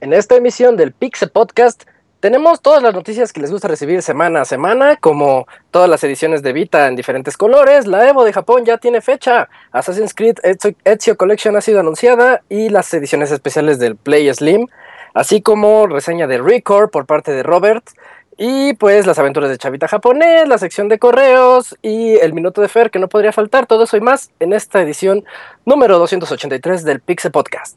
En esta emisión del Pixel Podcast tenemos todas las noticias que les gusta recibir semana a semana, como todas las ediciones de Vita en diferentes colores, la Evo de Japón ya tiene fecha, Assassin's Creed Ezio Collection ha sido anunciada y las ediciones especiales del Play Slim, así como reseña de Record por parte de Robert, y pues las aventuras de Chavita japonés, la sección de correos y el minuto de Fer que no podría faltar, todo eso y más en esta edición número 283 del Pixel Podcast.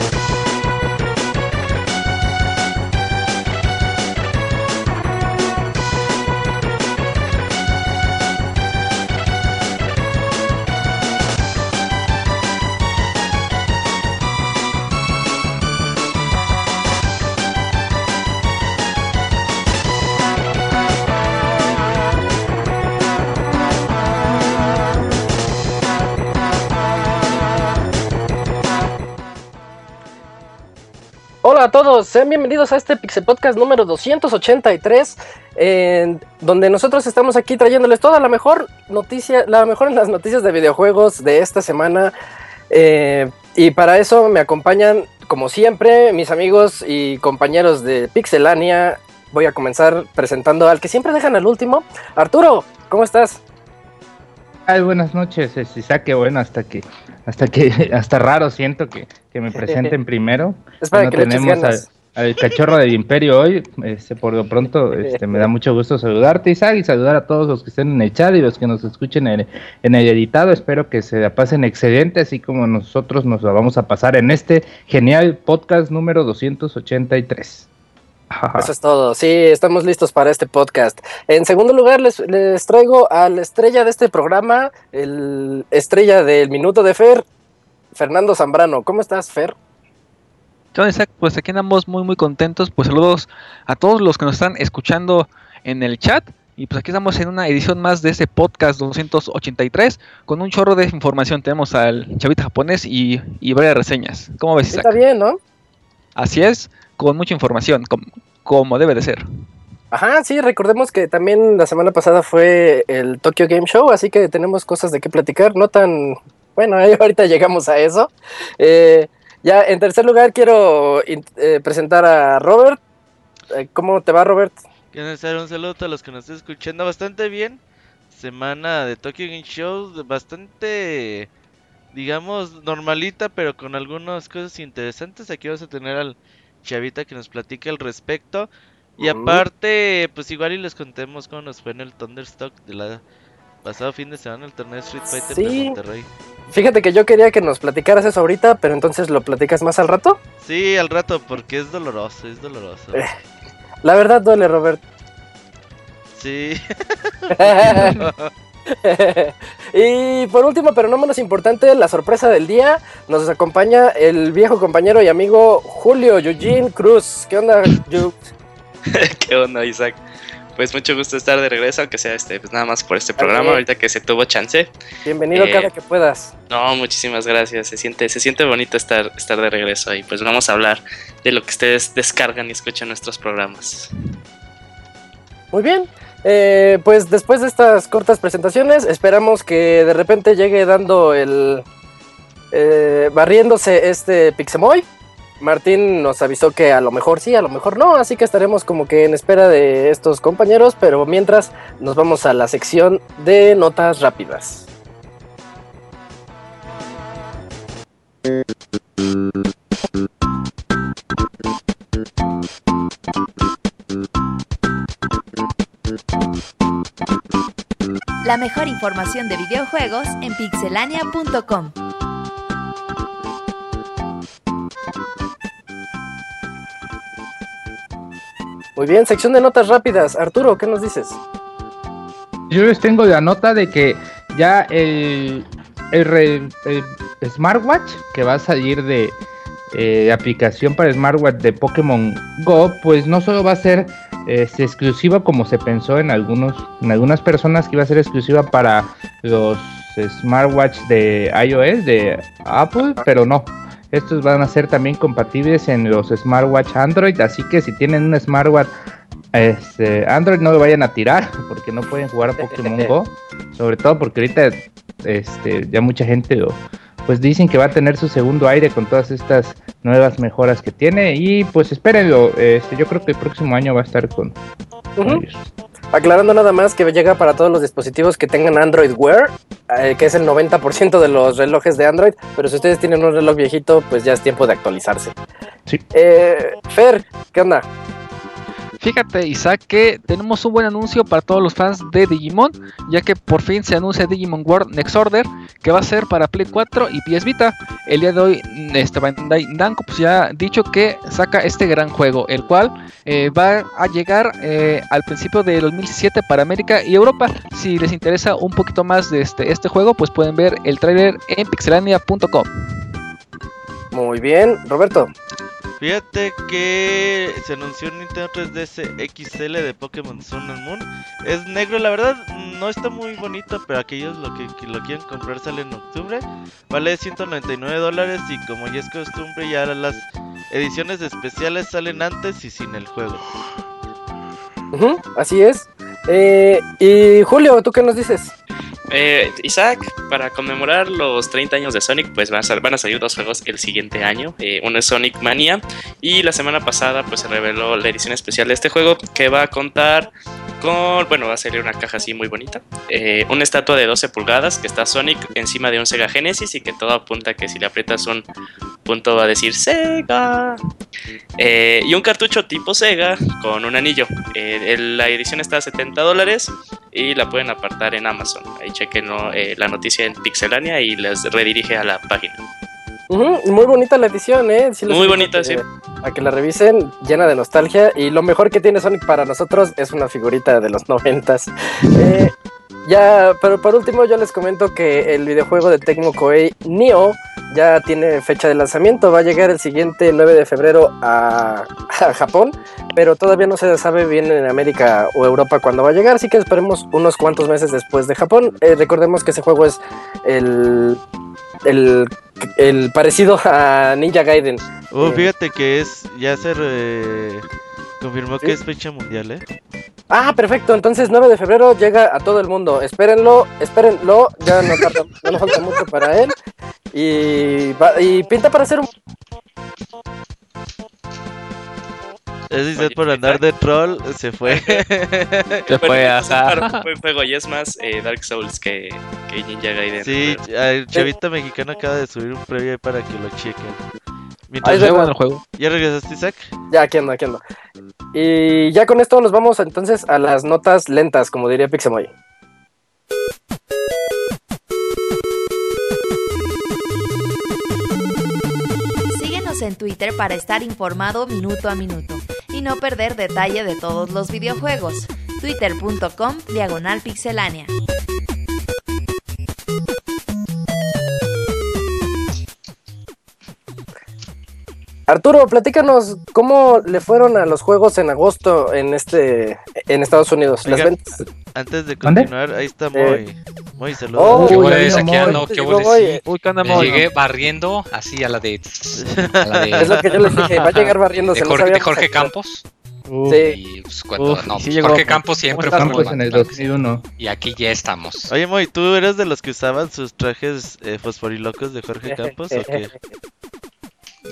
A todos, sean bienvenidos a este Pixel Podcast número 283, en donde nosotros estamos aquí trayéndoles toda la mejor noticia, la mejor en las noticias de videojuegos de esta semana. eh, y para eso me acompañan, como siempre, mis amigos y compañeros de Pixelania. Voy a comenzar presentando al que siempre dejan al último. Arturo, ¿cómo estás? Ay, buenas noches, es Isaac, qué bueno, hasta que, hasta que, hasta raro siento que, que me presenten primero. Es para No que tenemos al cachorro del imperio hoy, este, por lo pronto, este, me da mucho gusto saludarte, Isaac, y saludar a todos los que estén en el chat y los que nos escuchen en, en el editado, espero que se la pasen excelente, así como nosotros nos la vamos a pasar en este genial podcast número 283. Eso es todo. Sí, estamos listos para este podcast. En segundo lugar, les, les traigo a la estrella de este programa, el estrella del Minuto de Fer, Fernando Zambrano. ¿Cómo estás, Fer? Pues aquí andamos muy muy contentos. Pues saludos a todos los que nos están escuchando en el chat. Y pues aquí estamos en una edición más de este podcast 283 con un chorro de información. Tenemos al chavita japonés y, y varias reseñas. ¿Cómo ves, Isaac? Está bien, ¿no? Así es, con mucha información, com- como debe de ser. Ajá, sí, recordemos que también la semana pasada fue el Tokyo Game Show, así que tenemos cosas de qué platicar, no tan... Bueno, ahí ahorita llegamos a eso. Eh, ya, en tercer lugar quiero eh, presentar a Robert. Eh, ¿Cómo te va, Robert? Quiero hacer un saludo a todos los que nos estén escuchando bastante bien. Semana de Tokyo Game Show bastante, digamos, normalita, pero con algunas cosas interesantes. Aquí vamos a tener al Chavita que nos platique al respecto. Y aparte, pues igual y les contemos cómo nos fue en el Thunderstock de la pasado fin de semana el torneo Street Fighter de Sí. Monterrey. Fíjate que yo quería que nos platicaras eso ahorita, pero entonces lo platicas más al rato. Sí, al rato, porque es doloroso, es doloroso. Eh. La verdad duele, Robert. Sí. y por último, pero no menos importante, la sorpresa del día, nos acompaña el viejo compañero y amigo Julio Eugene Cruz. ¿Qué onda, Yu? ¿Qué onda, Isaac? Pues mucho gusto estar de regreso, aunque sea este, pues nada más por este programa, bien. ahorita que se tuvo chance. Bienvenido Eh, cada que puedas. No, muchísimas gracias. Se siente, se siente bonito estar, estar de regreso y pues vamos a hablar de lo que ustedes descargan y escuchan nuestros programas. Muy bien. Eh, pues después de estas cortas presentaciones, esperamos que de repente llegue dando el. eh, barriéndose este Pixemoy. Martín nos avisó que a lo mejor sí, a lo mejor no, así que estaremos como que en espera de estos compañeros, pero mientras nos vamos a la sección de notas rápidas. La mejor información de videojuegos en pixelania.com. Muy bien, sección de notas rápidas. Arturo, ¿qué nos dices? Yo les tengo la nota de que ya el, el, smartwatch que va a salir de eh, aplicación para smartwatch de Pokémon Go, pues no solo va a ser este, exclusiva como se pensó en algunos en algunas personas que iba a ser exclusiva para los smartwatch de iOS de Apple, pero no. Estos van a ser también compatibles en los smartwatch Android, así que si tienen un smartwatch este, Android no lo vayan a tirar porque no pueden jugar a Pokémon Go, sobre todo porque ahorita este, ya mucha gente lo, pues dicen que va a tener su segundo aire con todas estas nuevas mejoras que tiene y pues espérenlo, este, yo creo que el próximo año va a estar con, ellos. Aclarando nada más que llega para todos los dispositivos que tengan Android Wear, eh, que es el 90% de los relojes de Android, pero si ustedes tienen un reloj viejito, pues ya es tiempo de actualizarse. Sí. Eh, Fer, ¿qué onda? Fíjate, Isaac, que tenemos un buen anuncio para todos los fans de Digimon, ya que por fin se anuncia Digimon World Next Order, que va a ser para Play 4 y PS Vita. El día de hoy, mm, este Bandai Namco pues ya ha dicho que saca este gran juego, el cual eh, va a llegar eh, al principio de 2017 para América y Europa. Si les interesa un poquito más de este, este juego, pues pueden ver el tráiler en pixelania.com. Muy bien, Roberto. Fíjate que se anunció un Nintendo 3DS XL de Pokémon Sun and Moon. Es negro, la verdad no está muy bonito, pero aquellos lo que, lo quieran comprar sale en octubre. Vale 199 dólares y como ya es costumbre ya las ediciones especiales salen antes y sin el juego. Ujú, así es. Eh, y Julio, ¿tú qué nos dices? Eh, Isaac, para conmemorar los 30 años de Sonic, pues van a, salir dos juegos el siguiente año. Eh, uno es Sonic Mania y la semana pasada pues se reveló la edición especial de este juego que va a contar con, bueno, va a salir una caja así muy bonita. eh, una estatua de 12 pulgadas que está Sonic encima de un Sega Genesis y que todo apunta que si le aprietas un punto va a decir Sega. Eh, y un cartucho tipo Sega con un anillo. Eh, la edición está a 70 dólares y la pueden apartar en Amazon. Ahí chequen la noticia en Pixelania y les redirige a la página. Muy bonita la edición, ¿eh? Sí Muy bonita, que- sí. A que la revisen, llena de nostalgia. Y lo mejor que tiene Sonic para nosotros es una figurita de los noventas. Eh, ya, pero por último yo les comento que el videojuego de Tecmo Koei Neo ya tiene fecha de lanzamiento. Va a llegar el siguiente 9 de febrero a, a Japón, pero todavía no se sabe bien en América o Europa cuándo va a llegar. Así que esperemos unos cuantos meses después de Japón. Eh, recordemos que ese juego es el, el, el parecido a Ninja Gaiden. Uh, Eh. fíjate que es, ya se re- confirmó ¿Sí? que es fecha mundial, ¿eh? Ah, perfecto. Entonces 9 de febrero llega a todo el mundo. Espérenlo, espérenlo. Ya no, tarda- no falta mucho para él. Y, va- y pinta para ser un... Es decir, Oye, por andar de troll, se fue. Se fue, ajá. buen juego y es más eh, Dark Souls que, que Ninja Gaiden. sí, el chavita mexicano acaba de subir un previo ahí para que lo chequen. Mientras de- bueno el juego. ¿Ya regresaste, Isaac? Ya, aquí ando, aquí ando. Y ya con esto nos vamos entonces a las notas lentas, como diría Pixemoy. Síguenos en Twitter para estar informado minuto a minuto y no perder detalle de todos los videojuegos. Twitter.com Diagonal Pixelánea. Arturo, platícanos cómo le fueron a los juegos en agosto en este en Estados Unidos. Las Oigan, ventas. Antes de continuar, ahí está Eh. Moy. Moy, Oh, saludos. ¿Qué aquí? Moy. No, ¿qué? Moy. Sí. Uy, ¿qué onda, Me Moy? llegué barriendo así a la de. A la de, Es lo que yo les dije, va a llegar barriéndose. de no Jorge, de sabíamos Jorge a qué- Campos. Uf, Sí. Y pues, cuando, Uf, no, sí pues. Jorge Campos siempre ¿Cómo fue Campos en el bueno, claro que sí. 2001. Y aquí ya estamos. Oye, Moy, ¿tú eres de los que usaban sus trajes eh, fosforilocos de Jorge Campos o qué?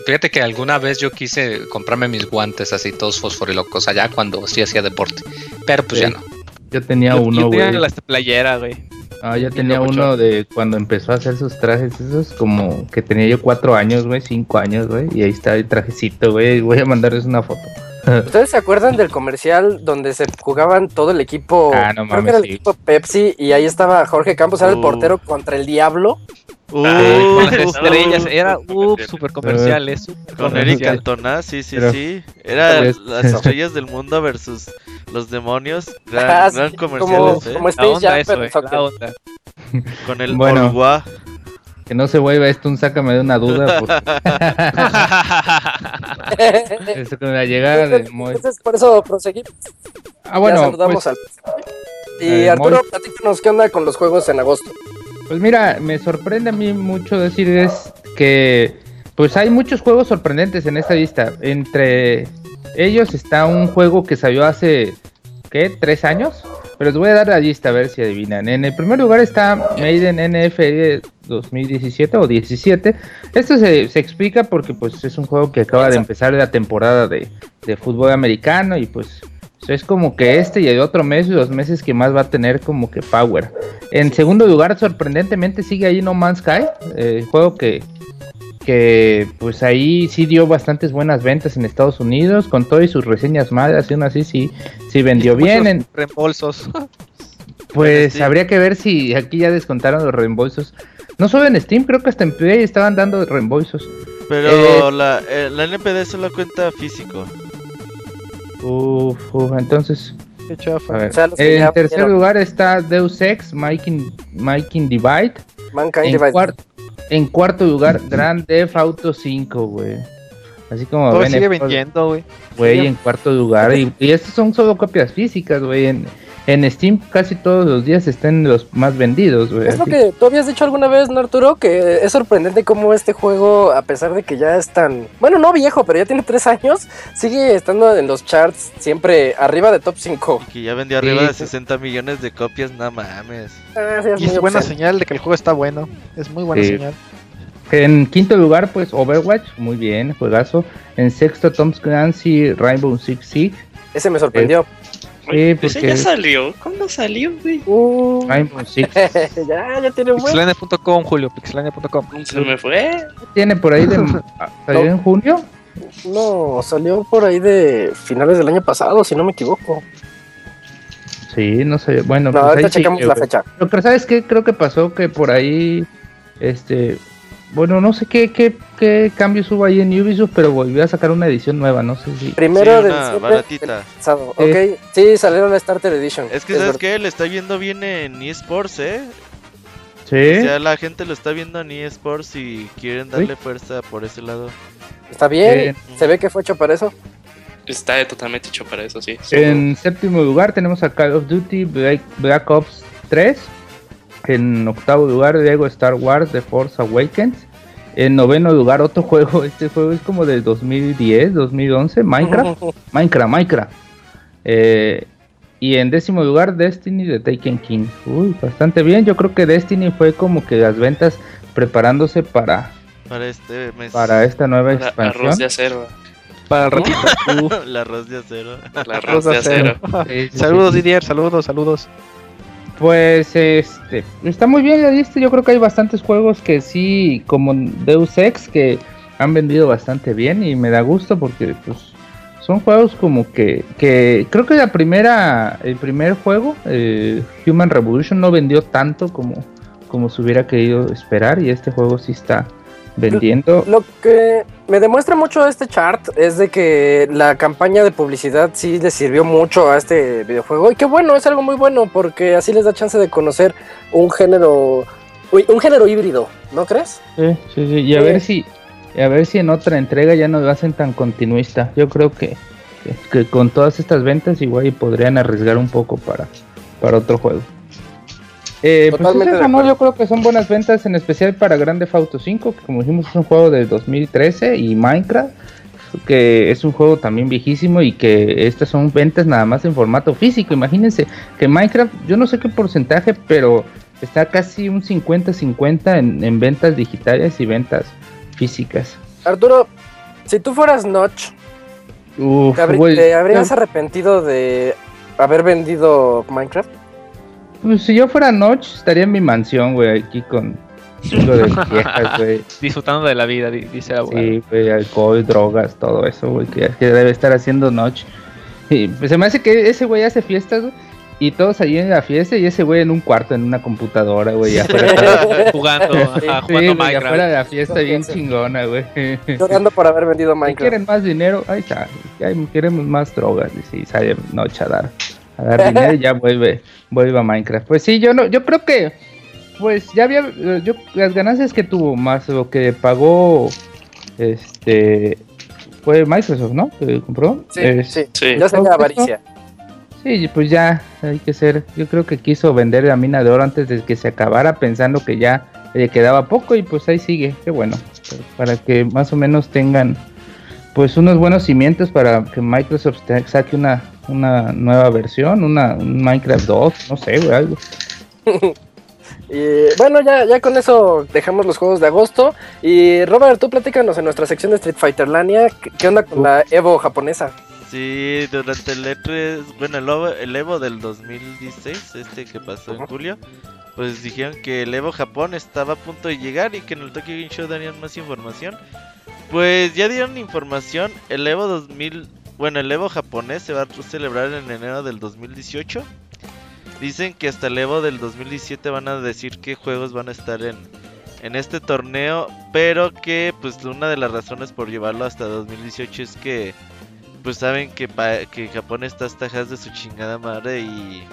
Fíjate que alguna vez yo quise comprarme mis guantes así todos fosforilocos allá cuando sí hacía deporte. Pero pues Sí. ya no. Yo tenía Yo- uno, yo tenía güey. la playera, güey. Ah, yo tenía uno de cuando empezó a hacer sus trajes, esos como que tenía yo cuatro años, güey, cinco años, güey, y ahí está el trajecito, güey. Voy a mandarles una foto. ¿Ustedes se acuerdan del comercial donde se jugaban todo el equipo? Ah, no creo que mames, era el sí. equipo Pepsi y ahí estaba Jorge Campos, era el Uh. portero contra el Diablo. Uh, Con las estrellas, era uh, super comerciales. super con Eric comercial. Cantona, sí, sí, Pero- sí. Era las estrellas del mundo versus los demonios. Gran, Ah, sí, gran como, comerciales, ¿eh? como La Space onda Jam, eso, pero eh, onda. Con el Bueno. Que no se vuelva esto un sácame de una duda. Porque eso con la llegada de Moy. Entonces, por eso proseguimos. Ah, ya bueno, saludamos pues, al. Y eh, Arturo, platícanos qué onda con los juegos en agosto. Pues mira, me sorprende a mí mucho decirles que pues hay muchos juegos sorprendentes en esta lista. Entre ellos está un juego que salió hace, ¿qué? ¿Tres años? Pero les voy a dar la lista a ver si adivinan. En el primer lugar está Maiden NFL 2017 o 17. Esto se, se explica porque pues es un juego que acaba de empezar la temporada de, de fútbol americano y pues es como que este y el otro mes y los meses que más va a tener como que power. En segundo lugar, sorprendentemente sigue ahí No Man's Sky, eh, el juego que, que pues ahí sí dio bastantes buenas ventas en Estados Unidos, con todo y sus reseñas malas, y aún así sí, sí vendió bien. En, reembolsos. pues habría que ver si aquí ya descontaron los reembolsos. No solo en Steam, creo que hasta en Play estaban dando reembolsos. Pero Eh, la, eh, la NPD solo cuenta físico. Uf, uf, entonces, Qué chafa. a ver. En ya tercer lugar está Deus Ex, Making, Making Divide. Mankind En, Divide. cuar- en cuarto lugar, Grand Theft Auto 5, güey. Así como Todo ven, sigue vendiendo, güey. güey, en cuarto lugar. Y, y estos son solo copias físicas, güey. En, en Steam casi todos los días están los más vendidos, güey. Es lo que tú habías dicho alguna vez, ¿no, Arturo? Que es sorprendente cómo este juego, a pesar de que ya es tan. Bueno, no viejo, pero ya tiene tres años, sigue estando en los charts siempre arriba de top 5. Que ya vendió arriba de sí. 60 millones de copias, no mames. Ah, sí, es Y es buena señal de que el juego está bueno. Es muy buena Sí. señal. En quinto lugar, pues Overwatch, muy bien, juegazo. En sexto, Tom Clancy, Rainbow Six Siege. Ese me sorprendió. Sí, ese porque- ya salió. ¿Cuándo salió, güey? Uh, Rainbow Six ya, ya tiene un buen. Pixelania.com, Julio, pixelania.com. Se me fue. tiene por ahí de. ¿Salió en junio? No, salió por ahí de finales del año pasado, si no me equivoco. Sí, no sé. Bueno, No, pues ahorita ahí sí, checamos la fecha. Pero, pero ¿sabes qué? Creo que pasó que por ahí, este, bueno, no sé qué, qué, qué cambios hubo ahí en Ubisoft, pero volvió a sacar una edición nueva, no sé si... Primero Sí, de una diciembre baratita. Eh. Ok, sí, salieron la Starter Edition. Es que, es ¿sabes qué? Le está yendo bien en eSports, ¿eh? Sí, O sea, la gente lo está viendo en eSports y quieren darle fuerza por ese lado. Está bien, Bien. se ve que fue hecho para eso. Está totalmente hecho para eso, sí. en séptimo lugar tenemos a Call of Duty Black, Black Ops 3. En octavo lugar, Lego Star Wars The Force Awakens. En noveno lugar, otro juego. Este juego es como del 2010, 2011, Minecraft. Minecraft, Minecraft. Eh, y en décimo lugar, Destiny de Taken King. Uy, bastante bien. Yo creo que Destiny fue como que las ventas preparándose para, Para este mes. para esta nueva La- expansión. arroz de acero. Para el ratito. el arroz de acero. La arroz de acero. Sí, sí, Saludos, sí. Didier. Saludos, saludos. Pues este está muy bien la lista. Yo creo que hay bastantes juegos que sí, como Deus Ex, que han vendido bastante bien y me da gusto porque pues son juegos como que, que creo que la primera, el primer juego, eh, Human Revolution, no vendió tanto como, como se hubiera querido esperar y este juego sí está vendiendo. Lo que me demuestra mucho este chart es de que la campaña de publicidad sí le sirvió mucho a este videojuego. Y qué bueno, es algo muy bueno porque así les da chance de conocer un género, uy, un género híbrido, ¿no crees? Sí, sí, sí, Y a Sí. ver si, y a ver si en otra entrega ya no lo hacen tan continuista. Yo creo que, que, que con todas estas ventas igual podrían arriesgar un poco para, para otro juego. Eh, pues Totalmente es eso, de ¿no? acuerdo. Yo creo que son buenas ventas, en especial para Grande Auto 5, que como dijimos es un juego del 2013, y Minecraft, que es un juego también viejísimo y que estas son ventas nada más en formato físico. Imagínense que Minecraft, yo no sé qué porcentaje, pero está casi un 50-50 en, en ventas digitales y ventas físicas. Arturo, si tú fueras Notch, Uf, ¿te, habrí- güey, te habrías arrepentido de haber vendido Minecraft? Pues, si yo fuera Notch, estaría en mi mansión, güey, aquí con chingo de viejas, güey. Disfrutando de la vida, di- dice el abogado. Sí, güey, alcohol, drogas, todo eso, güey, que, que debe estar haciendo Notch. Y pues, se me hace que ese güey hace fiestas, güey, y todos allí en la fiesta y ese güey en un cuarto, en una computadora, güey, afuera, jugando, ajá, Sí, jugando güey, Minecraft. afuera de la fiesta bien chingona, güey. Llorando por haber vendido Si Minecraft. quieren más dinero, ahí está. Ya queremos más drogas. Y sí, sale noche a dar, a dar dinero y ya vuelve, vuelve a Minecraft. Pues sí, yo no, yo creo que, pues ya había, yo las ganancias que tuvo más lo que pagó, este, fue Microsoft, ¿no? Que compró. Sí, Es- sí. Sí. Ya sería avaricia. Sí, pues ya hay que ser. Yo creo que quiso vender la mina de oro antes de que se acabara, pensando que ya le quedaba poco y pues ahí sigue. Qué bueno. Para que más o menos tengan pues unos buenos cimientos para que Microsoft saque una, una nueva versión, una un Minecraft 2, no sé, güey, algo. Y bueno, ya, ya con eso dejamos los juegos de agosto. Y Robert, tú platícanos en nuestra sección de Street Fighter Lania, ¿qué, onda con la Evo japonesa? Sí, durante el E3, bueno, el Evo, el Evo del 2016, este que pasó en julio, pues dijeron que el Evo Japón estaba a punto de llegar y que en el Tokyo Game Show darían más información. Pues ya dieron información, el Evo 2000, bueno, el Evo japonés se va a celebrar en enero del 2018. Dicen que hasta el Evo del 2017 van a decir qué juegos van a estar en, en este torneo, pero que pues una de las razones por llevarlo hasta 2018 es que pues saben que, que Japón está atrás de su chingada madre y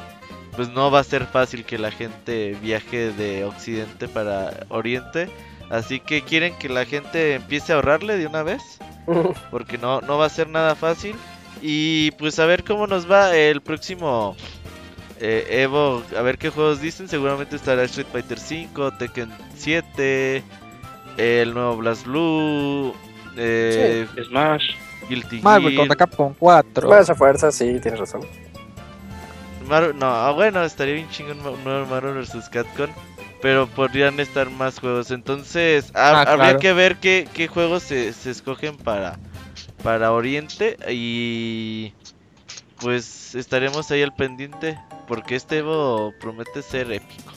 pues no va a ser fácil que la gente viaje de occidente para oriente. Así que quieren que la gente empiece a ahorrarle de una vez. Porque no, no va a ser nada fácil. Y pues a ver cómo nos va el próximo eh, Evo. A ver qué juegos dicen. Seguramente estará Street Fighter 5, Tekken 7, el nuevo Blast Blue, eh, Smash. Guilty Marvel Gear. contra Capcom 4. Más a fuerza, sí, tienes razón. Mar- no, ah, bueno, estaría bien chingón un nuevo Mario vs. Capcom. Pero podrían estar más juegos. Entonces, ha- Ah, habría claro. que ver qué, qué juegos se, se escogen para, para Oriente. Y pues estaremos ahí al pendiente. Porque este Evo promete ser épico.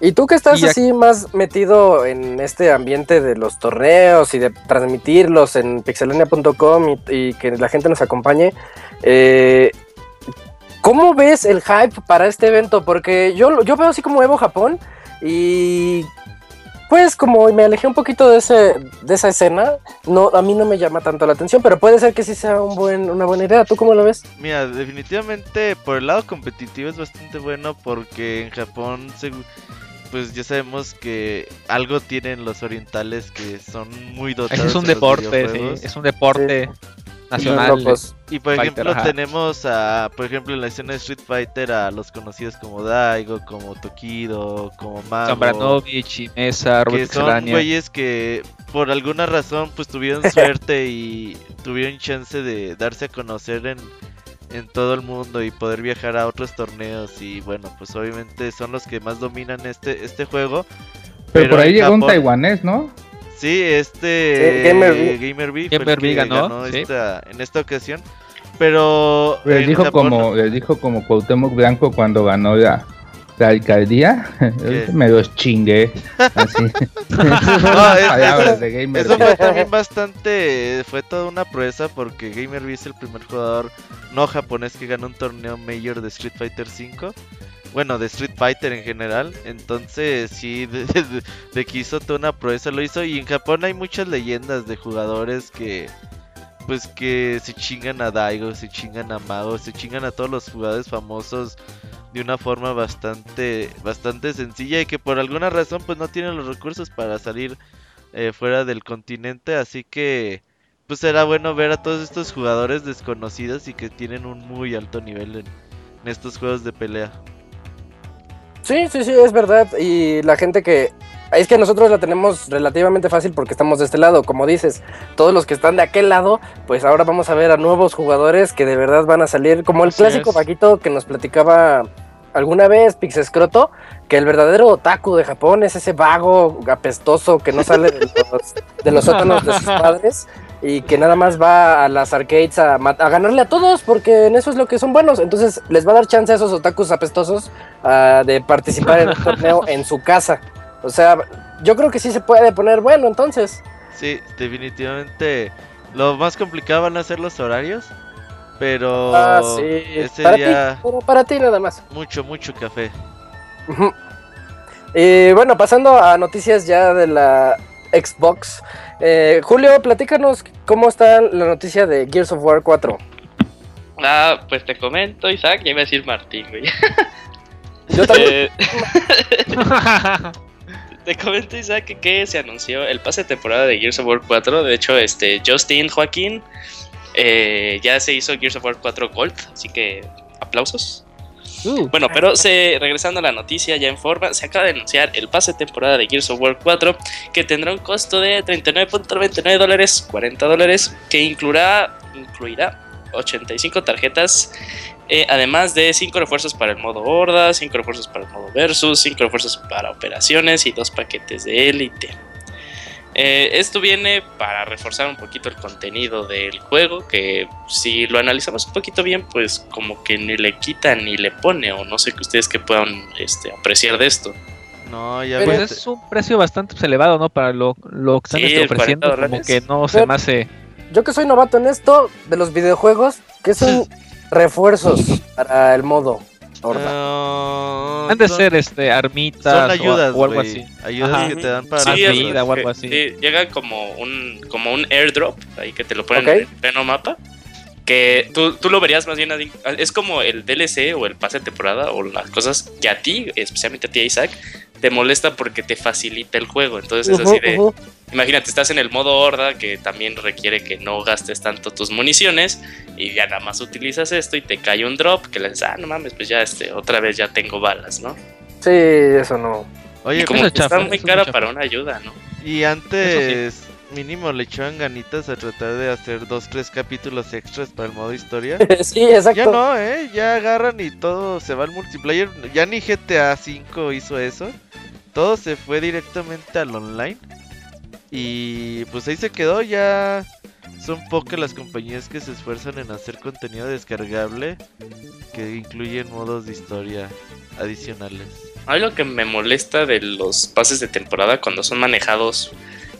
¿Y tú que estás Y así más metido en este ambiente de los torneos y de transmitirlos en pixelania.com y, y que la gente nos acompañe? eh, ¿Cómo ves el hype para este evento? Porque yo, yo veo así como Evo Japón y pues como me alejé un poquito de, ese, de esa escena, no, a mí no me llama tanto la atención, pero puede ser que sí sea un buen, una buena idea. ¿Tú cómo lo ves? Mira, definitivamente por el lado competitivo es bastante bueno porque en Japón se- pues ya sabemos que algo tienen los orientales que son muy dotados. Es un deporte, sí, es un deporte nacional. locos. Y por Fighter, ejemplo ajá. tenemos a, por ejemplo en la escena de Street Fighter a los conocidos como Daigo, como Tokido, como Mago. Zambranovich, y Mesa, que Robert son güeyes que por alguna razón pues tuvieron suerte y tuvieron chance de darse a conocer en, en todo el mundo y poder viajar a otros torneos y bueno pues obviamente son los que más dominan este este juego Pero, por ahí llegó un taiwanés, ¿no? Sí este Sí, Gamer Gamer B Gamer B ganó, sí. esta, en esta ocasión pero Les dijo Japón- como, les dijo como Cuauhtémoc Blanco cuando ganó la, la alcaldía. ¿Qué? Me los chingué. Así. No, es- Palabras eso- de Gamer Eso B. fue también bastante, fue toda una proeza porque Gamer B es el primer jugador no japonés que ganó un torneo mayor de Street Fighter 5. Bueno, de Street Fighter en general. Entonces, sí, de, de- que hizo toda una proeza lo hizo. Y en Japón hay muchas leyendas de jugadores que, pues, que se chingan a Daigo, se chingan a Mago, se chingan a todos los jugadores famosos de una forma bastante, bastante sencilla y que por alguna razón, pues, no tienen los recursos para salir eh, fuera del continente, así que pues será bueno ver a todos estos jugadores desconocidos y que tienen un muy alto nivel en estos juegos de pelea. Sí, sí, sí, es verdad. Y la gente que... Es que nosotros la tenemos relativamente fácil porque estamos de este lado, como dices. Todos los que están de aquel lado, pues ahora vamos a ver a nuevos jugadores que de verdad van a salir, como el Así clásico es. Paquito que nos platicaba alguna vez Pixescroto, que el verdadero otaku de Japón es ese vago apestoso que no sale de los, de los sótanos de sus padres y que nada más va a las arcades a, a ganarle a todos porque en eso es lo que son buenos. Entonces les va a dar chance a esos otakus apestosos ah, de participar en un torneo en su casa. O sea, yo creo que sí se puede poner bueno entonces. Sí, definitivamente lo más complicado van a ser los horarios. Pero Ah, sí. ese Para día ti, pero para ti nada más. mucho, mucho café. Y bueno, pasando a noticias ya de la Xbox. eh, Julio, platícanos cómo está la noticia de Gears of War 4. Ah, pues te comento, Isaac, ya iba a decir Martín, güey. Yo también. Eh, te comento, Isaac, que se anunció el pase de temporada de Gears of War 4. De hecho, este Justin Joaquín eh, ya se hizo Gears of War 4 Gold, así que aplausos. Uh, Bueno, pero regresando a la noticia ya en forma, se acaba de anunciar el pase temporada de Gears of War 4 que tendrá un costo de 39.99 dólares, 40 dólares, que incluirá, incluirá 85 tarjetas, eh, además de 5 refuerzos para el modo Horda, 5 refuerzos para el modo Versus, 5 refuerzos para operaciones y 2 paquetes de élite. Eh, esto viene para reforzar un poquito el contenido del juego, que si lo analizamos un poquito bien, pues como que ni le quita ni le pone, o no sé que ustedes que puedan este, apreciar de esto. No, ya Pero pues es un precio bastante pues, elevado, ¿no? Para lo, lo que están Sí, este, el 40 ofreciendo, como que no se me hace... Yo que soy novato en esto de los videojuegos, que son refuerzos para el modo Horda. Ah, Han de son- ser este, armitas Son o- ayudas, o, algo así. Ayudas Ajá. que te dan para Sí, cosas. vida o algo así. sí, llega como un, como un airdrop, ahí que te lo ponen Ok. en el pleno mapa. Que tú, tú lo verías más bien, es como el DLC o el pase de temporada o las cosas que a ti, especialmente a ti Isaac, te molesta porque te facilita el juego. Entonces es así de. Imagínate, estás en el modo horda que también requiere que no gastes tanto tus municiones y ya nada más utilizas esto y te cae un drop que le dices, ah, no mames, pues ya este, otra vez ya tengo balas, ¿no? Sí, eso no. Oye, y como que está muy cara muy para una ayuda, ¿no? y antes mínimo le echaban ganitas a tratar de hacer dos, tres capítulos extras para el modo historia. sí, exacto. Ya no, eh, ya agarran y todo se va al multiplayer. Ya ni GTA V hizo eso. Todo se fue directamente al online. Y pues ahí se quedó, ya son pocas las compañías que se esfuerzan en hacer contenido descargable que incluyen modos de historia adicionales. Mí lo que me molesta de los pases de temporada cuando son manejados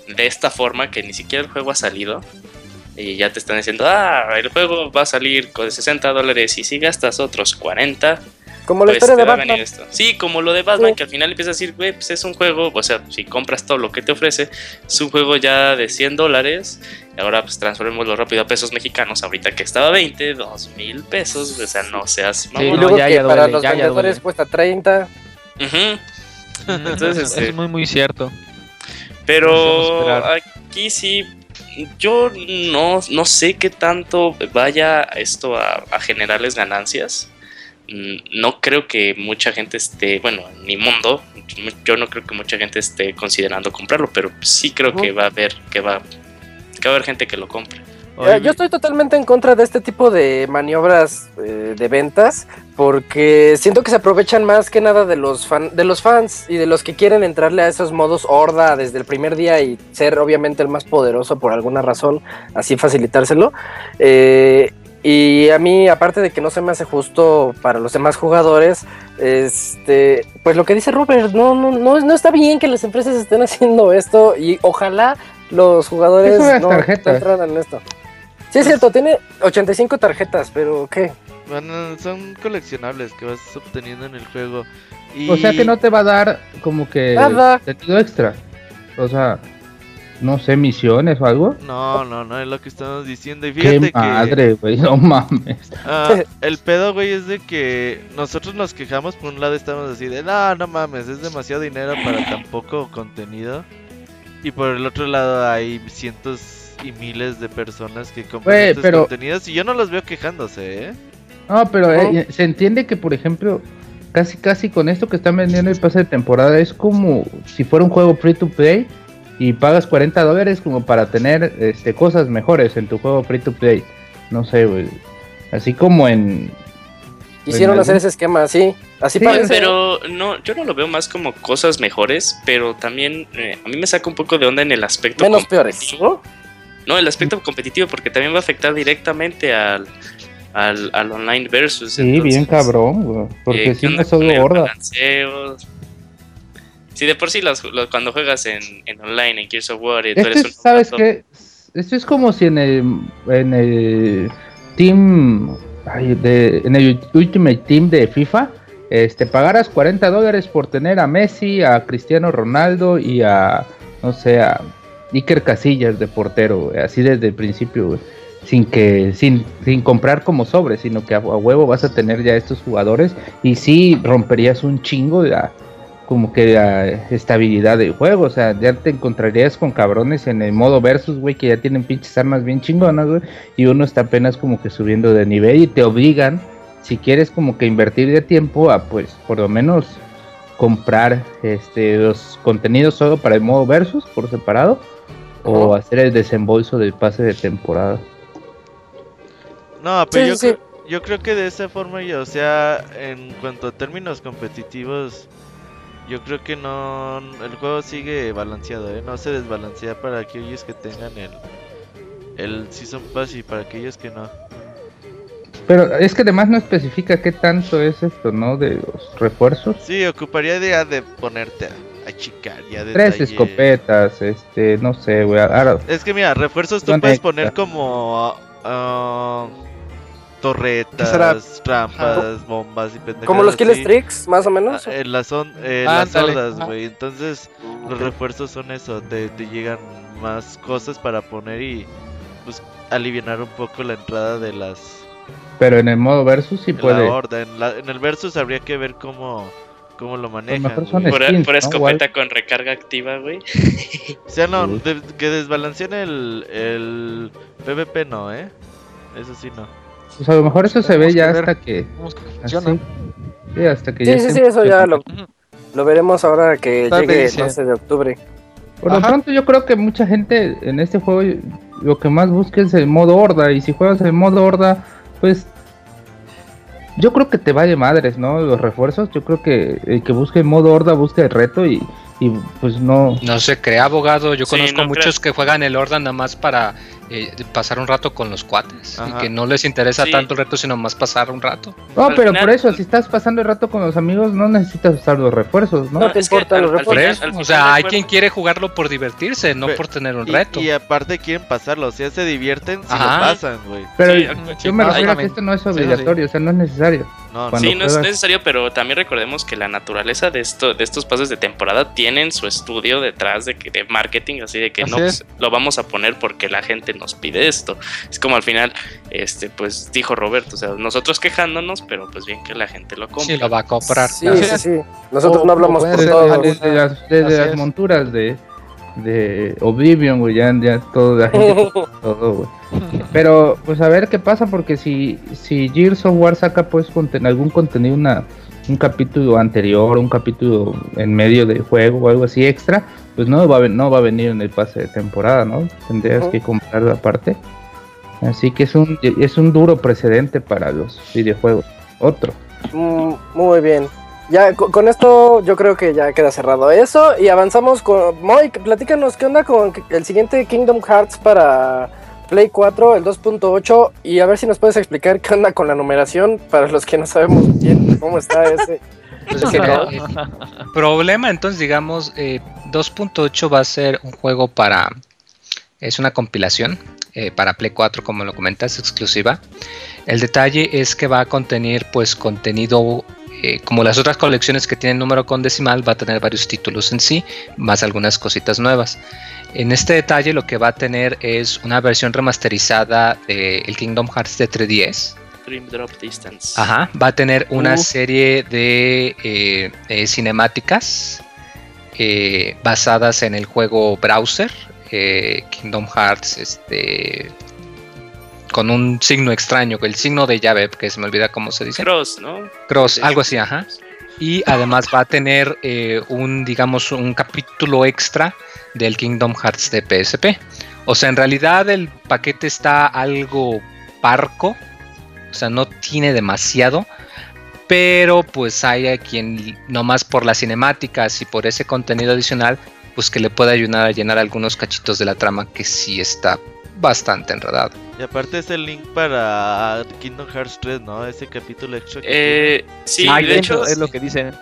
de esta forma que ni siquiera el juego ha salido y ya te están diciendo, ah, el juego va a salir con 60 dólares y si gastas otros 40, Como la pues historia de Batman. esto. Sí, como lo de Batman, Sí. que al final empieza a decir, güey, pues es un juego, o sea, si compras todo lo que te ofrece, es un juego ya de 100 dólares, y ahora pues transformémoslo rápido a pesos mexicanos, ahorita que estaba 20, 2 mil pesos, o sea, no seas... Sí, Y mamón. no, luego ya, que ya para duele, los ya, vendedores cuesta 30. Ujú. Entonces, es, este, es muy, muy cierto. Pero aquí sí, yo no, no sé qué tanto vaya esto a, a generarles ganancias. Mm, No creo que mucha gente esté, bueno, en mi mundo, yo no creo que mucha gente esté considerando comprarlo, pero sí creo que va a haber, que va, que va a haber gente que lo compre. Oye, Eh, yo estoy totalmente en contra de este tipo de maniobras eh, de ventas porque siento que se aprovechan más que nada de los fan, de los fans y de los que quieren entrarle a esos modos horda desde el primer día y ser obviamente el más poderoso por alguna razón, así facilitárselo. Eh, y a mí, aparte de que no se me hace justo para los demás jugadores, este, pues lo que dice Robert, no, no, no, no está bien que las empresas estén haciendo esto y ojalá los jugadores no, entraran en esto. Sí, es cierto, tiene 85 tarjetas, pero ¿qué? Bueno, son coleccionables que vas obteniendo en el juego. Y... O sea que no te va a dar como que Nada. sentido extra. O sea, no sé, misiones o algo. No, no, no es lo que estamos diciendo. Y Qué fíjate que madre, güey, no mames. ah, el pedo, güey, es de que nosotros nos quejamos. Por un lado, estamos así de no, no mames, es demasiado dinero para tan poco contenido. Y por el otro lado, hay cientos y miles de personas que compran estos pero- contenidos. Y yo no los veo quejándose, ¿eh? No, pero eh, se entiende que, por ejemplo, casi casi con esto que están vendiendo el pase de temporada es como si fuera un juego free to play y pagas 40 dólares como para tener este, cosas mejores en tu juego free to play. No sé, güey. Así como en... Hicieron algún- hacer ese esquema así, así Sí, parece. Pero no, yo no lo veo más como cosas mejores, pero también eh, a mí me saca un poco de onda en el aspecto menos peores. competitivo. No, el aspecto competitivo, porque también va a afectar directamente al, al, al online versus. Sí, bien cabrón, güey. Porque eh, si ¿qué no es solo horda. Si de por sí los, los- cuando juegas en, en online, en Gears of War, y tú Esto eres un ¿sabes qué? Esto es como si en el, en el Team, ay, de, en el Ultimate Team de FIFA, este, pagaras 40 dólares por tener a Messi, a Cristiano Ronaldo y a, no sé, a Iker Casillas de portero, así desde el principio, sin que, sin, sin comprar como sobre, sino que a, a huevo vas a tener ya estos jugadores y sí romperías un chingo de la- como que la estabilidad del juego, o sea, ya te encontrarías con cabrones en el modo versus, güey, que ya tienen pinches armas bien chingonas, güey, y uno está apenas como que subiendo de nivel y te obligan, si quieres como que invertir de tiempo, a pues por lo menos comprar este los contenidos solo para el modo versus por separado o hacer el desembolso del pase de temporada. No, pero Sí, yo, sí, creo- yo creo que de esa forma, ya, o sea, en cuanto a términos competitivos, yo creo que no. El juego sigue balanceado, ¿eh? No se desbalancea para aquellos que tengan el. El Season Pass y para aquellos que no. Pero es que además no especifica qué tanto es esto, ¿no? De los refuerzos. Sí, ocuparía de, de ponerte a, a chicar ya de Tres escopetas, este, no sé, güey. ahora- Es que mira, refuerzos tú puedes extra. poner como. ah, torretas, será? trampas, bombas y pendejadas. Como los kill así. streaks, más o menos. Ah, eh, las son eh, las Ándale, hordas, ajá. güey. Entonces, los refuerzos son eso, te, te llegan más cosas para poner y pues aliviar un poco la entrada de las Pero en el modo versus sí de puede. la horda. En, la- en el versus habría que ver cómo cómo lo manejan. son skins, ¿no? escopeta con recarga activa, güey. O sea, no, de- que desbalanceen el, el PvP no, ¿eh? Eso sí no. Pues a lo mejor eso se ve que ya ver. hasta que. Así. Sí, hasta que Sí, ya sí, sí, eso ya lo, veremos ahora que llegue el sí. 12 de octubre. Por lo pronto yo creo que mucha gente en este juego lo que más busca es el modo horda y si juegas el modo horda pues yo creo que te vale madres, ¿no? Los refuerzos, yo creo que el que busque el modo horda busca el reto y, y pues no... No se crea abogado. Yo Sí, conozco no muchos que juegan el Horda nada más para eh, pasar un rato con los cuates. Ajá. Y que no les interesa Sí. tanto el reto, sino más pasar un rato. No, Al pero final- por eso, si estás pasando el rato con los amigos no necesitas usar los refuerzos, ¿no? No te importan los final- al o sea, hay quien quiere jugarlo por divertirse, no por tener un Y, reto. y aparte quieren pasarlo, o sea, se divierten si Ajá. lo pasan, güey. Pero Sí, yo me refiero a que esto no es Sí, sí. obligatorio, o sea, no es necesario. No, Sí, no es necesario, pero también recordemos que la naturaleza de esto, de estos pases de temporada tienen su estudio detrás de, que- de marketing, así de que Así no es. pues, lo vamos a poner porque la gente nos pide esto. Es como al final, este, pues dijo Roberto, o sea, nosotros quejándonos, pero pues bien que la gente lo compre. Sí, lo va a comprar. Sí, sí, sí. Nosotros O- no hablamos por alguna- Desde las, desde las monturas de, de Oblivion, güey, ya, ya todo, la gente todo, güey. Pero, pues a ver qué pasa, porque si, si Gears of War saca pues conten- algún contenido, una, un capítulo anterior, un capítulo en medio del juego o algo así extra, pues no va, a, no va a venir en el pase de temporada, ¿no? Tendrías Ujú. que comprarlo aparte. Así que es un, es un duro precedente para los videojuegos. Otro. Mm, Muy bien. Ya co- con esto yo creo que ya queda cerrado eso y avanzamos con Moy, platícanos qué onda con el siguiente Kingdom Hearts para Play 4, el 2.8 y a ver si nos puedes explicar qué onda con la numeración para los que no sabemos bien cómo está ese. Pues eh, problema, entonces digamos, eh, 2.8 va a ser un juego para, es una compilación eh, para Play 4, como lo comentas, exclusiva. El detalle es que va a contener pues contenido, eh, como las otras colecciones que tienen número con decimal, va a tener varios títulos en sí, más algunas cositas nuevas. En este detalle lo que va a tener es una versión remasterizada del Kingdom Hearts de 3DS. Dream Drop Distance. Ajá, va a tener una Uh. serie de eh, eh, cinemáticas eh, basadas en el juego browser eh, Kingdom Hearts, este con un signo extraño, el signo de llave, que se me olvida cómo se dice. Cross, ¿no? Cross, algo así, ajá. Y además va a tener eh, un, digamos, un capítulo extra del Kingdom Hearts de PSP. O sea, en realidad el paquete está algo parco. O sea, no tiene demasiado. Pero pues hay a quien, nomás por las cinemáticas y por ese contenido adicional, pues que le pueda ayudar a llenar algunos cachitos de la trama que sí está bastante enredado. Y aparte es el link para Kingdom Hearts 3, ¿no? Ese capítulo extra. que Eh, sí, Ah, de hecho, es lo que dicen.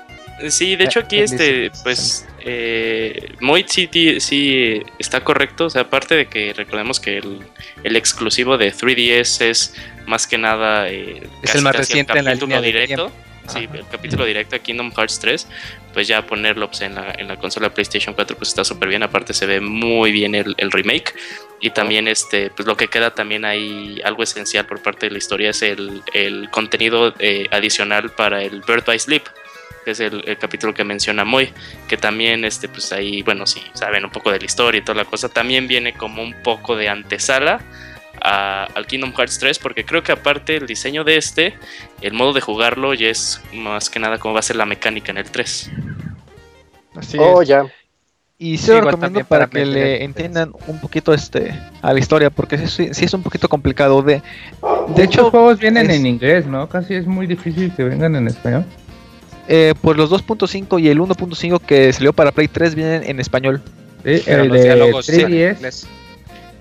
Sí, de hecho aquí Eh, este, dice- pues, eh, Moit sí, sí está correcto, o sea, aparte de que recordemos que el, el exclusivo de 3DS es más que nada eh, Es casi, el más reciente en la línea de directo, sí, el capítulo directo a Kingdom Hearts 3, pues ya ponerlo pues, en, la, en la consola PlayStation 4 pues está súper bien, aparte se ve muy bien el, el remake. Y también este, pues lo que queda también ahí algo esencial por parte de la historia es el, el contenido eh, adicional para el Bird by Sleep que es el, el capítulo que menciona Moy, que también, este, pues ahí, bueno, si saben un poco de la historia y toda la cosa, también viene como un poco de antesala a- al Kingdom Hearts 3, porque creo que aparte el diseño de este, el modo de jugarlo ya es más que nada cómo va a ser la mecánica en el 3. Así Oh, es. ya. Y Sí, se lo igual recomiendo también para, para que Play le 3. entiendan un poquito este a la historia, porque sí, sí es un poquito complicado de. De hecho, juegos vienen es- en inglés, ¿no? Casi es muy difícil que vengan en español. eh, pues los 2.5 y el 1.5 que salió para Play 3 vienen en español. Sí, Pero el los de diálogos sí, en 3DS. inglés.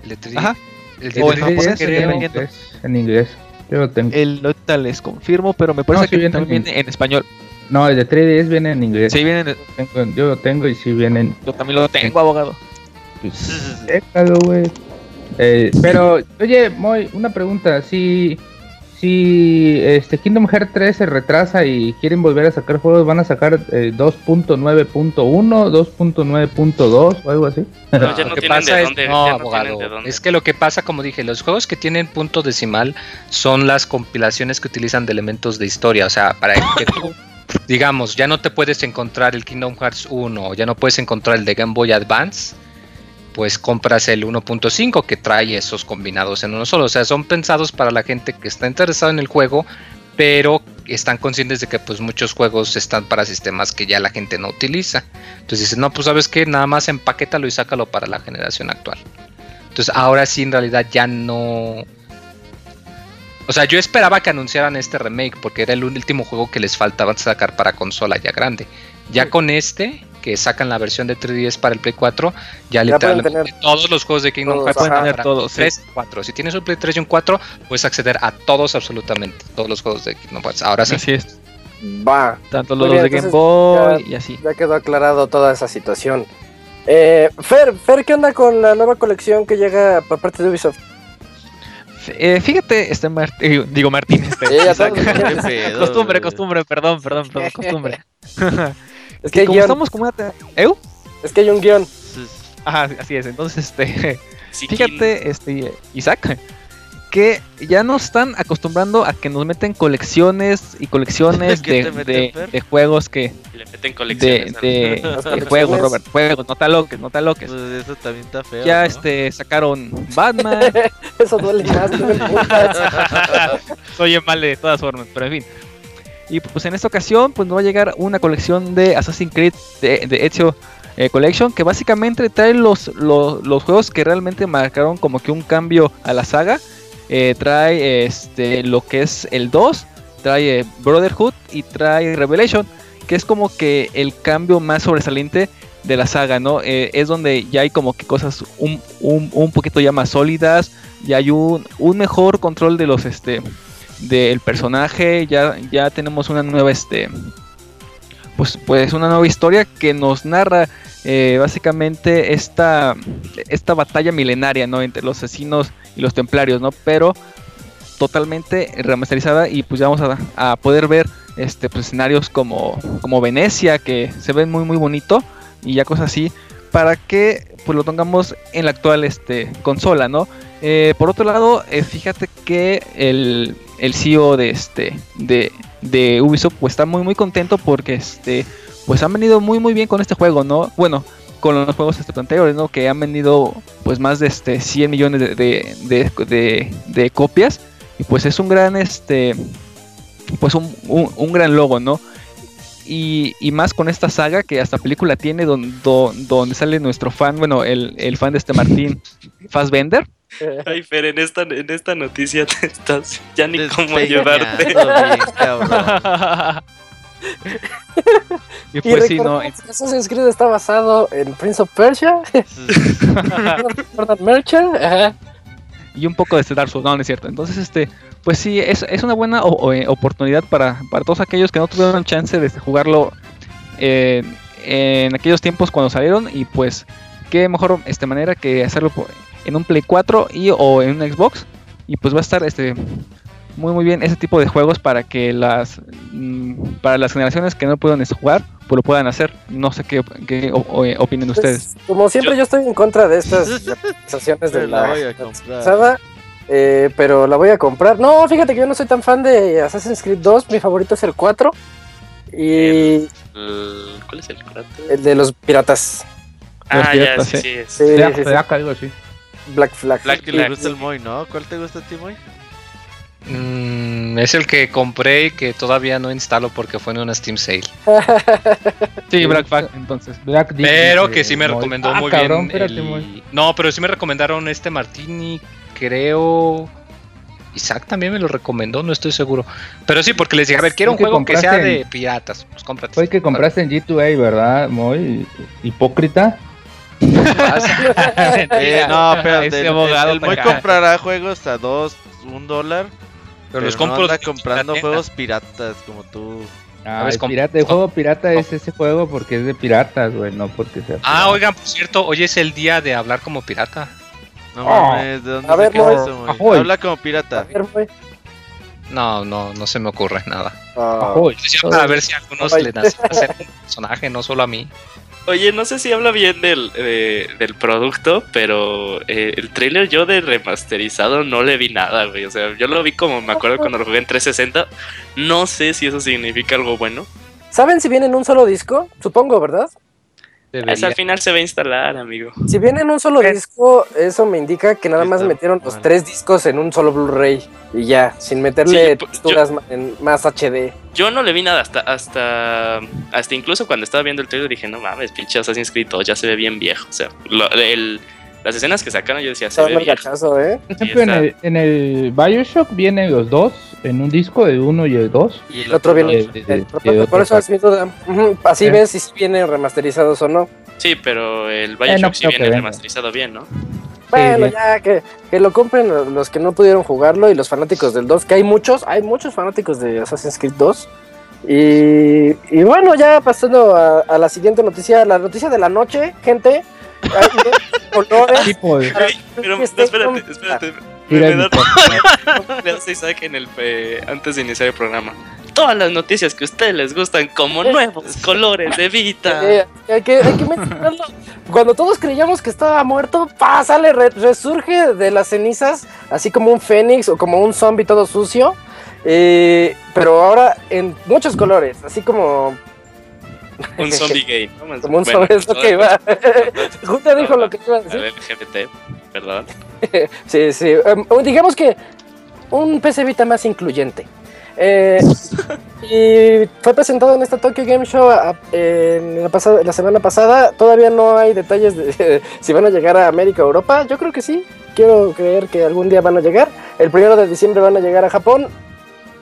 El de 3DS. Ajá. El de O El en 3DS japonés, viene que en viene inglés. En inglés. Yo lo tengo. El ahorita les confirmo, pero me parece No, sí que viene también en- viene en español. No, el de 3DS viene en inglés. Sí, vienen, Tengo- yo lo tengo y sí vienen. yo también lo tengo, abogado. Pues, déjalo, güey. Eh, pero, oye, Moy, una pregunta. Si, si este Kingdom Hearts 3 se retrasa y quieren volver a sacar juegos, ¿van a sacar eh, 2.9.1, 2.9.2 o algo así? No, ya Lo no que tienen pasa de es, dónde, no, ya no abogado, tienen de dónde. es que lo que pasa, como dije, los juegos que tienen punto decimal son las compilaciones que utilizan de elementos de historia, o sea, para que tú, digamos, ya no te puedes encontrar el Kingdom Hearts 1, o ya no puedes encontrar el de Game Boy Advance, pues compras el 1.5 que trae esos combinados en uno solo, o sea, son pensados para la gente que está interesada en el juego, pero están conscientes de que pues muchos juegos están para sistemas que ya la gente no utiliza. Entonces dicen, no, pues sabes que nada más empaquétalo y sácalo para la generación actual. Entonces ahora sí en realidad ya no... O sea, yo esperaba que anunciaran este remake porque era el último juego que les faltaba sacar para consola ya grande. Ya con este, que sacan la versión de 3DS para el Play 4, ya, Ya literalmente tener todos los juegos de Kingdom todos, Hearts Pueden tener todos, sí. 3 4. Si tienes un Play 3 y un 4, puedes acceder a todos absolutamente, todos los juegos de Kingdom Hearts. Ahora sí. Así es. Va. Tanto los bien, de Game Boy y así. Ya quedó aclarado toda esa situación. Eh, Fer, Fer, ¿qué onda con la nueva colección que llega por parte de Ubisoft? Eh, fíjate, este Mart- eh, digo Martín, este, Sí, ya costumbre, costumbre, perdón, perdón, perdón, costumbre. Es que hay como guion. estamos como una... ¿Eu? Es que hay un guion. Ajá, así es. Entonces, este, Sí, fíjate, este, Isaac, que ya nos están acostumbrando a que nos meten colecciones y colecciones ¿Qué de, de- de juegos que, le meten colecciones. de, de juegos, Robert, juegos, no te aloques, no te aloques. Pues eso también está feo. Ya ¿no? este sacaron Batman, Eso duele más. Oye, mal de todas formas, pero en fin. Y pues en esta ocasión, pues nos va a llegar una colección de Assassin's Creed de, Ezio eh, Collection, que básicamente trae los, los, juegos que realmente marcaron como que un cambio a la saga. Eh, trae este lo que es el 2, trae eh, Brotherhood y trae Revelation, que es como que el cambio más sobresaliente de la saga, ¿no? Es donde ya hay como que cosas un, un, un poquito ya más sólidas, ya hay un, un mejor control de los este del personaje, ya, ya tenemos una nueva este pues, pues una nueva historia que nos narra eh, básicamente esta, esta batalla milenaria ¿no? entre los asesinos y los templarios, ¿no? Pero totalmente remasterizada y pues ya vamos a, a poder ver este pues, escenarios como, como Venecia que se ven muy muy bonito y ya cosas así para que pues lo tengamos en la actual este consola, ¿no? Eh, por otro lado, eh, fíjate que el, el CEO de este de, de Ubisoft pues está muy muy contento porque este pues han venido muy muy bien con este juego, ¿no? Bueno, con los juegos este, anteriores, ¿no? Que han vendido pues más de este 100 millones de, de, de- copias y pues es un gran este pues un, un- gran logo, ¿no? Y, y más con esta saga que hasta película tiene don- don- donde sale nuestro fan, bueno, el, el fan de este Martín Fassbender. Ay, Fer, en esta, en esta noticia te estás ya ni cómo ayudarte. y pues sí, no, Assassin's Creed está basado en Prince of Persia, Merchant. Ajá. y un poco de este Dark Souls, no, no es cierto. Entonces, este, pues sí, es, es una buena o- o, eh, oportunidad para, para todos aquellos que no tuvieron chance de jugarlo eh, en aquellos tiempos cuando salieron y pues qué mejor este manera que hacerlo por- en un Play 4 y o en un Xbox y pues va a estar este muy muy bien ese tipo de juegos para que las mm, para las generaciones que no puedan este, jugar pues lo puedan hacer no sé qué, qué o- o- eh, opinen Pues, ustedes como siempre, yo... estoy en contra de estas actualizaciones de Pero la la, voy a comprar. pasada, eh, pero la voy a comprar. No, fíjate que yo no soy tan fan de Assassin's Creed 2. Mi favorito es el 4. Y El- ¿Cuál es el cuarto? el de los piratas. Ah, ya, piratas, sí, sí. Sí, sí, sí. Black Flag. Black Que le gusta el Moy, ¿no? ¿Cuál te gusta a ti, Moy? Mm, es el que compré y que todavía no instalo porque fue en una Steam Sale. sí Black Flag entonces Black Pero dice que sí me Moy. recomendó Ah, muy cabrón, bien. espérate, el- Moy. No, pero sí me recomendaron este Martini, creo. Isaac también me lo recomendó, no estoy seguro. Pero sí, porque les dije, a ver, quiero un que juego que sea de piratas. Pues cómprate. Fue el que compraste en G2A, ¿verdad? Muy hipócrita. Eh, no, espérate. Ese el- abogado el, el Moy para acá. comprará juegos a dos, un dólar. Pero los no compro anda de comprando juegos piratas como tú. Ah, ¿Sabes el, pirata, el juego pirata es ese juego porque es de piratas, güey, no porque sea. Ah, oigan, por cierto, hoy es el día de hablar como pirata. No Oh. mames, ¿de dónde A ver, eso? Ahoy. Habla como A pirata. ver. No, no, no se me ocurre nada. Ah, Ahoy. Decía para ver si a algunos Ay. le nace hacer un personaje, no solo a mí. Oye, no sé si habla bien del, de- del producto, pero eh, el trailer yo de remasterizado no le vi nada, güey. O sea, yo lo vi como me acuerdo cuando lo jugué en 360. No sé si eso significa algo bueno. ¿Saben si viene en un solo disco? Supongo, ¿verdad? Esa Debería. al final se va a instalar, amigo. Si viene en un solo disco, eso me indica que nada más está metieron los tres discos en un solo Blu-ray y ya, sin meterle Sí, yo- texturas ma- en más HD. Yo no le vi nada hasta, hasta, hasta incluso cuando estaba viendo el trailer dije, no mames, pinche Assassin's Creed 2 ya se ve bien viejo. O sea, lo- el- las escenas que sacaron yo decía, se Está ve gachazo, ¿eh? Por ejemplo, en el, en el Bioshock vienen los dos en un disco, el uno y el dos. Y El otro viene. de- de- de- de por eso es mi duda. Así Eh. ves si vienen remasterizados o no. Sí, pero el Bioshock no sí viene remasterizado bien, ¿no? Bueno, ya que, que lo compren los que no pudieron jugarlo y los fanáticos del 2, que hay muchos, hay muchos fanáticos de Assassin's Creed 2. Y, y bueno, ya pasando a, a la siguiente noticia, la noticia de la noche, gente. Colores Ey, pero no, espérate, espérate. Me da- Isaac en el, eh, antes de iniciar el programa. Todas las noticias que a ustedes les gustan como nuevos colores de Vita. Eh, hay, que, hay que mencionarlo. Cuando todos creíamos que estaba muerto, pa, sale, re- resurge de las cenizas, así como un fénix o como un zombie todo sucio. eh, pero ahora en muchos colores, así como, Un zombie gay. ¿no? Como un bueno, zombie. es lo que iba. Justo dijo lo que iba a decir. al LGBT, perdón. Sí, sí. em, digamos que un PC Vita más incluyente. Eh, y fue presentado en esta Tokyo Game Show a- en la, pasada, la semana pasada. Todavía no hay detalles de si van a llegar a América o Europa. Yo creo que sí. Quiero creer que algún día van a llegar. El primero de diciembre van a llegar a Japón.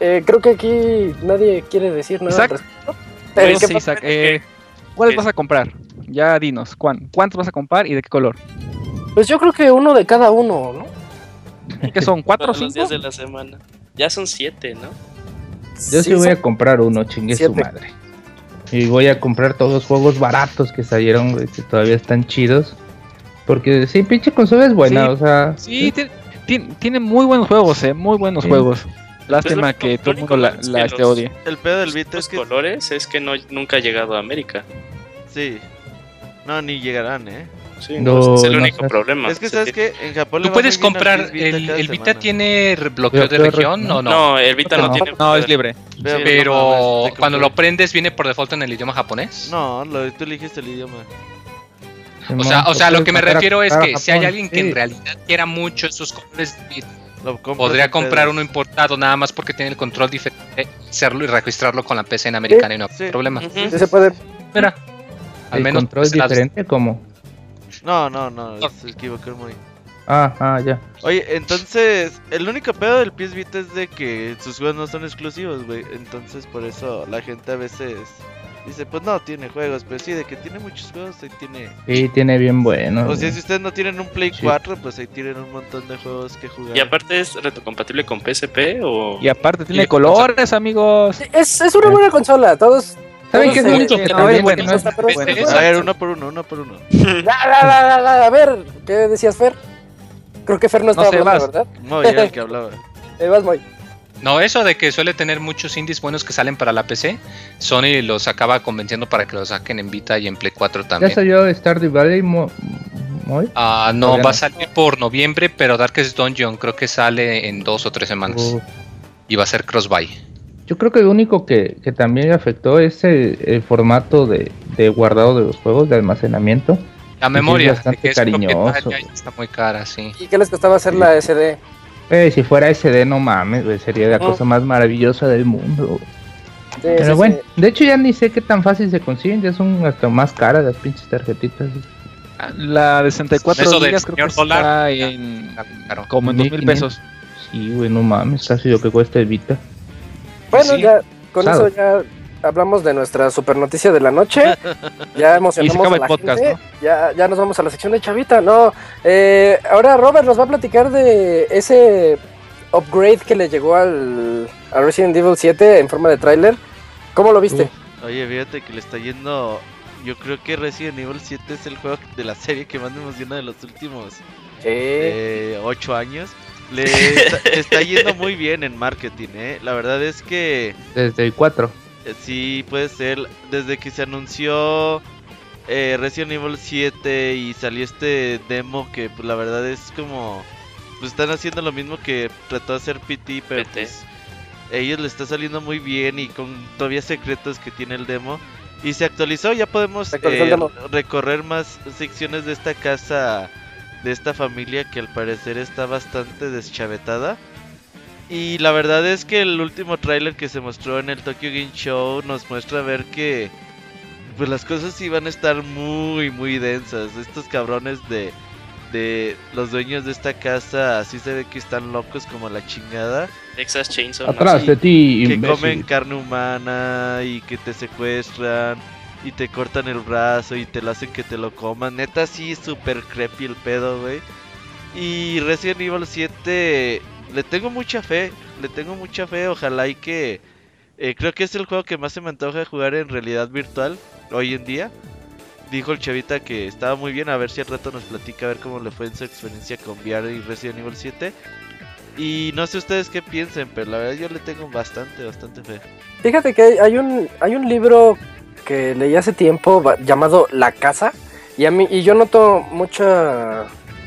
Eh, creo que aquí nadie quiere decir nada. al respecto. ¿Qué Sí, pasa? Isaac, eh, ¿cuáles vas a comprar? Ya dinos, ¿cuán- ¿cuántos vas a comprar y de qué color? Pues yo creo que uno de cada uno, ¿no? ¿Qué son? ¿Cuatro o Todos los cinco? días de la semana. Ya son siete, ¿no? Yo sí, Sí, voy a comprar uno, chingue su madre. Y voy a comprar todos los juegos baratos que salieron, que todavía están chidos. Porque sí, pinche consola es buena, Sí, o sea. Sí, tiene, tiene- tiene muy buenos juegos, eh, muy buenos Sí. juegos. Lástima que lo todo el mundo la, la que este, odie. El pedo del Vita Los es que. colores es que no, nunca ha llegado a América. Sí. No, ni llegarán, ¿eh? Sí, No, es el no único problema. Es que, Sí. ¿sabes qué? En Japón ¿Tú puedes comprar el, Vita semana. tiene bloqueo de región o no? No, el Vita no, No, tiene. No, es libre. Pero, Sí. Pero no mames, te cuando lo prendes viene por default en el idioma japonés. No, lo, tú elegiste el idioma. O sea, o sea, lo que me refiero es que si hay alguien que en realidad realidad quiera mucho esos colores, podría comprar uno importado nada más porque tiene el control diferente, hacerlo y registrarlo con la PC en americana y no hay Sí. problema. Sí se puede. Mira, al el menos control las- diferente, como. No, no, no, se equivocó muy. Ah, ah, ya. Oye, entonces, el único pedo del PS Vita es de que sus juegos no son exclusivos, güey. Entonces, por eso la gente a veces dice, pues no, tiene juegos, pero sí, de que tiene muchos juegos, ahí tiene... Sí, tiene bien bueno. O sea, si ustedes no tienen un Play Sí. 4, pues ahí tienen un montón de juegos que jugar. Y aparte es retrocompatible con PSP o. Y aparte tiene Y- colores, amigos. Es, es una buena consola. Todos ¿Saben qué es mucho? no, no A ver, uno por uno, uno por uno. La, la, la, la, la, A ver, ¿qué decías, Fer? Creo que Fer no estaba sé, hablando, vas. ¿verdad? No, ya el que hablaba. Eh, vas, Moy. No, eso de que suele tener muchos indies buenos que salen para la PC, Sony los acaba convenciendo para que los saquen en Vita y en Play 4 Ya también. salió Stardew Valley. Ah, no, va a salir por noviembre, pero Darkest Dungeon creo que sale en dos o tres semanas. Uh, Y va a ser cross-buy. Yo creo que lo único que, que también afectó es el, el formato de, de guardado de los juegos, de almacenamiento. La es memoria, bastante que es cariñoso. está muy cara, sí. ¿Y qué les costaba hacer la SD? Eh, si fuera SD, no mames, güey, sería la Ujú. cosa más maravillosa del mundo. Sí, Pero sí, bueno, sí. de hecho ya ni sé qué tan fácil se consiguen, ya son hasta más caras las pinches tarjetitas. güey. La de 64 Eso gigas creo que dólar. está en como en 2000 pesos. Sí, güey, no mames, casi lo que cuesta el Vita. Bueno, Sí. ya con eso ya hablamos de nuestra super noticia de la noche. Ya emocionamos acaba a el la podcast, gente. Ya, ya nos vamos a la sección de Chavita. No, eh, ahora Robert nos va a platicar de ese upgrade que le llegó al a Resident Evil 7 en forma de tráiler. ¿Cómo lo viste? Oye, fíjate que le está yendo. Yo creo que Resident Evil 7 es el juego de la serie que más me emociona de los últimos eh, 8 años. Le está, le está yendo muy bien en marketing, ¿eh? La verdad es que Desde el 4. Eh, sí puede ser. Desde que se anunció eh, Resident Evil 7 y salió este demo que pues, la verdad es como... Pues están haciendo lo mismo que trató de hacer PT, pero PT. pues ellos le está saliendo muy bien y con todavía secretos que tiene el demo. Y se actualizó, ya podemos eh, recorrer más secciones de esta casa, de esta familia que al parecer está bastante deschavetada. Y la verdad es que el último tráiler que se mostró en el Tokyo Game Show nos muestra ver que pues las cosas iban a estar muy muy densas. Estos cabrones de de los dueños de esta casa así se ve que están locos como la chingada. Texas Chainsaw. Atrás sí, de ti, que imbécil. comen carne humana y que te secuestran y te cortan el brazo y te lo hacen que te lo coman. Neta, sí, super creepy el pedo, güey. Y Resident Evil 7, le tengo mucha fe, le tengo mucha fe. Ojalá y que. eh, creo que es el juego que más se me antoja jugar en realidad virtual hoy en día. Dijo el chavita que estaba muy bien, a ver si al rato nos platica a ver cómo le fue en su experiencia con VR y Resident Evil 7. Y no sé ustedes qué piensen, pero la verdad yo le tengo bastante, bastante fe. Fíjate que hay, un hay un libro que leí hace tiempo llamado La Casa y a mí y yo noto mucha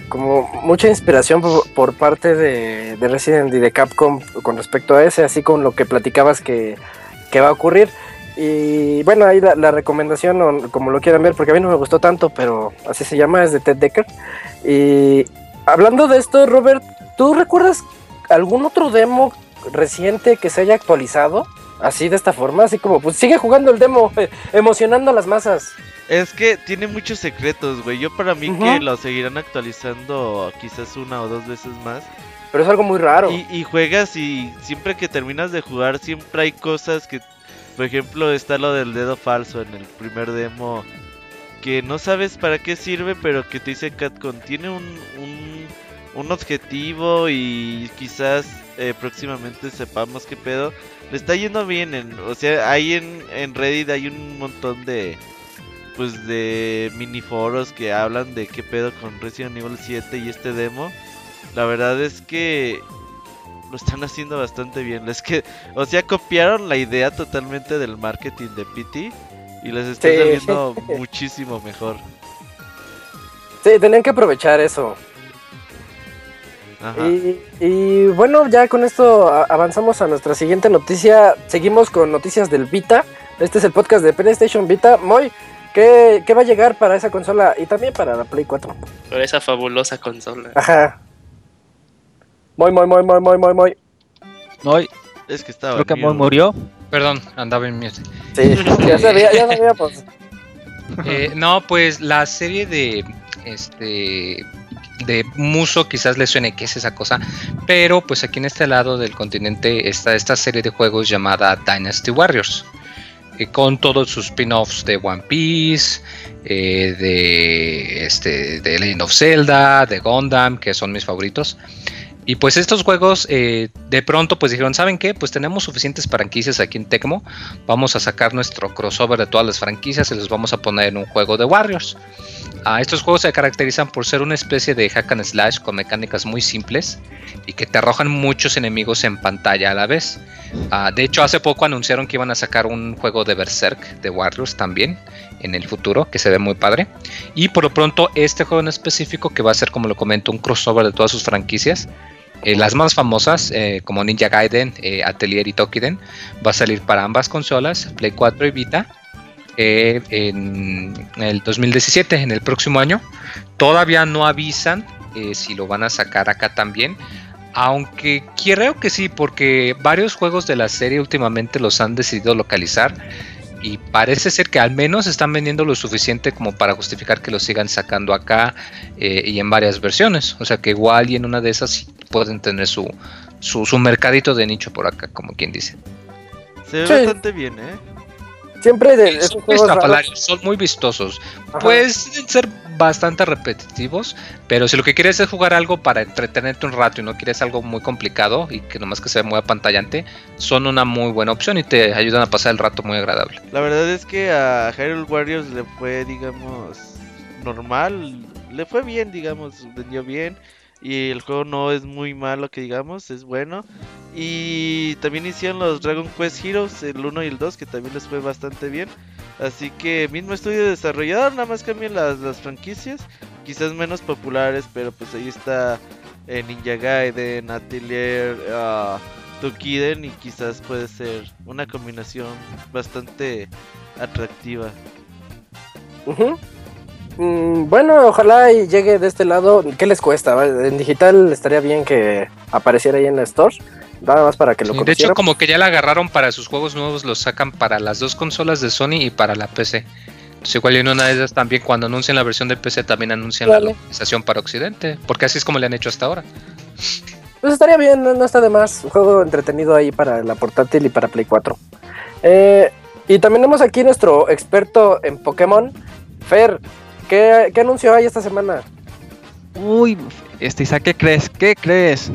como mucha inspiración por, por parte de, de Resident y de Capcom con respecto a ese, así con lo que platicabas que, que va a ocurrir. Y bueno, ahí la, la recomendación, o como lo quieran ver, porque a mí no me gustó tanto, pero así se llama, es de Ted Decker. Y hablando de esto, Robert, ¿tú recuerdas algún otro demo reciente que se haya actualizado? Así de esta forma, así como, pues sigue jugando el demo, eh, emocionando a las masas. Es que tiene muchos secretos, güey. Yo para mí que lo seguirán actualizando quizás una o dos veces más. Pero es algo muy raro. Y, y juegas y siempre que terminas de jugar siempre hay cosas que, por ejemplo, está lo del dedo falso en el primer demo que no sabes para qué sirve, pero que te dice Catcon tiene un, un, un objetivo y quizás eh, próximamente sepamos qué pedo. Le está yendo bien, en, o sea, ahí en, en Reddit hay un montón de pues de mini foros que hablan de qué pedo con Resident Evil 7 y este demo. La verdad es que lo están haciendo bastante bien. Es que, o sea, copiaron la idea totalmente del marketing de PT y les está Sí. saliendo muchísimo mejor. Sí, tenían que aprovechar eso. Ajá. Y, y bueno, ya con esto avanzamos a nuestra siguiente noticia. Seguimos con noticias del Vita. Este es el podcast de PlayStation Vita. Moy, ¿qué, qué va a llegar para esa consola y también para la Play 4? Por esa fabulosa consola. Ajá. Moy, Moy, Moy, Moy, Moy, Moy, Moy. No, Es que estaba. creo que. Moy murió. Perdón, andaba en mute. Sí, ya sabía, ya sabíamos. Eh, no, pues la serie de este de Muso quizás le suene que es esa cosa, pero pues aquí en este lado del continente está esta serie de juegos llamada Dynasty Warriors, eh, con todos sus spin-offs de One Piece, eh, de este de Legend of Zelda, de Gundam, que son mis favoritos. Y pues estos juegos eh, de pronto pues dijeron, ¿saben qué? Pues tenemos suficientes franquicias aquí en Tecmo, vamos a sacar nuestro crossover de todas las franquicias y los vamos a poner en un juego de Warriors. Estos juegos se caracterizan por ser una especie de hack and slash con mecánicas muy simples y que te arrojan muchos enemigos en pantalla a la vez. Ah, de hecho, hace poco anunciaron que iban a sacar un juego de Berserk de Warriors también en el futuro, que se ve muy padre. Y por lo pronto, este juego en específico, que va a ser, como lo comento, un crossover de todas sus franquicias, eh, las más famosas, eh, como Ninja Gaiden, eh, Atelier y Tokiden, va a salir para ambas consolas, Play 4 y Vita, en el 2017, en el próximo año. Todavía no avisan si lo van a sacar acá también. Aunque creo que sí, porque varios juegos de la serie últimamente los han decidido localizar y parece ser que al menos están vendiendo lo suficiente como para justificar que lo sigan sacando acá eh, y en varias versiones. O sea que igual y en una de esas pueden tener su, su, mercadito de nicho por acá, como quien dice. Se ve bastante bien, ¿eh? Siempre de esos juegos son muy vistosos. Pueden ser bastante repetitivos, pero si lo que quieres es jugar algo para entretenerte un rato y no quieres algo muy complicado y que nomás que sea muy apantallante, son una muy buena opción y te ayudan a pasar el rato muy agradable. La verdad es que a Hyrule Warriors le fue, digamos, normal, le fue bien, digamos, vendió bien y el juego no es muy malo que digamos, es bueno. Y también hicieron los Dragon Quest Heroes, el 1 y el 2, que también les fue bastante bien. Así que mismo estudio desarrollador, nada más cambian las, las franquicias, quizás menos populares, pero pues ahí está eh, Ninja Gaiden, Atelier, uh, Tokiden y quizás puede ser una combinación bastante atractiva. Mm, bueno, ojalá y llegue de este lado. ¿Qué les cuesta? En digital estaría bien que apareciera ahí en la store. Nada más para que lo De hecho, como que ya la agarraron para sus juegos nuevos, los sacan para las dos consolas de Sony y para la PC. Entonces, igual en una de ellas también, cuando anuncian la versión de PC, también anuncian la localización para Occidente. Porque así es como le han hecho hasta ahora. Pues estaría bien, no, está de más. Un juego entretenido ahí para la portátil y para Play 4. Eh, y también tenemos aquí nuestro experto en Pokémon, Fer. ¿Qué, anuncio hay esta semana? Uy, este Isaac, ¿qué crees? ¿Qué crees?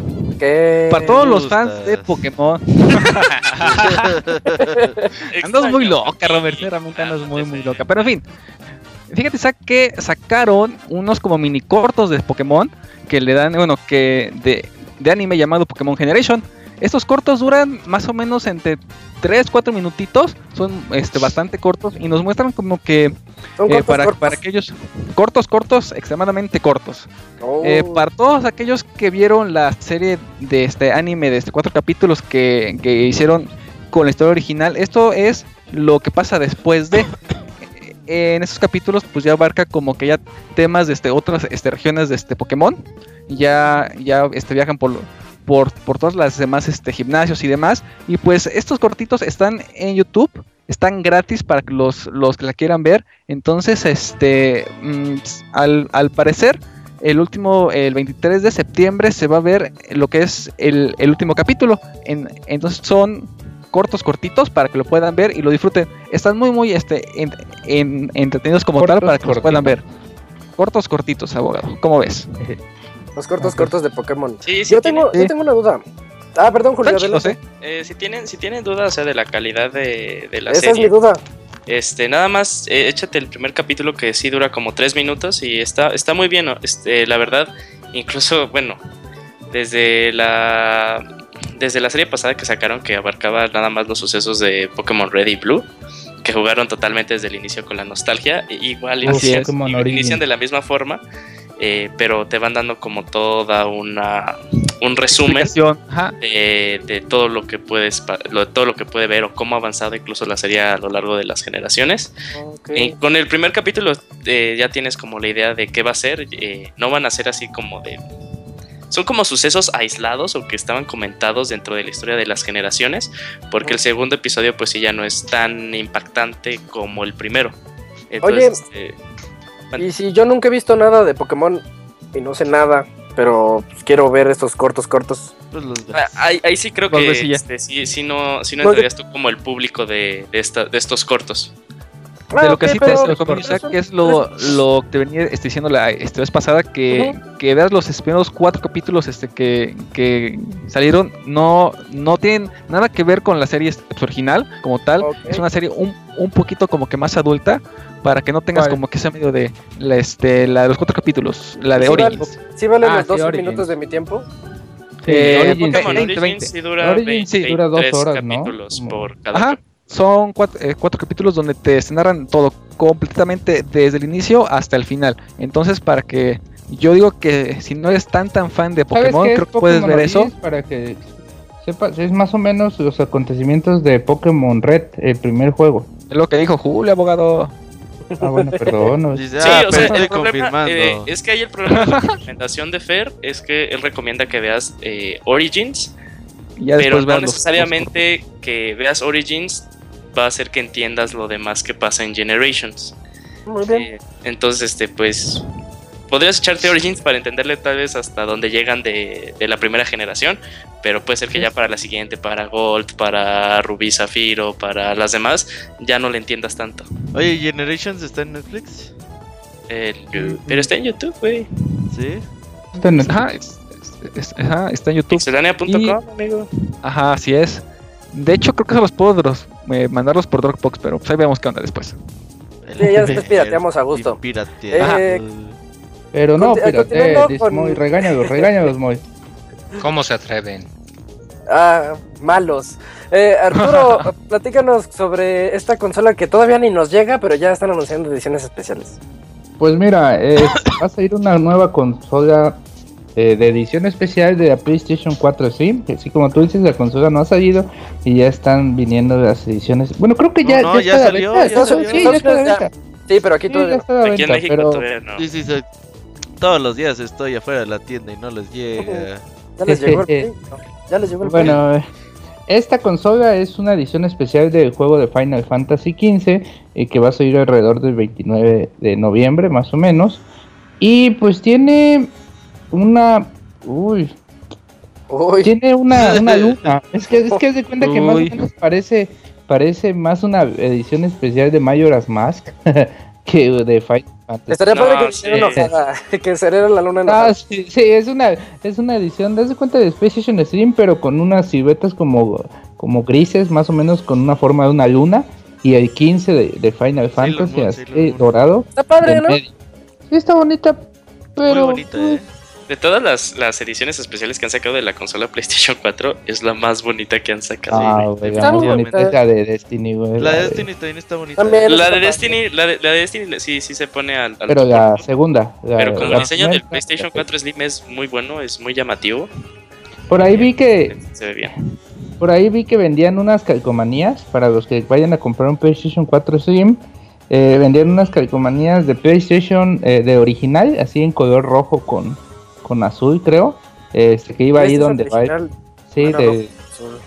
Para todos los fans de Pokémon. andas muy loca, Robert. Realmente andas muy, muy loca. Pero en fin, fíjate, Isaac, que sacaron unos como mini cortos de Pokémon que le dan, bueno, que de, de anime llamado Pokémon Generation. Estos cortos duran más o menos entre 3, 4 minutitos, son este, bastante cortos y nos muestran como que eh, para, para aquellos cortos, cortos, extremadamente cortos. Eh, oh. para todos aquellos que vieron la serie de este anime de este cuatro capítulos que, que hicieron con la historia original, esto es lo que pasa después de en estos capítulos pues ya abarca como que ya temas de este, otras este, regiones de este Pokémon. Ya, ya este, viajan por, por, por todas las demás este, gimnasios y demás. Y pues estos cortitos están en YouTube. Están gratis para los, los que la quieran ver. Entonces, este, mm, al, parecer, el último, el 23 de septiembre se va a ver lo que es el, último capítulo. En, entonces son cortos, cortitos para que lo puedan ver y lo disfruten. Están muy, muy este, en, entretenidos como tal para que los puedan ver. Cortos, cortitos, abogado. ¿Cómo ves? Los cortos, cortos de Pokémon. Sí, sí. Yo, tengo, yo tengo una duda. Ah, perdón, Julio. Eh, si, tienen, si tienen dudas de la calidad de, de la serie. Esa es mi duda. Este, nada más, eh, échate el primer capítulo que sí dura como tres minutos y está, está muy bien. Este, la verdad, incluso, bueno, desde la desde la serie pasada que sacaron que abarcaba nada más los sucesos de Pokémon Red y Blue, que jugaron totalmente desde el inicio con la nostalgia, igual inician de la misma forma eh, pero te van dando como toda una un resumen de, todo lo que puedes todo lo que puede ver o cómo ha avanzado incluso la serie a lo largo de las generaciones. Eh, con el primer capítulo eh, ya tienes como la idea de qué va a ser no van a ser así como de son como sucesos aislados o que estaban comentados dentro de la historia de las generaciones, porque el segundo episodio pues sí ya no es tan impactante como el primero. Entonces, Oye, y si yo nunca he visto nada de Pokémon y no sé nada, pero pues, quiero ver estos cortos, cortos. Pues ah, ahí, sí creo que este, sí, sí, no, sí no entrarías tú como el público de, de, esta, de estos cortos. Ah, de lo que sí pero- te recomiendo, Isaac, que es lo, lo que te venía este, diciendo la esta vez pasada, que, que veas los primeros cuatro capítulos este, que, que salieron, no, no tienen nada que ver con la serie este, original como tal, es una serie un, un poquito como que más adulta, para que no tengas ¿Cuál? como que ese medio de la, este, la de los cuatro capítulos, la de Sí, vale. Origins. ¿Sí valen Ah, los sí, 12 Origins. minutos de mi tiempo? Sí, Eh, Origins, Pokémon sí. 20, 20. Origins sí dura, Origins sí 20, dura dos 23 horas, ¿no? capítulos Como- por cada Ajá, son cuatro, eh, cuatro capítulos donde te se narran todo completamente desde el inicio hasta el final. Entonces, para que yo digo que si no eres tan tan fan de ¿Sabes Pokémon, creo que puedes Pokémon ver eso. Para que sepas, es más o menos los acontecimientos de Pokémon Red, el primer juego. Es lo que dijo Julio, abogado. Ah, bueno, perdón. Sí, ah, o sea, el problema eh, es que ahí el problema de la recomendación de Fer es que él recomienda que veas eh, Origins, ya pero no los- necesariamente que veas Origins va a hacer que entiendas lo demás que pasa en Generations. Muy bien. Eh, entonces, este, pues, podrías echarte Origins para entenderle tal vez hasta dónde llegan de, de la primera generación, pero puede ser que ya para la siguiente, para Gold, para Rubí Zafiro, para las demás, ya no le entiendas tanto. Oye, ¿Generations está en Netflix? Eh, pero está en YouTube, güey. Sí. Está en el- Ajá, es- es- es- ajá, está en YouTube. Y- amigo. Ajá, así es. De hecho, creo que se los puedo dros- eh, mandarlos por Dropbox, pero pues ahí vemos qué onda después. Sí, ya después pirateamos a gusto. Piratear. Eh, Pero no, continuando eh, con- Moy, regáñalos, regáñalos, Moy. ¿Cómo se atreven? Ah, malos. Eh, Arturo, platícanos sobre esta consola que todavía ni nos llega, pero ya están anunciando ediciones especiales. Pues mira, eh, va a salir una nueva consola eh, de edición especial de la PlayStation 4 Slim, que sí, como tú dices, la consola no ha salido y ya están viniendo las ediciones. Bueno, creo que ya, No, no, ya salió, ya. Sí, ya está a la Ya. venta. Sí, pero aquí Sí, todavía Aquí en México pero todavía no. Sí, sí, sí. Todos los días estoy afuera de la tienda y no les llega. Ya les llegó el Play, no, Ya les llegó el Play. Bueno, eh, esta consola es una edición especial del juego de Final Fantasy XV y que va a salir alrededor del 29 de noviembre, más o menos. Y pues tiene una... Uy, Uy, tiene una, una luna. Es que, es que de cuenta que más o menos parece, parece más una edición especial de Majora's Mask que de Final Fantasy. estaría No, padre que sí. hicieran enojada, que se era la luna Ah, enojada. sí, sí, es una, es una edición, das de cuenta de PlayStation Stream, pero con unas siluetas como, como grises, más o menos con una forma de una luna, y el 15 de, de Final Fantasy, Moon, así, Moon. dorado. Está padre, ¿no? medio. Sí, está bonita, pero... Muy bonita, eh. De todas las, las ediciones especiales que han sacado de la consola PlayStation 4, es la más bonita que han sacado. Ah, güey. Está muy bonita es la de Destiny, güey. La de de- Destiny también está bonita. También. La está de. Destiny, la de, la de Destiny sí, sí se pone al, al Pero la segunda. la- Pero como la el diseño del PlayStation 4 Slim es muy bueno, es muy llamativo. Por ahí vi que Se ve bien. Por ahí vi que vendían unas calcomanías para los que vayan a comprar un PlayStation 4 Slim. eh, vendían unas calcomanías de PlayStation eh, de original, así en color rojo con, con azul, creo. Este que iba ahí Este es donde va. Sí, de, rojo.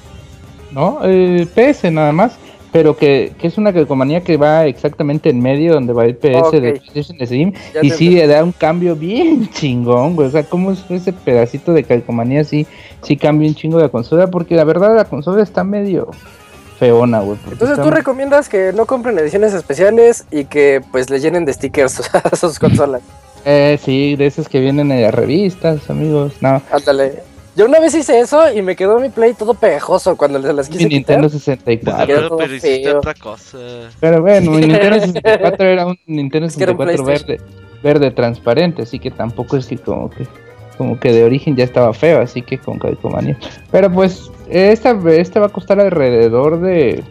¿no? El PS nada más. Pero que, que es una calcomanía que va exactamente en medio donde va el PS de PlayStation. Ya Y sí, entendí. le da un cambio bien chingón, güey. O sea, cómo es ese pedacito de calcomanía sí, sí cambia un chingo la consola. Porque la verdad la consola está medio feona, güey. Entonces está tú recomiendas que no compren ediciones especiales y que pues le llenen de stickers a sus consolas. Eh, sí, de esas que vienen en las revistas, amigos. No, Ándale. Yo una vez hice eso y me quedó mi play todo pegajoso cuando se las mi quise Nintendo quitar. 64. Quedó Pero, todo pero hiciste feo. otra cosa. Pero bueno, mi Nintendo 64 era un Nintendo Es que era un 64 verde, verde transparente, así que tampoco es que como que como que de origen ya estaba feo, así que con calcomanía. Pero pues esta esta va a costar alrededor de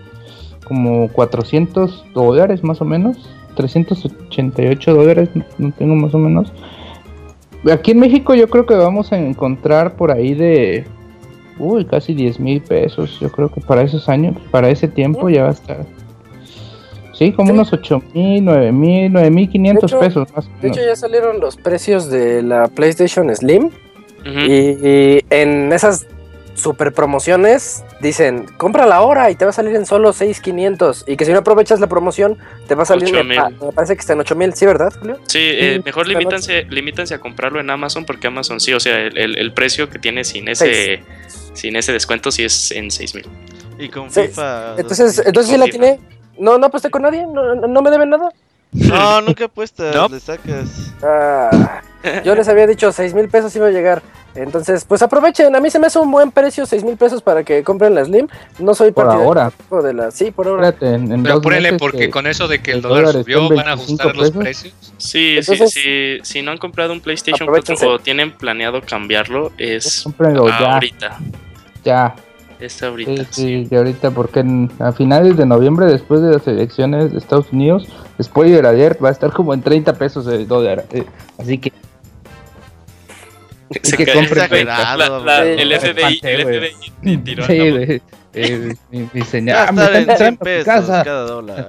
como 400 dólares más o menos, 388 dólares, no- tengo más o menos. Aquí en México yo creo que vamos a encontrar por ahí de uy, casi 10 mil pesos. Yo creo que para esos años, para ese tiempo ya va a estar. Sí, como Sí. unos 8 mil, 9 mil, 9 mil 500 De hecho- pesos más o De hecho ya salieron los precios de la PlayStation Slim y en esas super promociones dicen cómprala ahora y te va a salir en solo 6.500 y que si no aprovechas la promoción te va a salir, 8,000. pa- me parece que está en 8.000, ¿sí verdad Julio? Sí, eh, Sí, mejor limítanse, limítanse a comprarlo en Amazon porque Amazon sí, o sea, el, el- el precio que tiene sin ese sin ese descuento sí es en 6000. Y con Sí, FIFA. Entonces, 2000. entonces sí la FIFA. tiene, No, no aposté con nadie, no, no- no me deben nada. No, nunca apuestas, No. le sacas. Ah, yo les había dicho 6 mil pesos iba a llegar. Entonces, pues aprovechen. A mí se me hace un buen precio, 6 mil pesos para que compren la Slim. No soy Por ahora. de la. Sí, por ahora. Espérate, en, en Pero meses porque que- con eso de que el dólar dólar subió van a 25 ajustar los precios. Sí, Entonces- sí, sí. Si no han comprado un PlayStation Aprovechense. 4 o tienen planeado cambiarlo, es Cómprenlo ya, ahorita. ya. Es Sí, ahorita. sí, de ahorita, porque en- a finales de noviembre, después de las elecciones de Estados Unidos, spoiler ayer, va a estar como en 30 pesos el dólar. eh, así que Se que exagerado, la- la- el FBI, el tiró Sí, eh, mi, mi señal. Ah, me estar están en 100 entrando a mi pesos casa. cada dólar.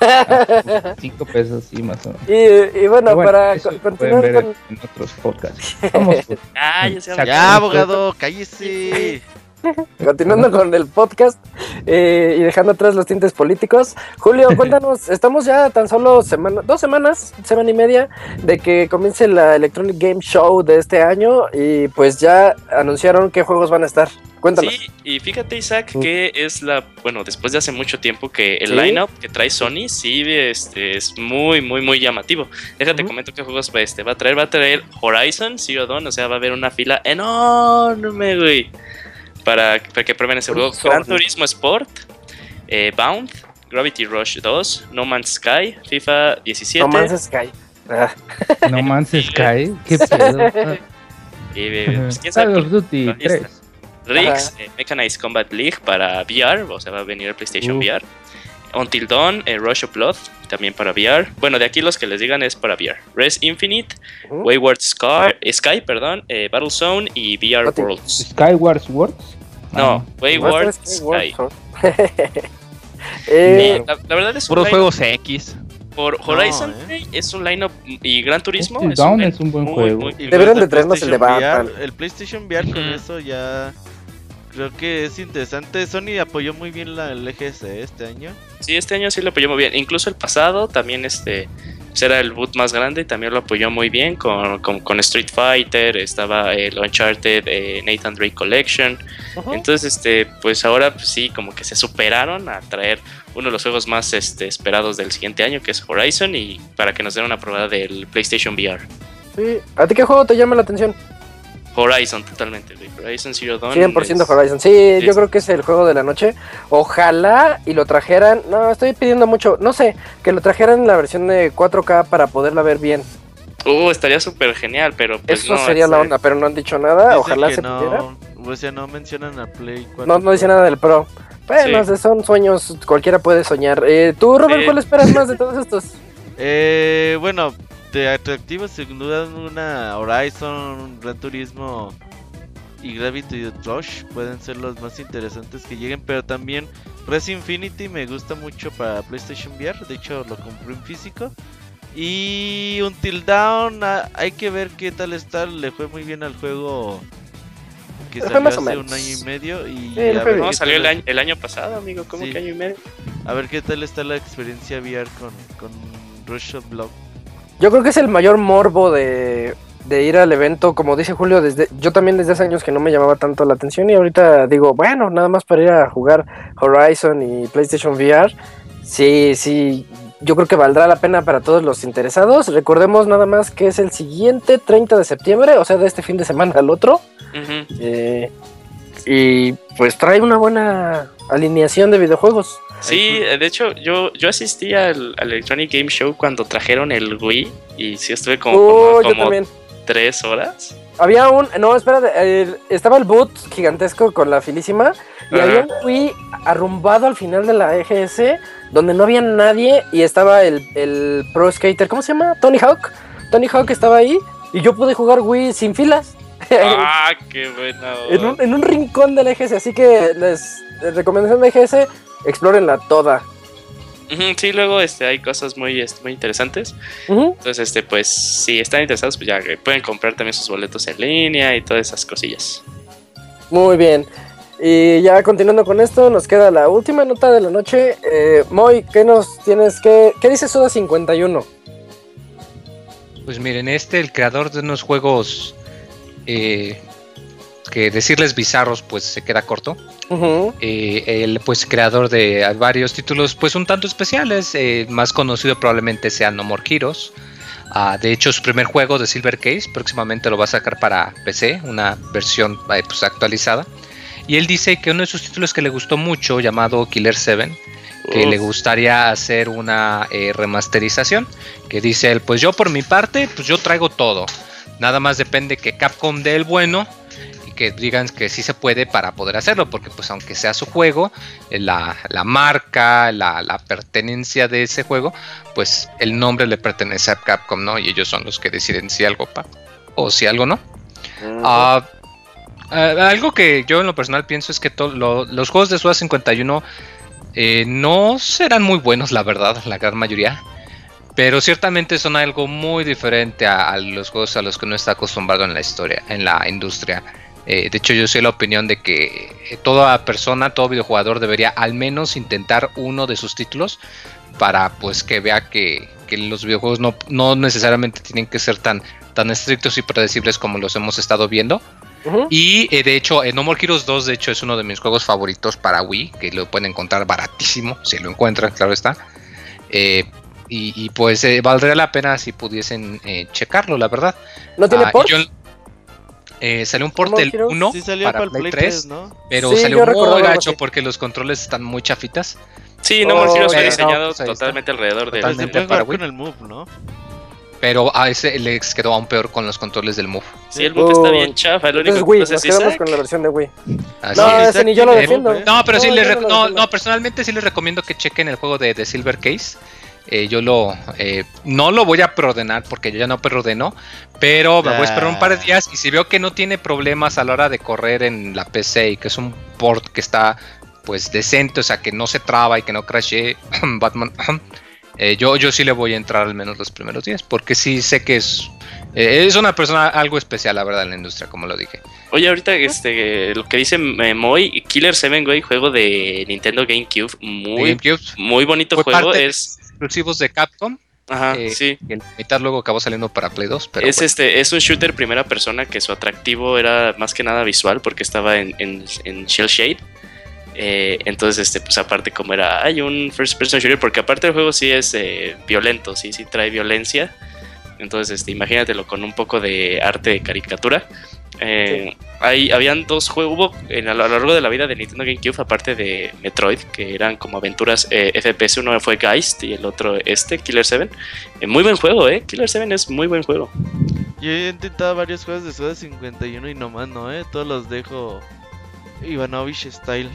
5 pesos, sí, más o menos. Y, y bueno, para co- continuar ver con. en otros podcasts. Vamos, pues. Ah, Ya, abogado, cállese. Continuando con el podcast eh, y dejando atrás los tintes políticos, Julio, cuéntanos, estamos ya tan solo semana, dos semanas, semana y media, de que comience la Electronic Game Show de este año y pues ya anunciaron qué juegos van a estar. Cuéntanos. Sí, y fíjate Isaac que es la, bueno, después de hace mucho tiempo que el Sí. lineup que trae Sony sí este, es muy, muy, muy llamativo. Déjate Ujú. comento qué juegos va, este, va a traer, va a traer Horizon Zero Dawn, o sea, va a haber una fila enorme, güey, para, para que prueben ese juego. Gran Turismo Sport, eh, Bound, Gravity Rush 2, No Man's Sky, FIFA 17, No Man's Sky. Ah, No Man's Sky, qué pedo. y, eh, pues, quién sabe Call of cuál- Duty ahí está. 3. Riggs, eh, Mechanized Combat League para VR, o sea, va a venir el PlayStation Uh. VR. Until Dawn, eh, Rush of Blood, también para VR. Bueno, de aquí los que les digan es para VR. Res Infinite. Wayward Scar, Sky, perdón, eh, Battlezone y VR Worlds. Skyward Swords. No, Wayward Sky. Eh, la, la verdad es un Puros juegos X. por Horizon No, eh. es un lineup y Gran Turismo es un, es un buen muy, juego. muy- Y Deberían de traernos el de PlayStation Batman. VR, El PlayStation VR con eso ya creo que es interesante. Sony apoyó muy bien la, el EGS este año. Sí, este año sí lo apoyó muy bien. Incluso el pasado también este era el boot más grande y también lo apoyó muy bien con, con, con Street Fighter, estaba el Uncharted eh, Nathan Drake Collection. Entonces, este, pues ahora pues, sí, como que se superaron a traer uno de los juegos más este, esperados del siguiente año, que es Horizon, y para que nos den una prueba del PlayStation VR. Sí. ¿A ti qué juego te llama la atención? Horizon, totalmente, güey. Horizon Zero Dawn. 100% es- Horizon. Sí, yo creo que es el juego de la noche. Ojalá y lo trajeran. No, estoy pidiendo mucho. No sé, que lo trajeran en la versión de 4K para poderla ver bien. Uh, estaría súper genial, pero pues Eso no, sería la este, onda, pero no han dicho nada. Dicen Ojalá que se no, pudiera. O sea, no mencionan a Play 4. No, no dice nada del Pro. Bueno, Sí. son sueños, cualquiera puede soñar. Eh, ¿Tú, Robert, Sí. cuál esperas más de todos estos? Eh, bueno, de atractivos sin duda una Horizon, Gran Turismo y Gravity Rush pueden ser los más interesantes que lleguen, pero también Res Infinity me gusta mucho para PlayStation VR, de hecho lo compré en físico. Y Until Dawn, ah, hay que ver qué tal está, le fue muy bien al juego que salió más hace un año y medio y Sí, a ver. No, salió el año, el año pasado, amigo. ¿Cómo Sí. que año y medio? A ver qué tal está la experiencia VR con, con Rush of Blood. Yo creo que es el mayor morbo de, de ir al evento, como dice Julio, desde yo también desde hace años que no me llamaba tanto la atención y ahorita digo, bueno, nada más para ir a jugar Horizon y PlayStation VR. Sí, sí, yo creo que valdrá la pena para todos los interesados. Recordemos nada más que es el siguiente 30 de septiembre, o sea, de este fin de semana al otro. Eh, y pues trae una buena alineación de videojuegos. Sí, de hecho, yo, yo asistí al, al Electronic Game Show cuando trajeron el Wii y sí estuve como, Oh, como, yo como también. tres horas. Había un, no, espera, eh, estaba el boot gigantesco con la filísima y Ajá. había un Wii arrumbado al final de la EGS donde no había nadie y estaba el, el pro skater, ¿cómo se llama? Tony Hawk. Tony Hawk estaba ahí y yo pude jugar Wii sin filas. ¡Ah, qué buena! en, un, en un rincón de la EGS, así que les, les recomendación de EGS, explórenla toda. Sí, luego este, hay cosas muy, este, muy interesantes. Entonces, este, pues, si están interesados, pues ya que pueden comprar también sus boletos en línea y todas esas cosillas. Muy bien. Y ya continuando con esto, nos queda la última nota de la noche. Eh, Moy, ¿qué nos tienes que... ¿Qué dice Suda 51? Pues miren, este, el creador de unos juegos eh, porque decirles bizarros pues se queda corto. Eh, el pues creador de varios títulos pues un tanto especiales, eh, más conocido probablemente sea No More Heroes. Ah, de hecho su primer juego de Silver Case próximamente lo va a sacar para PC, una versión eh, pues actualizada. Y él dice que uno de sus títulos que le gustó mucho llamado Killer 7 que le gustaría hacer una eh, remasterización. Que dice él, pues yo por mi parte, pues yo traigo todo. Nada más depende que Capcom dé el bueno que digan que sí se puede para poder hacerlo. Porque pues aunque sea su juego, eh, la, la marca, la, la pertenencia de ese juego, pues el nombre le pertenece a Capcom, ¿no? Y ellos son los que deciden si algo pa o si algo no. Ah, eh, algo que yo en lo personal pienso es que lo- los juegos de Suda 51 eh, no serán muy buenos, la verdad, la gran mayoría. Pero ciertamente son algo muy diferente a, a los juegos a los que uno está acostumbrado en la historia, en la industria. Eh, de hecho, yo soy la opinión de que toda persona, todo videojugador debería al menos intentar uno de sus títulos para pues que vea que, que los videojuegos no, no necesariamente tienen que ser tan, tan estrictos y predecibles como los hemos estado viendo. Y eh, de hecho, eh, No More Heroes 2, de hecho, es uno de mis juegos favoritos para Wii, que lo pueden encontrar baratísimo, si lo encuentran, claro está. Eh, y, y, pues valdría la pena si pudiesen checarlo, la verdad. ¿No tiene Ah, y port? yo- eh, salió un port No del Heroes? 1 sí para para el Play Play 3, 3, ¿no? pero Sí, salió muy gacho porque los controles están muy chafitas. Sí, No Oh, Heroes fue diseñado pues ahí está. totalmente alrededor de... Pues Totalmente para Wii. con el Move, ¿no? Pero a ese les quedó aún peor con los controles del Move. Sí, el book está bien chafa. Lo único que Wii, no sé nos quedamos con la versión de Wii. Así No, es. ese ni yo lo defiendo. tiene- No, pero sí No, les no no, no, personalmente sí les recomiendo que chequen el juego de, de Silver Case. Eh, yo lo eh, no lo voy a preordenar porque yo ya no preordeno, pero me voy a esperar un par de días y si veo que no tiene problemas a la hora de correr en la PC y que es un port que está pues decente, o sea que no se traba y que no crashee Batman, eh, yo, yo sí le voy a entrar al menos los primeros días porque sí sé que es eh, es una persona algo especial, la verdad, en la industria, como lo dije. Oye, ahorita este, lo que dice Moy, Killer 7, güey, juego de Nintendo GameCube, muy, GameCube muy bonito fue juego. Es, exclusivos de Capcom. ajá, eh, sí. Y en la mitad luego acabó saliendo para Play 2, pero es bueno. este, es un shooter primera persona que su atractivo era más que nada visual porque estaba en, en, en Shell Shade. Eh, entonces, este, pues aparte como era, hay un first person shooter, porque aparte el juego sí es eh, violento, sí, sí trae violencia. Entonces, este, imagínatelo con un poco de arte de caricatura. Eh, hay, habían dos juegos, hubo en, a lo largo de la vida de Nintendo GameCube, aparte de Metroid, que eran como aventuras eh, FPS, uno fue Geist y el otro este, Killer 7. Eh, muy buen juego, eh, Killer 7 es muy buen juego. Yo he intentado varios juegos de Suda 51 y nomás no, ¿eh? Todos los dejo Ivanovich style.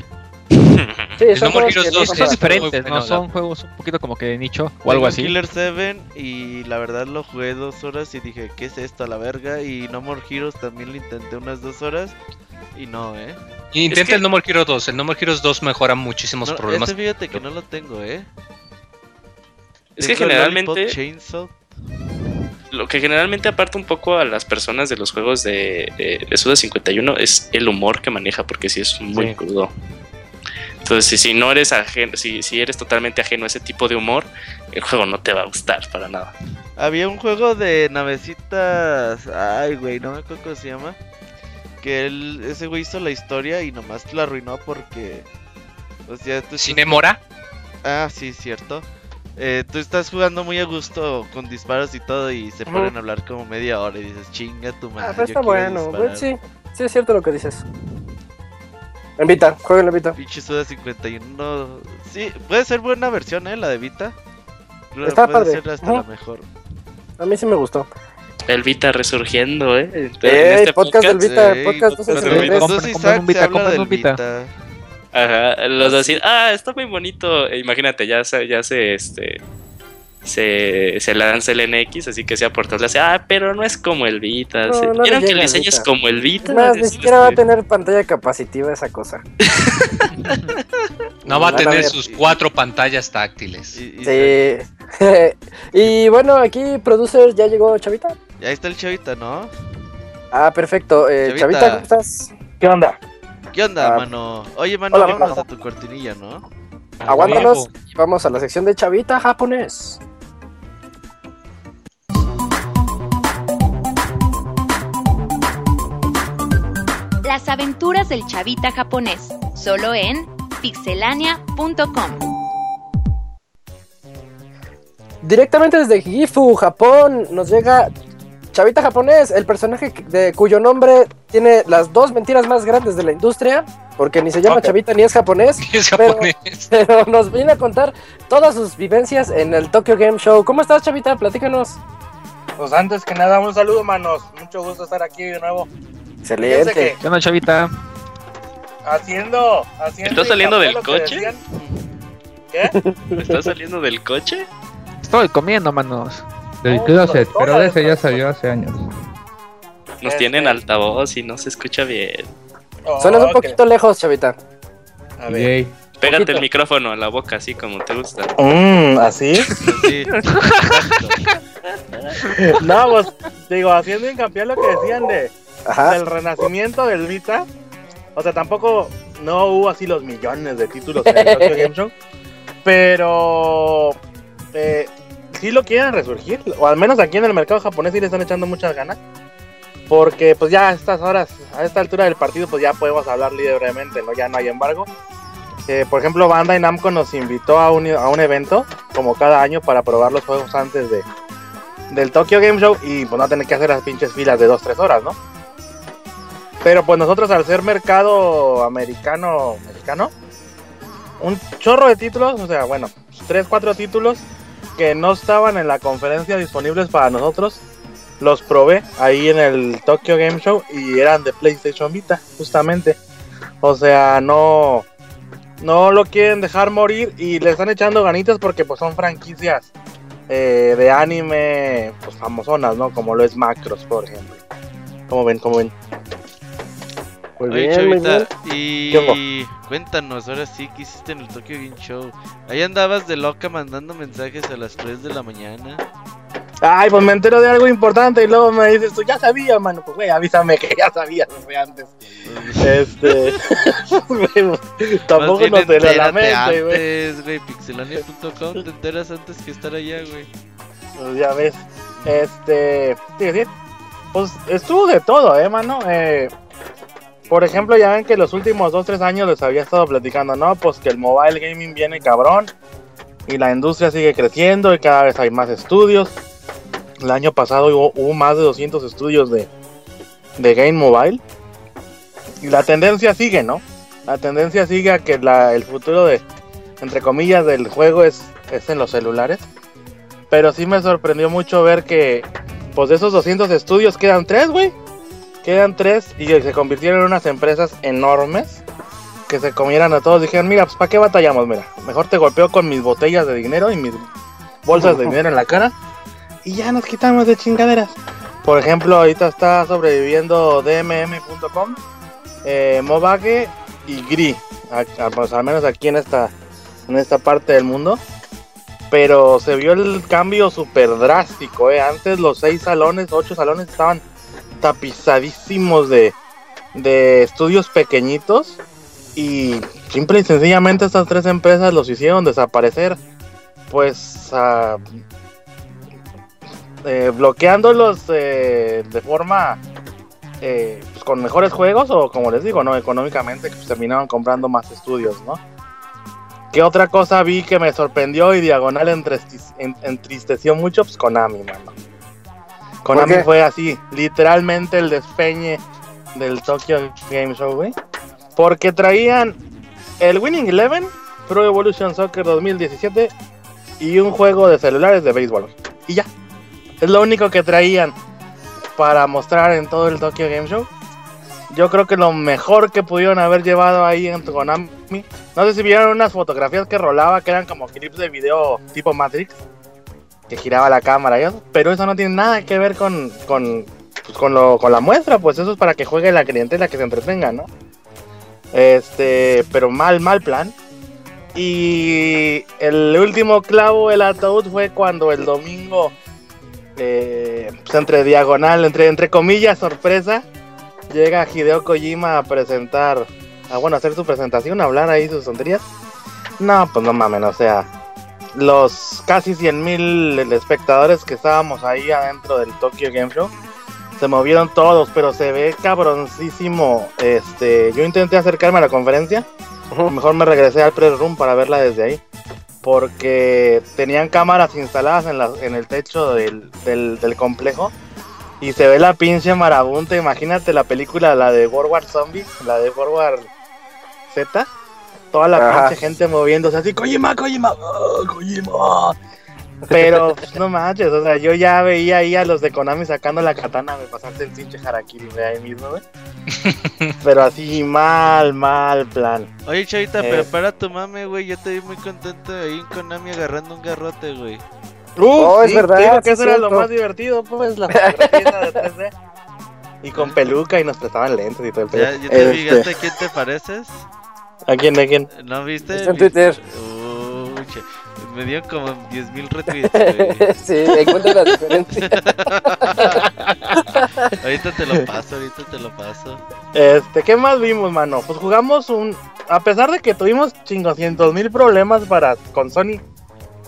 Sí, El son Heroes no 2 son diferentes, Son juegos un poquito como que de nicho o algo así. Killer 7 y la verdad lo jugué dos horas y dije, ¿qué es esto a la verga? Y No More Heroes también lo intenté unas dos horas y no, ¿eh? Y Intenta Es que- el No More Heroes 2. El No More Heroes 2 mejora muchísimos No, problemas. ese fíjate que no lo tengo, ¿eh? Es que generalmente lo que generalmente aparta un poco a las personas de los juegos de, de, de Suda 51 es el humor que maneja, porque sí es muy Sí. crudo. Entonces, si, si no eres ajeno, si, si eres totalmente ajeno a ese tipo de humor, el juego no te va a gustar para nada. Había un juego de navecitas. Ay, güey, no me acuerdo cómo se llama. Que él, ese güey hizo la historia y nomás la arruinó porque. O sea, tú. Cinemora. Ah, sí, cierto. Eh, tú estás jugando muy a gusto con disparos y todo y se Ujú. ponen a hablar como media hora y dices, chinga tu madre. Ah, pero yo está bueno, disparar". güey, sí. Sí, es cierto lo que dices. En Vita, jueguen en Vita. Pinche Suda 51. Sí, puede ser buena versión, eh, la de Vita. Está puede padre. ser hasta la mejor. A mí sí me gustó. El Vita resurgiendo, ¿eh? En Eh, este podcast del Vita, Sí, podcast pues, 263. Los Compren- dos compren Isaac un Vita, se habla compren un Vita. Vita. Ajá, los dos así, ah, está muy bonito. E imagínate, ya se, ya se, este, se, se lanza el NX, así que sea por todos lados. Ah, pero no es como el Vita. No, le ¿Vieron que el diseño es como el Vita? Ni siquiera va a este, tener pantalla capacitiva esa cosa. No va a tener sus cuatro pantallas táctiles. Y- y Sí. y bueno, aquí, producer, ya llegó Chavita. se- Ahí está el chavita, ¿no? Ah, perfecto. Eh, Chavita. Chavita, ¿cómo estás? ¿Qué onda? ¿Qué onda, Ah. mano? Oye, mano, Hola, vámonos mano. a tu cortinilla, ¿no? Aguántanos y vamos a la sección de Chavita japonés. Las aventuras del chavita japonés, solo en pixelania.com. Directamente desde Gifu, Japón, nos llega Chavita Japonés, el personaje de cuyo nombre tiene las dos mentiras más grandes de la industria, porque ni se llama. Chavita ni es japonés, Es pero, japonés. pero nos viene a contar todas sus vivencias en el Tokyo Game Show. ¿Cómo estás, Chavita? Platícanos. Pues antes que nada, un saludo, manos. Mucho gusto estar aquí de nuevo. Excelente. que ¿Qué onda, chavita? haciendo, haciendo. ¿Estás saliendo del coche? ¿Qué? ¿Estás saliendo del coche? Estoy comiendo, manos. Del No, closet, toda pero de ese ya salió hace años. Nos Este- tienen altavoz y no se escucha bien. Suenas un poquito lejos, Chavita. A ver. Yay. Pégate Poquito. el micrófono a la boca, así como te gusta. Mm, ¿Así? Sí. no, pues, digo, haciendo hincapié lo que decían de, Ajá. del renacimiento del Vita. O sea, tampoco no hubo así los millones de títulos en el Tokyo Game Show. Pero eh, sí lo quieren resurgir. O al menos aquí en el mercado japonés sí le están echando muchas ganas. Porque pues ya a estas horas, a esta altura del partido, pues ya podemos hablar libremente, ¿no? Ya no hay embargo. Eh, por ejemplo, Bandai Namco nos invitó a un, a un evento, como cada año, para probar los juegos antes de, del Tokyo Game Show y pues no tener que hacer las pinches filas de 2-3 horas, ¿no? Pero pues nosotros al ser mercado americano, americano, un chorro de títulos, o sea, bueno, 3, 4 títulos que no estaban en la conferencia disponibles para nosotros, los probé ahí en el Tokyo Game Show y eran de PlayStation Vita, justamente. O sea, no, no lo quieren dejar morir y le están echando ganitas porque pues son franquicias eh, de anime pues famosonas, ¿no? Como lo es Macros, por ejemplo. Como ven, como ven. Muy Oye, bien, muy bien. Chavita, y ¿Qué cuéntanos ahora sí qué hiciste en el Tokyo Game Show. Ahí andabas de loca mandando mensajes a las 3 de la mañana. Ay, pues me entero de algo importante y luego me dices tú, ya sabía, mano. Pues güey, avísame que ya sabías desde antes. Este. tampoco nos te la entérate mente, güey. güey. Pixelania.com, te enteras antes que estar allá, güey. Pues ya ves. Este. Pues estuvo de todo, eh, mano. Eh, por ejemplo, ya ven que los últimos 2-3 años les había estado platicando, ¿no? Pues que el mobile gaming viene cabrón. Y la industria sigue creciendo y cada vez hay más estudios. El año pasado hubo, más de 200 estudios de, de game mobile. Y la tendencia sigue, ¿no? La tendencia sigue a que el futuro de, entre comillas, del juego es, es en los celulares. Pero sí me sorprendió mucho ver que, pues de esos 200 estudios quedan 3, güey. Quedan 3 y se convirtieron en unas empresas enormes que se comieran a todos. Dijeron, mira, pues ¿para qué batallamos? Mira, mejor te golpeo con mis botellas de dinero y mis bolsas de dinero en la cara. Y ya nos quitamos de chingaderas. Por ejemplo, ahorita está sobreviviendo DMM.com, eh, Mobage y Gri. pues al menos aquí en esta, en esta parte del mundo. Pero se vio el cambio súper drástico, ¿eh? Antes los seis salones, ocho salones estaban tapizadísimos de, de estudios pequeñitos. Y simple y sencillamente estas tres empresas los hicieron desaparecer. Pues ah, eh, bloqueándolos eh, de forma eh, pues, con mejores juegos o como les digo, no económicamente, pues, terminaron comprando más estudios, ¿no? ¿Qué otra cosa vi que me sorprendió y diagonal entristeció mucho? Pues Konami, mano. Konami fue así, literalmente el despeñe del Tokyo Game Show, güey. Porque traían el Winning Eleven, Pro Evolution Soccer 2017 y un juego de celulares de béisbol. Y ya. Es lo único que traían para mostrar en todo el Tokyo Game Show. Yo creo que lo mejor que pudieron haber llevado ahí en Konami. No sé si vieron unas fotografías que rolaba que eran como clips de video tipo Matrix. Que giraba la cámara y eso. Pero eso no tiene nada que ver con, con, pues, con, lo, con la muestra. Pues eso es para que juegue la clientela, que se entretenga, ¿no? Este, pero mal, mal plan. Y el último clavo del ataúd fue cuando el domingo, eh, pues entre diagonal, entre, entre comillas, sorpresa, llega Hideo Kojima a presentar, a bueno, hacer su presentación, a hablar ahí sus tonterías. No, pues no mamen, o sea, los casi 100 mil espectadores que estábamos ahí adentro del Tokyo Game Show, se movieron todos, pero se ve cabroncísimo. Este, yo intenté acercarme a la conferencia, mejor me regresé al press room para verla desde ahí. Porque tenían cámaras instaladas en, la- en el techo del, del, del complejo. Y se ve la pinche marabunta. Imagínate la película, la de World War Zombie, la de World War Z. Toda la Ajá. pinche gente moviéndose así, Kojima, Kojima, oh, Kojima. Pero pues, no manches, o sea, yo ya veía ahí a los de Konami sacando la katana, me pasaste el pinche harakiri de ahí mismo, güey. Pero así mal, mal plan. Oye, Chavita, Eh. pero para tu mame, güey. Yo te vi muy contento ahí en Konami agarrando un garrote, güey. Uh, Oh, es verdad, que sí eso es era lo más divertido, pues, la fotografía de 3D. Y con peluca y nos prestaban lentes y todo el pedo. Ya, ya te vi, Este, ¿a quién te pareces? ¿A quién, a quién? ¿No viste? Está en Twitter. Uy, me dio como 10.000 retweets, sí, encuentra la diferencia. ahorita te lo paso, ahorita te lo paso. Este, ¿qué más vimos, mano? Pues jugamos un... A pesar de que tuvimos chingoscientos mil problemas para con Sony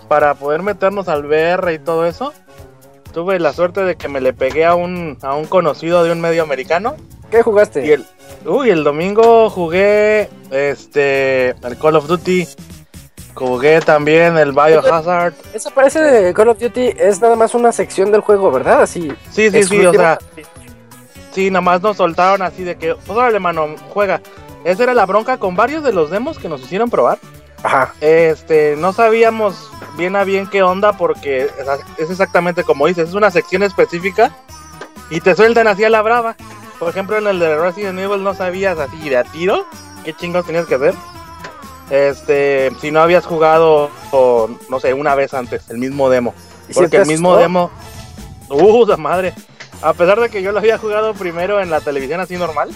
para poder meternos al VR y todo eso, tuve la suerte de que me le pegué a un, a un conocido de un medio americano. ¿Qué jugaste? Y el, uy, el domingo jugué este el Call of Duty. Jugué también el Biohazard. Eso parece de Call of Duty, es nada más una sección del juego, ¿verdad? Así. Sí, sí, sí, o sea, sí, nada más nos soltaron así de que, pues órale, mano, juega. Esa era la bronca con varios de los demos que nos hicieron probar. Ajá. Este, no sabíamos bien a bien qué onda porque es exactamente como dices, es una sección específica y te sueltan así a la brava. Por ejemplo, en el de Resident Evil no sabías así de a tiro qué chingos tenías que hacer. Este, si no habías jugado, o, no sé, una vez antes, el mismo demo. ¿Y si Porque el mismo demo. Uh, la madre. A pesar de que yo lo había jugado primero en la televisión así normal,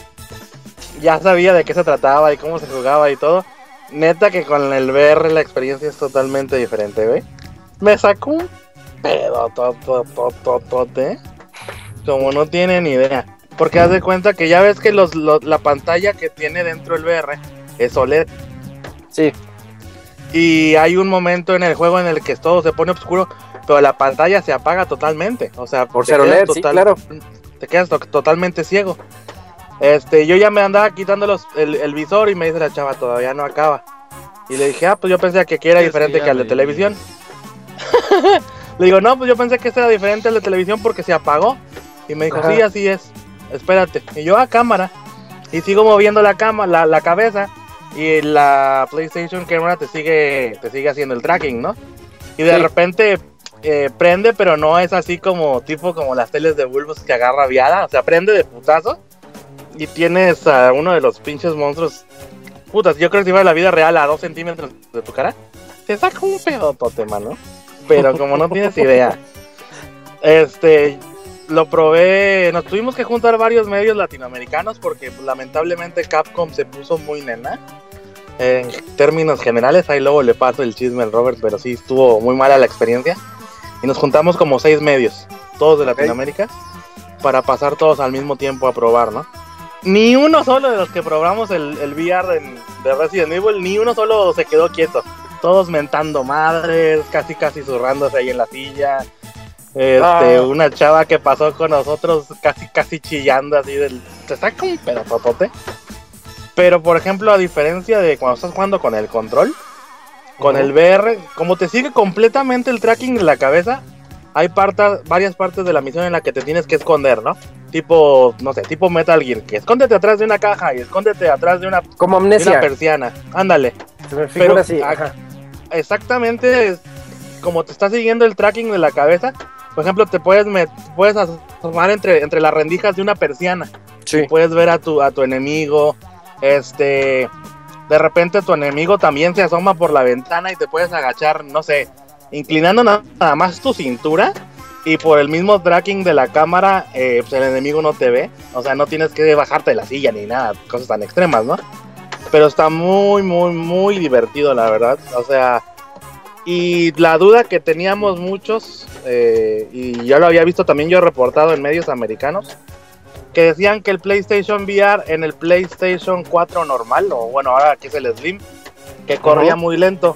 ya sabía de qué se trataba y cómo se jugaba y todo. Neta que con el VR la experiencia es totalmente diferente, güey. Me sacó un pedo, to, to, to, to, tote, ¿eh? Como no tienen idea. Porque haz de cuenta que ya ves que los, los- la pantalla que tiene dentro el VR es OLED. Sí. Y hay un momento en el juego en el que todo se pone oscuro, pero la pantalla se apaga totalmente. O sea, Por ser OLED, sí, claro. Te quedas to- totalmente ciego. Este, yo ya me andaba quitando los, el, el visor y me dice la chava, todavía no acaba. Y le dije, ah, pues yo pensé que aquí era diferente que al de televisión. le digo, no, pues yo pensé que este era diferente al de televisión porque se apagó. Y me dijo, Ajá. sí, así es. Espérate. Y yo a cámara. Y sigo moviendo la cama, la, la cabeza. Y la PlayStation Camera te sigue, te sigue haciendo el tracking, ¿no? Y de Sí. repente eh, prende, pero no es así como tipo como las teles de Bulbos que agarra viada. O sea, prende de putazo. Y tienes a uno de los pinches monstruos. Putas, yo creo que si fuera la vida real a dos centímetros de tu cara, te saca un pedotote, mano. Pero como no tienes idea. Este, lo probé. Nos tuvimos que juntar varios medios latinoamericanos porque pues, lamentablemente Capcom se puso muy nena. En términos generales, ahí luego le paso el chisme al Robert, pero sí estuvo muy mala la experiencia. Y nos juntamos como seis medios, todos de Latinoamérica, para pasar todos al mismo tiempo a probar, ¿no? Ni uno solo de los que probamos el, el VR en- de Resident Evil, ni uno solo se quedó quieto. Todos mentando madres, casi casi zurrándose ahí en la silla. Este, Ah. una chava que pasó con nosotros casi casi chillando así del. Te saca un pedazotote. Pero por ejemplo, a diferencia de cuando estás jugando con el control, con el VR, como te sigue completamente el tracking de la cabeza, hay partas, varias partes de la misión en la que te tienes que esconder, ¿no? Tipo, no sé, tipo Metal Gear, que escóndete atrás de una caja y escóndete atrás de una, Como de una amnesia. persiana. Ándale. Pero así. Ajá. exactamente es como te está siguiendo el tracking de la cabeza. Por ejemplo, te puedes met- puedes asomar entre, entre las rendijas de una persiana. Sí. Puedes ver a tu, a tu enemigo. Este. De repente tu enemigo también se asoma por la ventana y te puedes agachar, no sé, inclinando na- nada más tu cintura. Y por el mismo tracking de la cámara, eh, pues el enemigo no te ve. O sea, no tienes que bajarte de la silla ni nada, cosas tan extremas, ¿no? Pero está muy, muy, muy divertido, la verdad. O sea, y la duda que teníamos muchos, eh, y ya lo había visto también yo reportado en medios americanos, que decían que el PlayStation VR en el PlayStation 4 normal, o bueno, ahora que es el Slim, que corría muy lento.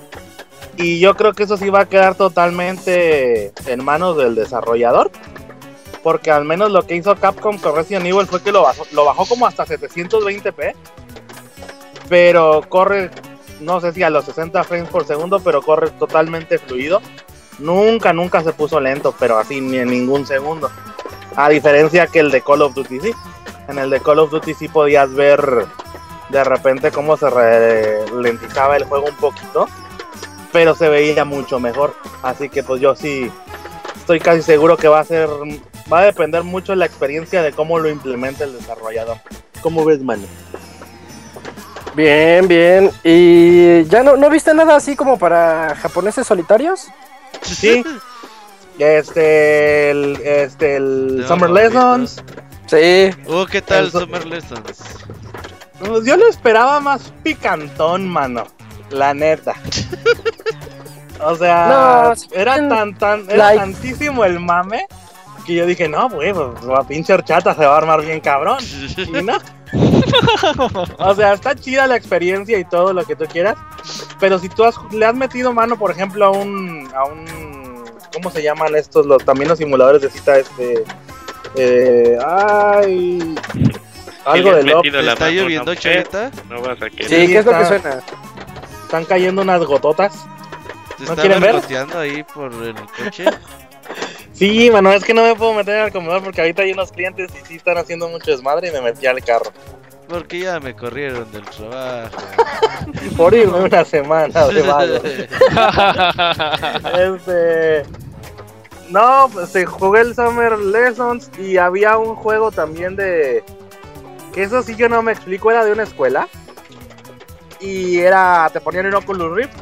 Y yo creo que eso sí va a quedar totalmente en manos del desarrollador. Porque al menos lo que hizo Capcom con Resident Evil fue que lo bajó, lo bajó como hasta 720p. Pero corre, no sé si a los 60 frames por segundo, pero corre totalmente fluido. Nunca, nunca se puso lento, pero así ni en ningún segundo. A diferencia que el de Call of Duty, sí. En el de Call of Duty sí podías ver de repente cómo se ralentizaba el juego un poquito. Pero se veía mucho mejor. Así que pues yo sí estoy casi seguro que va a ser. Va a depender mucho de la experiencia de cómo lo implementa el desarrollador. ¿Cómo ves, mano? Bien, bien. ¿Y ya no, no viste nada así como para japoneses solitarios? Sí. Este, el, este, el Tema Summer. Lessons. Sí. Uh, ¿qué tal Summer Lessons? Yo lo esperaba más picantón, mano. La neta. O sea, No, era tan, tan, era like. tantísimo el mame que yo dije, no, güey, pues la pinche horchata se va a armar bien cabrón. Y no. O sea, está chida la experiencia y todo lo que tú quieras. Pero si tú has- le has metido mano, por ejemplo, a un. a un. ¿Cómo se llaman estos? Los, también los simuladores de cita, este. Eh, ay. Algo de la ¿Está mano lloviendo? No vas a querer. Sí, ¿qué es lo que suena? Están cayendo unas gototas. ¿Te ¿No está quieren ver? ahí por el coche? Sí, mano, es que no me puedo meter al comedor porque ahorita hay unos clientes y sí están haciendo mucho desmadre y me metí al carro. Porque ya me corrieron del trabajo. Por irme una semana de vago. Este. No, pues se jugué el Summer Lessons y había un juego también de. Que eso sí yo no me explico, era de una escuela. Y era. Te ponían un Oculus Rift.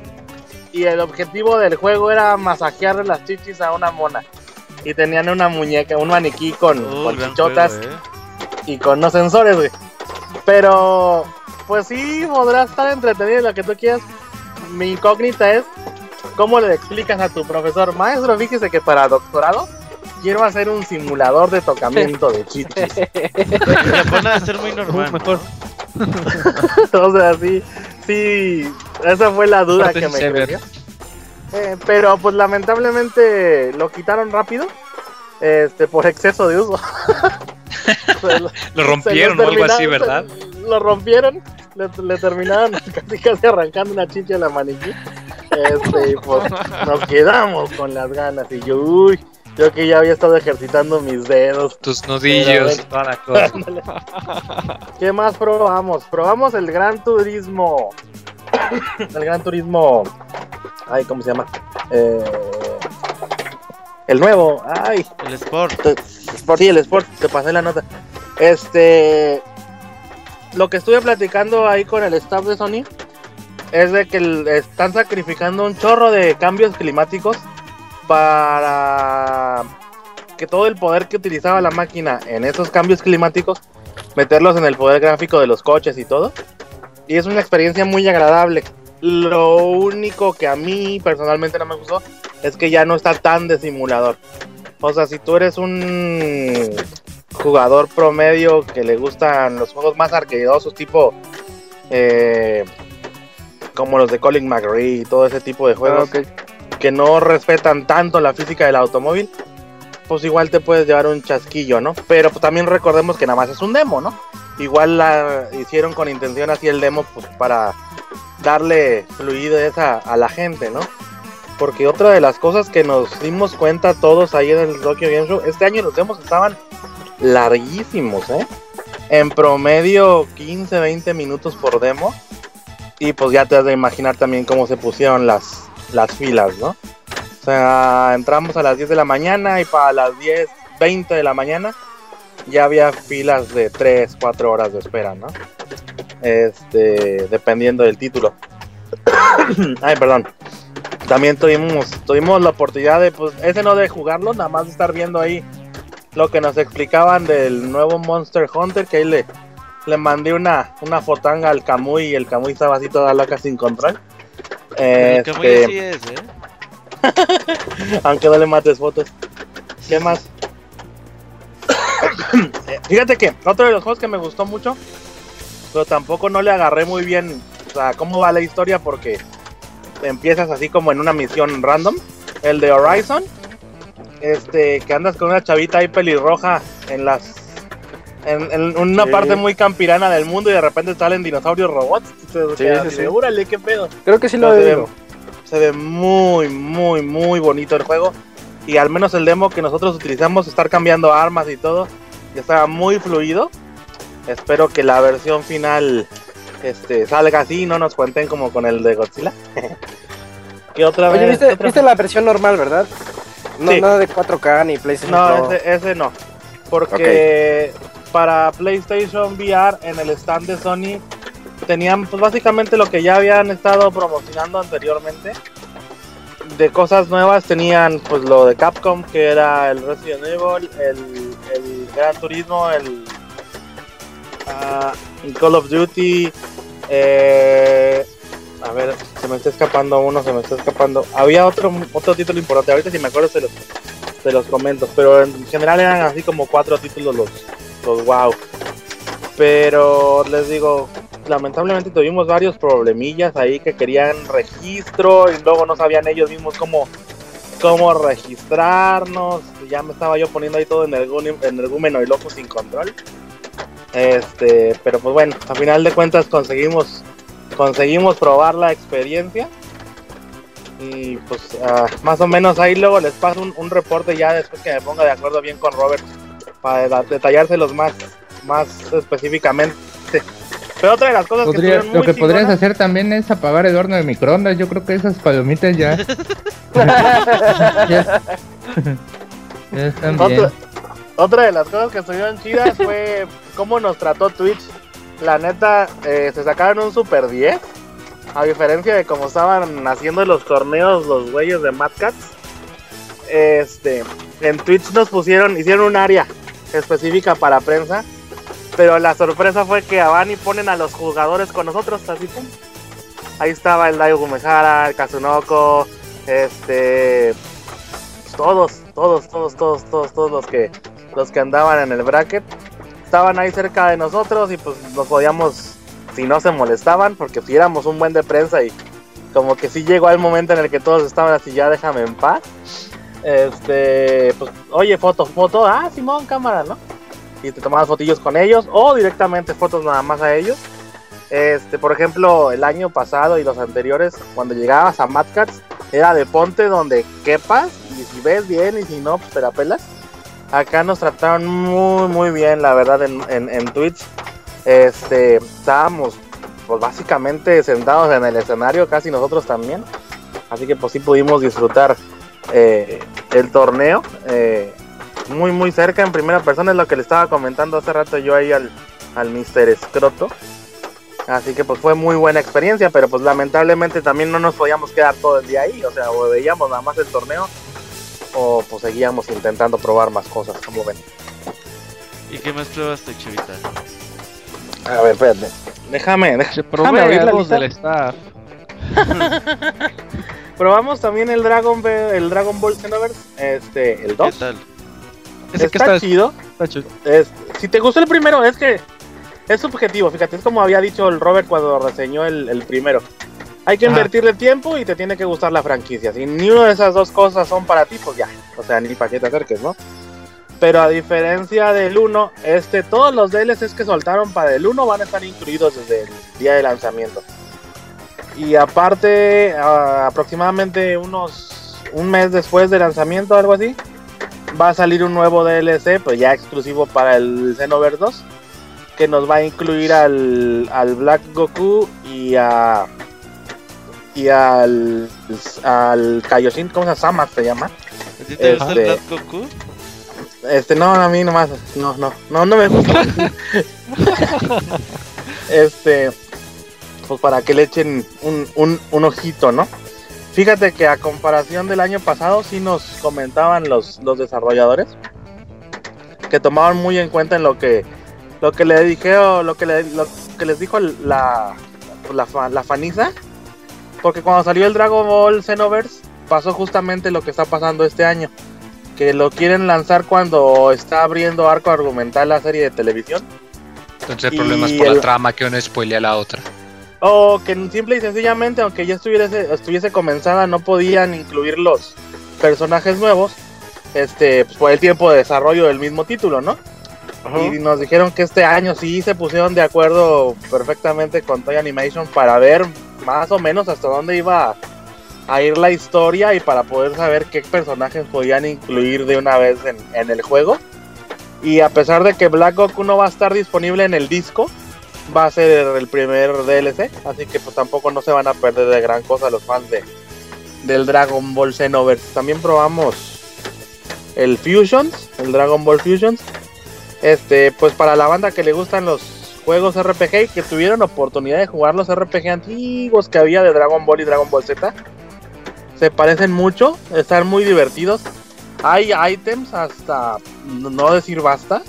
Y el objetivo del juego era masajearle las chichis a una mona. Y tenían una muñeca, un maniquí con, Uh, con gran chichotas juego, ¿eh? y con los sensores, güey. Pero, pues sí, podrá estar entretenido lo que tú quieras. Mi incógnita es cómo le explicas a tu profesor, maestro, fíjese que para doctorado quiero hacer un simulador de tocamiento de chichis. En Japón va a ser muy normal. ¿no? mejor. o sea, sí, sí, esa fue la duda que me creció. Eh, pero pues lamentablemente lo quitaron rápido, este, por exceso de uso. Se lo- rompieron o algo así, ¿verdad? se- Lo rompieron, le, le terminaron casi casi arrancando una chicha a la maniquí. Este, y pues nos quedamos con las ganas. Y yo, uy, yo que ya había estado ejercitando mis dedos. Tus nudillos, toda la cosa. ¿Qué más probamos? Probamos el Gran Turismo. el Gran Turismo. Ay, ¿cómo se llama? Eh, el nuevo. Ay. El Sport. Sport, sí, el Sport, te pasé la nota. Este. Lo que estuve platicando ahí con el staff de Sony es de que el- están sacrificando un chorro de cambios climáticos para que todo el poder que utilizaba la máquina en esos cambios climáticos, meterlos en el poder gráfico de los coches y todo. Y es una experiencia muy agradable. Lo único que a mí personalmente no me gustó es que ya no está tan de simulador. O sea, si tú eres un jugador promedio que le gustan los juegos más arcaidosos, tipo eh, como los de Colin McRae y todo ese tipo de juegos que no respetan tanto la física del automóvil, pues igual te puedes llevar un chasquillo, ¿no? Pero pues, también recordemos que nada más es un demo, ¿no? Igual la hicieron con intención así el demo pues, para darle fluidez a, la gente, ¿no? Porque otra de las cosas que nos dimos cuenta todos ahí en el Tokyo Game Show, este año los demos estaban larguísimos, ¿eh? En promedio 15, 20 minutos por demo. Y pues ya te has de imaginar también cómo se pusieron las, las filas, ¿no? O sea, entramos a las 10 de la mañana y para las 10, 20 de la mañana ya había filas de 3, 4 horas de espera, ¿no? Este, dependiendo del título. Ay, perdón. También tuvimos, tuvimos la oportunidad de, pues, ese no de jugarlo, nada más de estar viendo ahí lo que nos explicaban del nuevo Monster Hunter, que ahí le, le mandé una, una fotanga al Kamui y el Kamui estaba así toda loca sin control. El Kamui Este, sí es, ¿eh? aunque no le mates fotos. ¿Qué más? Eh, Fíjate que otro de los juegos que me gustó mucho, pero tampoco no le agarré muy bien, o sea, cómo va la historia porque empiezas así como en una misión random, el de Horizon. este, que andas con una chavita ahí pelirroja en las en, en una Sí. parte muy campirana del mundo y de repente salen dinosaurios robots. Te Sí, quedas sí, así sí. de, "Órale, qué pedo. Creo que sí lo he se, ve, se ve muy, muy, muy bonito el juego. Y al menos el demo que nosotros utilizamos, estar cambiando armas y todo, y estaba muy fluido. Espero que la versión final este, salga así y no nos cuenten como con el de Godzilla. ¿Qué otra Oye, vez? ¿viste, otra- viste la versión normal, verdad? No, Sí. nada de 4K ni PlayStation No, ese, ese no. Porque para PlayStation VR en el stand de Sony tenían pues, básicamente lo que ya habían estado promocionando anteriormente. De cosas nuevas tenían pues lo de Capcom que era el Resident Evil, el, el Gran Turismo, el ah, el Call of Duty. eh, a ver, se me está escapando uno, se me está escapando. Había otro otro título importante. Ahorita si me acuerdo se los de los comentos, pero en general eran así como cuatro títulos los, los wow. Pero les digo, lamentablemente tuvimos varios problemillas ahí que querían registro y luego no sabían ellos mismos cómo, cómo registrarnos. Ya me estaba yo poniendo ahí todo energúmeno, energúmeno y loco sin control. Este, pero pues bueno, a final de cuentas conseguimos conseguimos probar la experiencia y pues ah, más o menos ahí luego les paso un, un reporte ya después que me ponga de acuerdo bien con Robert para detallárselos más, más específicamente. Pero otra de las cosas Podría- que lo que podrías hacer también es apagar el horno de microondas. Yo creo que esas palomitas ya. ya, ya están bien. Otra, otra de las cosas que estuvieron chidas fue cómo nos trató Twitch. La neta, eh, se sacaron un Super 10. A diferencia de cómo estaban haciendo los torneos los güeyes de Mad Cats. Este, en Twitch nos pusieron, hicieron un área específica para prensa. Pero la sorpresa fue que a Bani ponen a los jugadores con nosotros, así pum. Ahí estaba el Daigo Gumehara, el Kazunoko, este. Todos, todos, todos, todos, todos, todos los que los que andaban en el bracket estaban ahí cerca de nosotros y pues nos podíamos, si no se molestaban, porque si éramos un buen de prensa y como que sí llegó el momento en el que todos estaban así, ya déjame en paz. Este, pues, oye, foto, foto, ah, Simón, cámara, ¿no? Y te tomabas fotillos con ellos o directamente fotos nada más a ellos. Este, por ejemplo, el año pasado y los anteriores, cuando llegabas a Mad Cats, era de ponte donde quepas y si ves bien y si no, pues te la pelas. Acá nos trataron muy, muy bien, la verdad, en, en, en Twitch. Este, estábamos, pues básicamente sentados en el escenario, casi nosotros también. Así que, pues sí pudimos disfrutar eh, el torneo. eh, muy, muy cerca, en primera persona, es lo que le estaba comentando hace rato yo ahí al, al Mr. Scroto. Así que pues fue muy buena experiencia, pero pues lamentablemente también no nos podíamos quedar todo el día ahí, o sea, veíamos nada más el torneo o pues seguíamos intentando probar más cosas, como ven. ¿Y qué más probaste, Chavita? A ver, espérate. Déjame, déjame, déjame abrir la lista. del staff. Probamos también el Dragon Ball, el Dragon Ball Xenoverse, este, el 2. ¿Qué tal? Ese que está, está, chido. está chido. Es- si te gustó el primero, es que es subjetivo, fíjate, es como había dicho el Robert cuando reseñó el, el primero. Hay que Ajá. invertirle tiempo y te tiene que gustar la franquicia. Si ni una de esas dos cosas son para ti, pues ya. O sea, ni para qué te acerques, ¿no? Pero a diferencia del 1, este, todos los DLCs que soltaron para el 1 van a estar incluidos desde el día de lanzamiento. Y aparte, aproximadamente unos un mes después de lanzamiento, algo así, va a salir un nuevo DLC, pues ya exclusivo para el Xenoverse 2, que nos va a incluir al, al Black Goku y a y al al Kaioshin, ¿cómo se llama? Sama se llama. ¿A ti te gusta el Este- Black Goku? Este, no, a mí nomás, no, no, no, no me gusta. este, pues para que le echen un, un, un ojito, ¿no? Fíjate que a comparación del año pasado, sí nos comentaban los, los desarrolladores que tomaban muy en cuenta en lo que lo que le dije o lo que le, lo que les dijo la la faniza porque cuando salió el Dragon Ball Xenoverse pasó justamente lo que está pasando este año que lo quieren lanzar cuando está abriendo arco argumental la serie de televisión Entonces el problema es por el- la trama que uno spoilea a la otra. o que simple y sencillamente aunque ya estuviese, estuviese comenzada no podían incluir los personajes nuevos este, pues, por el tiempo de desarrollo del mismo título, ¿no? Y nos dijeron que este año sí se pusieron de acuerdo perfectamente con Toy Animation para ver más o menos hasta dónde iba a ir la historia y para poder saber qué personajes podían incluir de una vez en, el juego. Y a pesar de que Black Goku no va a estar disponible en el disco, va a ser el primer DLC, así que pues tampoco no se van a perder de gran cosa los fans de del Dragon Ball Xenoverse. También probamos el Fusions, el Dragon Ball Fusions. Este, pues para la banda que le gustan los juegos RPG que tuvieron oportunidad de jugar los RPG antiguos que había de Dragon Ball y Dragon Ball Z, se parecen mucho, están muy divertidos. Hay items hasta no decir basta.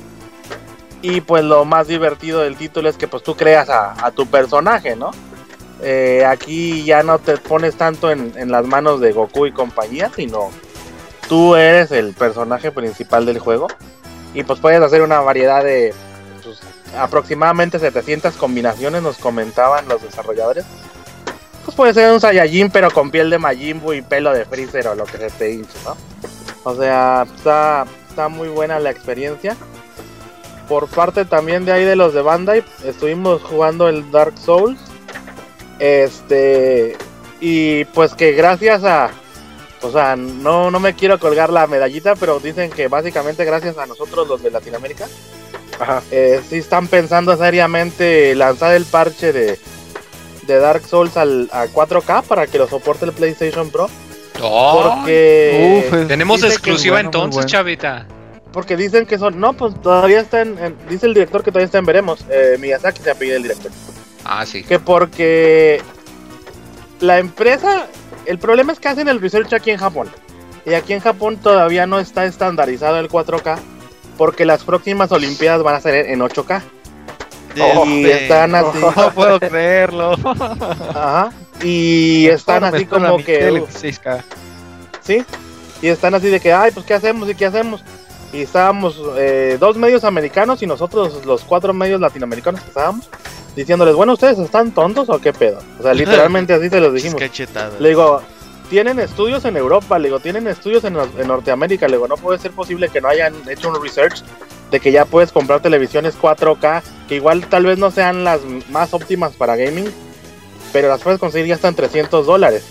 Y pues lo más divertido del título es que pues tú creas a, a tu personaje, ¿no? Eh, aquí ya no te pones tanto en, en, las manos de Goku y compañía, sino tú eres el personaje principal del juego. Y pues puedes hacer una variedad de aproximadamente 700 combinaciones, nos comentaban los desarrolladores. Pues puede ser un Saiyajin, pero con piel de Majin Buu y pelo de Freezer o lo que se te hinche, ¿no? O sea, está, está muy buena la experiencia. Por parte también de ahí de los de Bandai, estuvimos jugando el Dark Souls. Este. Y pues que gracias a. O sea, no, no me quiero colgar la medallita, pero dicen que básicamente gracias a nosotros los de Latinoamérica. Ajá. Eh, sí están pensando seriamente lanzar el parche de, de Dark Souls al, a 4K para que lo soporte el PlayStation Pro. Oh, porque uf, tenemos exclusiva bueno, entonces, bueno. chavita. Porque dicen que son. No, pues todavía está en. en dice el director que todavía está en veremos. Eh, Miyazaki se apellida el director. Ah, sí. Que porque. La empresa. El problema es que hacen el research aquí en Japón. Y aquí en Japón todavía no está estandarizado el 4K. Porque las próximas Olimpiadas van a ser en 8K. Oh, y están así. No puedo creerlo. Ajá. Y están así como que. 6K. Sí. Y están así de que, ay, pues qué hacemos y qué hacemos. Y estábamos eh, dos medios americanos y nosotros los cuatro medios latinoamericanos que estábamos diciéndoles, bueno, ¿ustedes están tontos o qué pedo? O sea, literalmente así se los dijimos. Le digo, tienen estudios en Europa, le digo, tienen estudios en, en, Norteamérica, le digo, no puede ser posible que no hayan hecho un research de que ya puedes comprar televisiones 4K, que igual tal vez no sean las más óptimas para gaming, pero las puedes conseguir ya hasta en 300 dólares.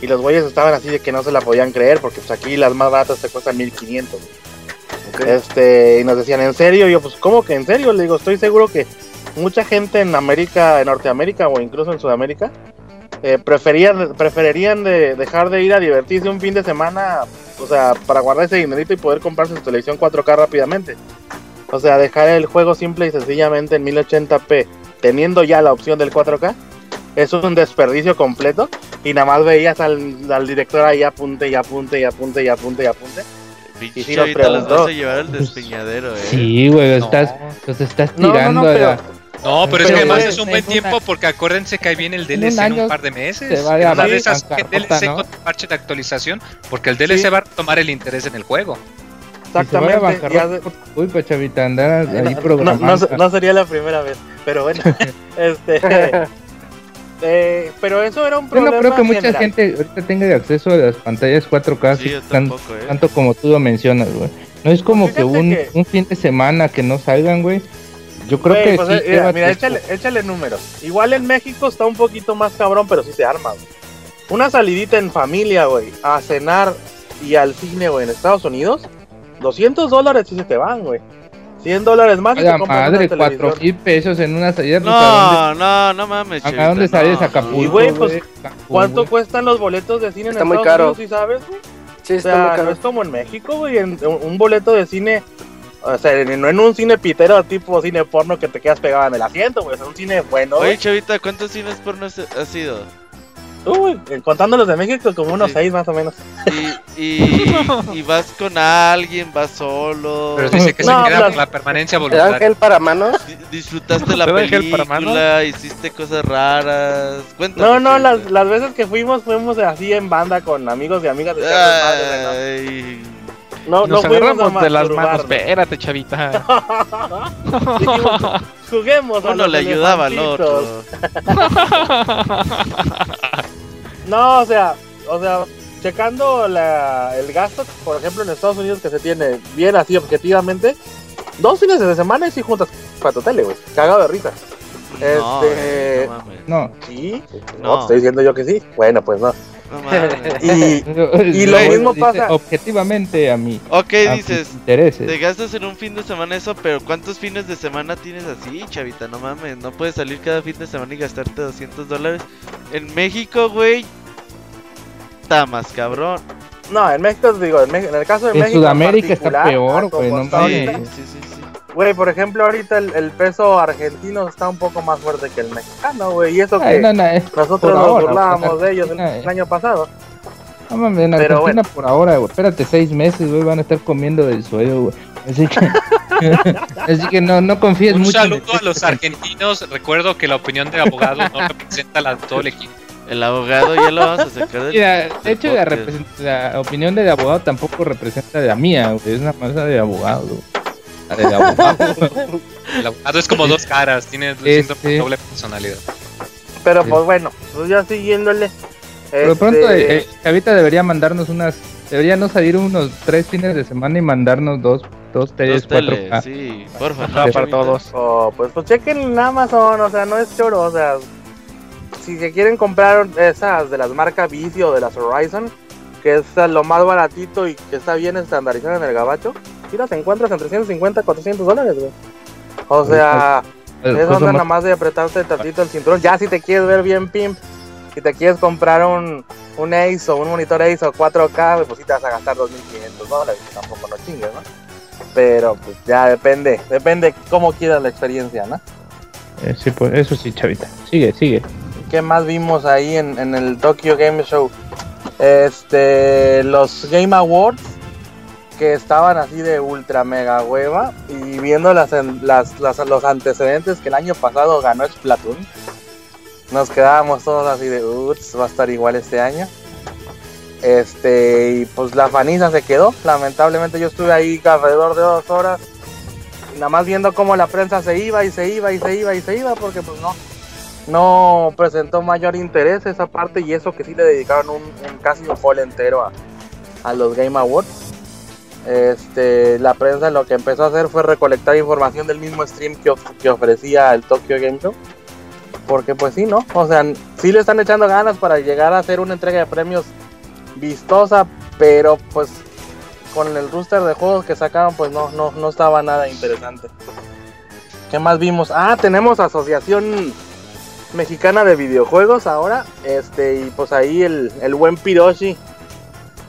Y los güeyes estaban así de que no se la podían creer, porque pues aquí las más baratas te cuestan 1500. Okay. Este, y nos decían, ¿en serio? Y yo, pues, ¿cómo que en serio? Le digo, estoy seguro que mucha gente en América, en Norteamérica o incluso en Sudamérica, eh, preferían, preferirían de dejar de ir a divertirse un fin de semana, o sea, para guardar ese dinerito y poder comprarse su televisión 4K rápidamente. O sea, dejar el juego simple y sencillamente en 1080p, teniendo ya la opción del 4K, es un desperdicio completo. Y nada más veías al, al director ahí apunte y apunte y apunte y apunte y apunte. Y sí nos preguntó. Las vas a llevar al despeñadero, eh. Sí, güey, no. estás, los estás tirando no, no, pero, no, pero, pero es que además es un buen tiempo una... porque acuérdense que ahí viene el DLC en un, en un par de meses. Se va Una de esas que DLC ¿no? con parche de actualización, porque el DLC sí. va a tomar el interés en el juego. Exactamente. Uy, pues chavita, andar ahí no, programando. No, no, sería la primera vez, pero bueno. este. Eh, pero eso era un problema. Yo no creo que mucha general. gente ahorita tenga acceso a las pantallas 4K Sí, tan- tampoco, eh. tanto como tú lo mencionas, güey. No es como Pues que un, que- un fin de semana que no salgan, güey. Yo creo que pues, sí. eh, mira, lleva mira, échale, échale números. Igual en México está un poquito más cabrón, pero sí se arma, güey. Una salidita en familia, güey, a cenar y al cine, güey, en Estados Unidos, 200 dólares sí se te van, güey. 100 dólares más y A la te compras madre, una cuatro televisión. mil pesos en una salida. pues, ¿a No, no, no mames, ¿a dónde sales? no, Acapulco, Y, güey, pues, ¿Cuánto cuestan los boletos de cine en Está muy Estados caro. Unidos, sí sabes, güey? Sí, O está muy sea, no caro. es como en México, güey, un boleto de cine, o sea, no en un cine pitero tipo cine porno que te quedas pegado en el asiento, güey, es un cine bueno, Oye. Chavita, ¿cuántos cines porno has sido? Uy, contando los de México, como unos Sí. seis más o menos. Y, y, y vas con alguien, vas solo. Pero dice que No, se queda las- por la permanencia ¿El voluntaria. ángel para manos? Di- Disfrutaste la ¿Te va Ángel para película, hiciste cosas raras. Cuéntame. No, no, las, las veces que fuimos, fuimos así en banda con amigos y amigas. de Ay, No, no, Nos no agarramos de las manos. Espérate, chavita. Dijimos, Juguemos a uno los le ayudaba al otro. No, o sea, o sea, checando la, el gasto, por ejemplo, en Estados Unidos que se tiene bien así objetivamente, dos fines de semana y si juntas para tu tele, güey. Cagado de risa. No, Este- eh, no mames. No. ¿Sí? No, No. te estoy diciendo yo que sí. Bueno, pues no. No mames. Y, y lo mismo pasa. Objetivamente a mí. Ok, a mis dices, intereses. te gastas en un fin de semana eso, pero ¿cuántos fines de semana tienes así, chavita? No mames, no puedes salir cada fin de semana y gastarte 200 dólares. En México, güey, está más cabrón. No, en México, digo, en, Mex- en el caso de En México. Sudamérica está particular, peor, a como güey, no está mames. ahorita, Sí, sí, sí. Güey, por ejemplo, ahorita el, el peso argentino está un poco más fuerte que el mexicano, güey. Y eso Ay, que no, no, eh, nosotros por nos ahora, burlábamos pues, de ellos el, el año pasado. No mames, en Pero Argentina bueno. por ahora, güey. Espérate seis meses, güey. Van a estar comiendo del suelo, güey. Así que, así que no, no confíes Un mucho. el saludo a los argentinos. Recuerdo que la opinión del abogado no representa la de todo el equipo. El abogado ya lo vamos a sacar del. Mira, de hecho, la opinión del abogado tampoco representa la mía, güey. Es una masa de abogado. güey. La del abogado. El abogado es como dos caras, tiene Este- doble personalidad. Pero Sí. pues bueno, pues ya siguiéndole. Por lo este, pronto, eh, eh, Chavita debería mandarnos unas. Debería no salir unos tres fines de semana y mandarnos dos, dos teles Dos 4K. teles, sí, porfa. Ajá, para todos. oh, pues, pues chequen en Amazon, o sea, no es choro, o sea, si se quieren comprar esas de las marcas Vicio o de las Horizon, que es lo más baratito y que está bien estandarizado en el gabacho, si las encuentras en 350, 400 dólares, güey. O sea, El es costo onda más- nada más de apretarte tantito el cinturón. Ya si te quieres ver bien pimp, si te quieres comprar un, un Ace o un monitor Ace o 4K, güey, pues sí te vas a gastar 2.500 dólares, tampoco no chingues, ¿no? Pero pues ya depende, depende cómo quieras la experiencia, ¿no? Eh, sí, pues, eso sí, Chavita. Sigue, sigue. ¿Qué más vimos ahí en, en el Tokyo Game Show? Este, los Game Awards que estaban así de ultra mega hueva y viendo las, los antecedentes que el año pasado ganó Splatoon, nos quedábamos todos así de, ups, va a estar igual este año. Este, y pues la faniza se quedó. Lamentablemente yo estuve ahí alrededor de dos horas, nada más viendo cómo la prensa se iba y se iba y se iba y se iba, porque pues no, no presentó mayor interés esa parte y eso que sí le dedicaron un, un casi un entero a, a los Game Awards. Este, la prensa lo que empezó a hacer fue recolectar información del mismo stream que, que ofrecía el Tokyo Game Show. Porque pues sí, ¿no? O sea, sí le están echando ganas para llegar a hacer una entrega de premios vistosa, pero pues con el rooster de juegos que sacaron pues no, no, no estaba nada interesante. ¿Qué más vimos? Ah, tenemos Asociación Mexicana de Videojuegos ahora. Este, y pues ahí el, el buen Piroshi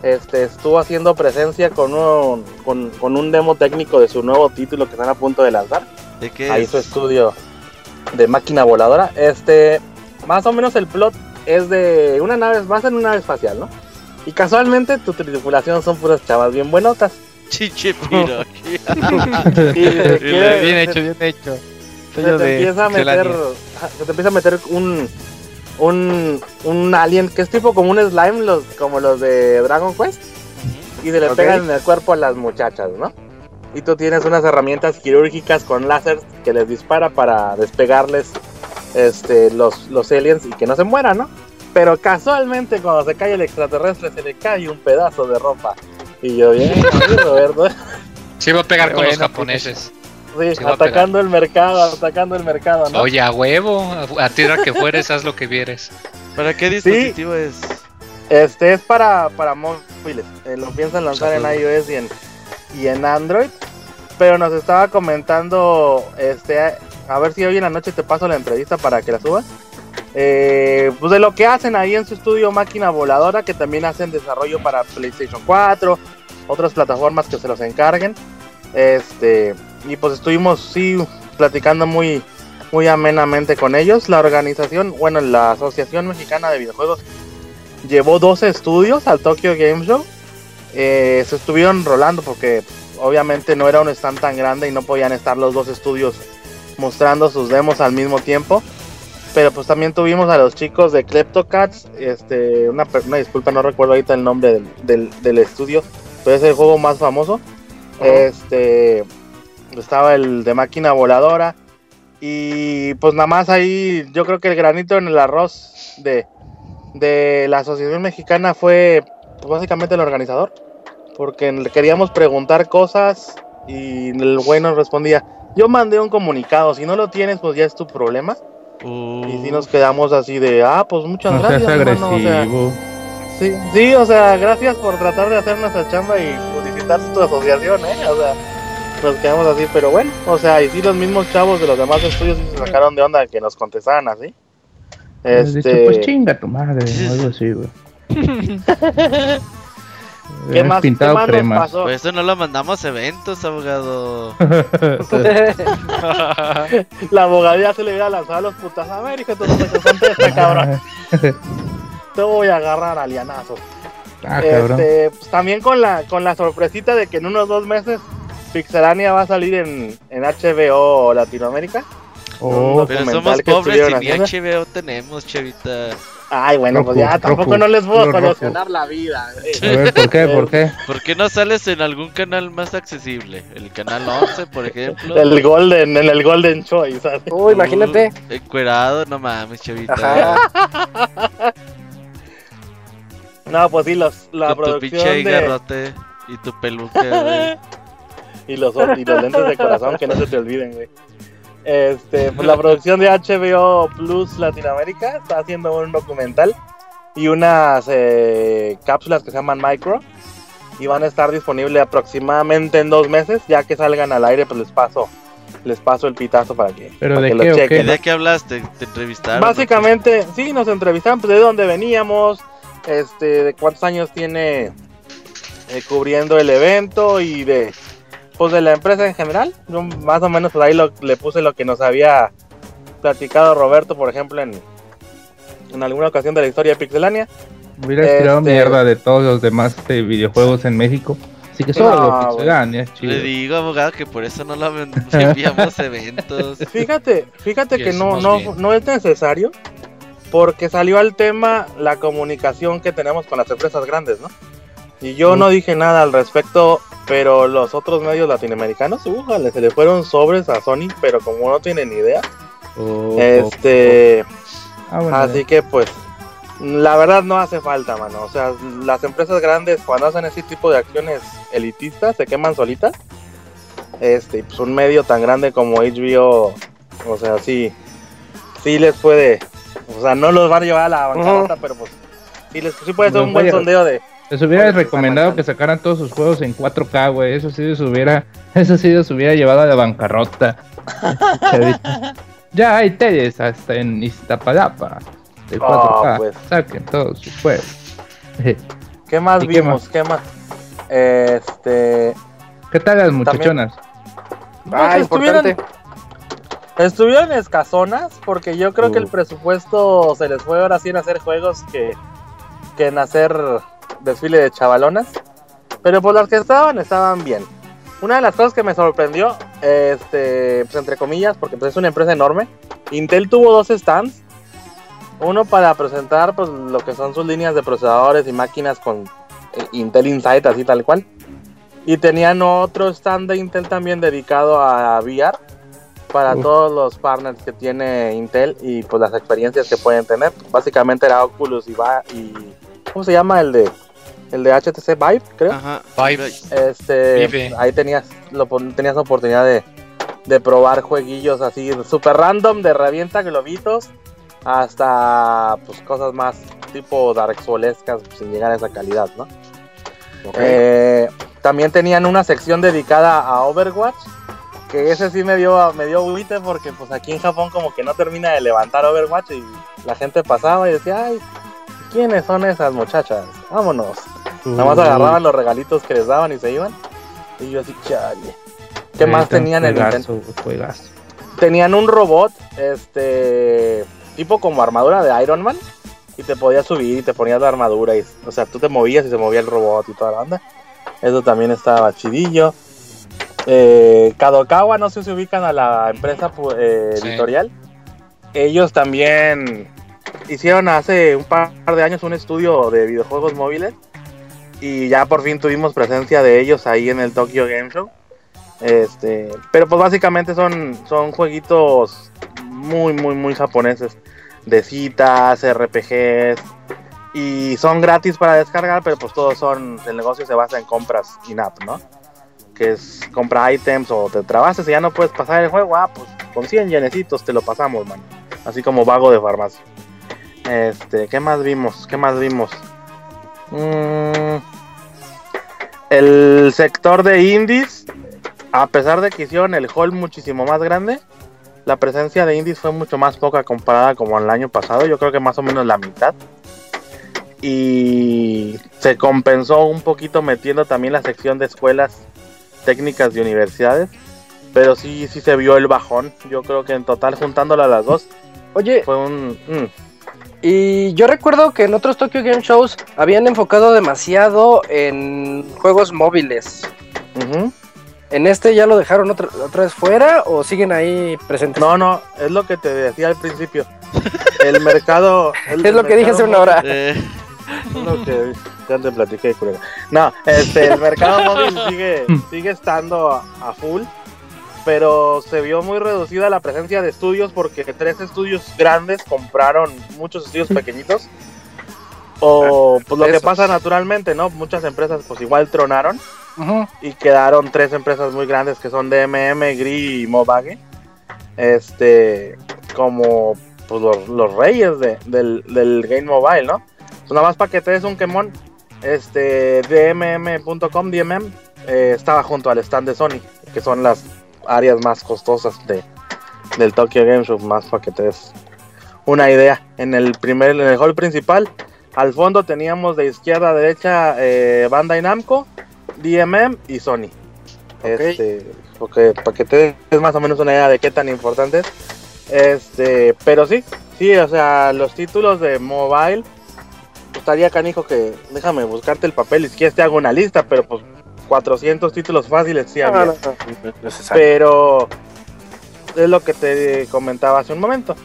este, estuvo haciendo presencia con un, con, con un demo técnico de su nuevo título que están a punto de lanzar. ¿De qué Ahí es? su estudio de máquina voladora. Este, más o menos el plot es de una nave, más en una nave espacial, ¿no? Y casualmente tu tripulación son puras chavas bien buenotas. Chiche piro. Y se quiere- Bien hecho, bien hecho. se te de empieza a meter se te empieza a meter un un un alien que es tipo como un slime los como los de Dragon Quest y se le Ok. pegan en el cuerpo a las muchachas, ¿no? Y tú tienes unas herramientas quirúrgicas con láser que les dispara para despegarles este los los aliens y que no se mueran, ¿no? Pero casualmente cuando se cae el extraterrestre se le cae un pedazo de ropa. Y yo bien, Roberto. Se iba a pegar con los japoneses. Sí, Sí atacando el mercado, atacando el mercado, ¿no? Oye, a huevo, a, a tierra que fueres, haz lo que vieres. ¿Para qué dispositivo es? Este es para, para móviles. Eh, lo piensan lanzar en Saludos. iOS y en, y en Android. Pero nos estaba comentando, este, a ver si hoy en la noche te paso la entrevista para que la subas. Eh, pues de lo que hacen ahí en su estudio Máquina Voladora, que también hacen desarrollo para PlayStation 4, otras plataformas que se los encarguen. Este, y pues estuvimos sí platicando muy, muy amenamente con ellos. La organización, bueno, la Asociación Mexicana de Videojuegos llevó 12 estudios al Tokyo Game Show. Eh, se estuvieron rolando porque obviamente no era un stand tan grande y no podían estar los dos estudios mostrando sus demos al mismo tiempo. Pero pues también tuvimos a los chicos de Kleptocats, este, una, una disculpa, no recuerdo ahorita el nombre del, del, del estudio, pero es el juego más famoso. Este, estaba el de máquina voladora y pues nada más ahí yo creo que el granito en el arroz de, de la Asociación Mexicana fue pues, básicamente el organizador. Porque le queríamos preguntar cosas y el güey nos respondía, yo mandé un comunicado, si no lo tienes, pues ya es tu problema. Y si nos quedamos así de, ah, pues muchas No gracias. seas hermano", o sea, agresivo. sí, sí, o sea, gracias por tratar de hacer nuestra chamba y publicitar tu asociación, ¿eh? O sea, nos quedamos así, pero bueno, o sea, y sí, los mismos chavos de los demás estudios sí se sacaron de onda que nos contestaran así. Dice, Este, pues chinga tu madre, o algo así, güey. ¿Qué Hemos más, pintado qué más nos cremas. pasó? Por eso no lo mandamos a eventos, abogado. La abogacía se le hubiera lanzado a los putas. A ver, hijo de este cabrón. Te voy a agarrar alianazos. ah, cabrón. Este, pues, también con la, con la sorpresita de que en unos dos meses Pixelania va a salir en, en HBO Latinoamérica. Oh, Pero somos pobres y ni. HBO tenemos, chavita. Ay, bueno, Roku, pues ya tampoco Roku, no les puedo solucionar la vida. güey. a ver, ¿por qué? ¿Por qué? ¿Por qué no sales en algún canal más accesible? El canal 11, por ejemplo. El Golden, en el Golden Choice. ¿sabes? Uy, imagínate. Uh, encuerado, no mames, chavita. Ajá. No, pues sí, los, la Con tu pinche producción de... garrote y tu peluca, güey. y los, y los lentes de corazón que no se te olviden, güey. Este, pues la producción de HBO Plus Latinoamérica está haciendo un documental y unas eh, cápsulas que se llaman Micro y van a estar disponibles aproximadamente en dos meses. Ya que salgan al aire, pues les paso, les paso el pitazo para que, ¿Pero para de que qué lo chequen. ¿De qué hablaste? ¿Te entrevistaron? Básicamente, sí, nos entrevistaron pues, de dónde veníamos, este, de cuántos años tiene eh, cubriendo el evento y de pues de la empresa en general. Yo más o menos por ahí lo- le puse lo que nos había platicado Roberto, por ejemplo, en, en alguna ocasión de la historia de Pixelania. Hubieras tirado Este- mierda de todos los demás de videojuegos en México. Así que solo No, Pixelania es chido. Le digo, abogado, que por eso no lo enviamos a eventos. Fíjate, fíjate que no, no, bien. no es necesario porque salió al tema la comunicación que tenemos con las empresas grandes, ¿no? Y yo no dije nada al respecto, pero los otros medios latinoamericanos, újale, se le fueron sobres a Sony, pero como no tienen ni idea, Oh, este, ah, bueno, así que pues, la verdad no hace falta, mano. O sea, las empresas grandes cuando hacen ese tipo de acciones elitistas se queman solitas. Este, y, pues un medio tan grande como HBO, o sea, sí, sí les puede, o sea, no los van a llevar a la bancarrota, pero pues sí les sí puede ser un buen sondeo de Les hubiera recomendado que sacaran todos sus juegos en 4K, güey. Eso sí les hubiera, eso sí les hubiera llevado a la bancarrota. Ya hay teles hasta en Iztapalapa de 4K. Oh, pues. Saquen todos sus juegos. ¿Qué más ¿Y qué vimos? ¿Qué más? Este, ¿Qué tal las muchachonas? Ah, Pues estuvieron- importante. Estuvieron escasonas porque yo creo que el presupuesto se les fue ahora sí en hacer juegos que, que en hacer desfile de chavalonas. Pero por las que estaban, estaban bien. Una de las cosas que me sorprendió, este, pues entre comillas, porque pues, es una empresa enorme, Intel tuvo dos stands. Uno para presentar pues, lo que son sus líneas de procesadores y máquinas con eh, Intel Insight, así tal cual. Y tenían otro stand de Intel también dedicado a VR para Uf. todos los partners que tiene Intel y pues las experiencias que pueden tener. Básicamente era Oculus y, va y ¿cómo se llama el de el de HTC Vive, creo? Ajá. Vive. Este, Vive. ahí tenías lo tenías oportunidad de, de probar jueguillos así super random de revienta globitos hasta pues cosas más tipo Dark Soulescas sin llegar a esa calidad, ¿no? Eh, también tenían una sección dedicada a Overwatch, que ese sí me dio me dio agüite porque pues aquí en Japón como que no termina de levantar Overwatch y la gente pasaba y decía, ay, ¿quiénes son esas muchachas? Vámonos. Nada más agarraban los regalitos que les daban y se iban. Y yo así, chale. ¿Qué más tenían en? Juegazo. Tenían un robot, este, tipo como armadura de Iron Man. Y te podías subir y te ponías la armadura. Y, o sea, tú te movías y se movía el robot y toda la onda. Eso también estaba chidillo. Eh, Kadokawa, no sé si ubican a la empresa eh, Sí. editorial. Ellos también hicieron hace un par de años un estudio de videojuegos móviles. Y ya por fin tuvimos presencia de ellos ahí en el Tokyo Game Show. Este, pero pues básicamente son, son jueguitos muy, muy, muy japoneses. De citas, RPGs. Y son gratis para descargar, pero pues todos son, el negocio se basa en compras in-app, ¿no? Que es compra items o te trabases y ya no puedes pasar el juego, ah, pues con 100 yenecitos te lo pasamos, man. Así como vago de farmacia. Este, ¿qué más vimos? ¿Qué más vimos? Mm, el sector de indies, a pesar de que hicieron el hall muchísimo más grande, la presencia de indies fue mucho más poca comparada como el año pasado. Yo creo que más o menos la mitad. Y se compensó un poquito metiendo también la sección de escuelas técnicas de universidades. Pero sí, sí se vio el bajón. Yo creo que en total, juntándola a las dos, Oye, fue un. mm, y yo recuerdo que en otros Tokyo Game Shows habían enfocado demasiado en juegos móviles. ¿En este ya lo dejaron otra, otra vez fuera o siguen ahí presentes? No, no, es lo que te decía al principio. El mercado. el- es lo que dije hace una hora. Eh, móvil- lo que ya te platiqué. No, este, el mercado móvil sigue, sigue estando a full. Pero se vio muy reducida la presencia de estudios porque tres estudios grandes compraron muchos estudios pequeñitos. O pues lo que pasa naturalmente, ¿no? Muchas empresas pues igual tronaron y quedaron tres empresas muy grandes que son DMM, Gri y Mobage. Este, como pues, los, los reyes de- del, del game mobile, ¿no? Pues nada más para que te des un quemón, este, DMM.com, DMM, eh, estaba junto al stand de Sony, que son las áreas más costosas de, del Tokyo Game Show, más para que te des una idea. En el primer, en el hall principal, al fondo teníamos de izquierda a derecha eh, Bandai Namco, DMM y Sony. Este, porque para que te des más o menos una idea de qué tan importante es. Este, pero sí, sí, o sea, los títulos de mobile estaría canijo que déjame buscarte el papel y si quieres te hago una lista, pero pues 400 títulos fáciles sí había. No, no, no, necesario. Pero es lo que te comentaba hace un momento.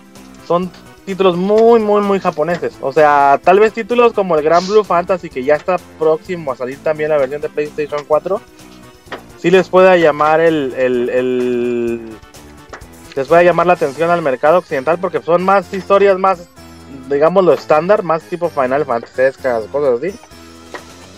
Son títulos muy, muy, muy japoneses. O sea, tal vez títulos como el Grand Blue Fantasy, que ya está próximo a salir también la versión de PlayStation 4. Sí les pueda llamar el, el, el- les pueda llamar la atención al mercado occidental porque son más historias más digamos lo estándar, más tipo Final Fantasy, cosas así.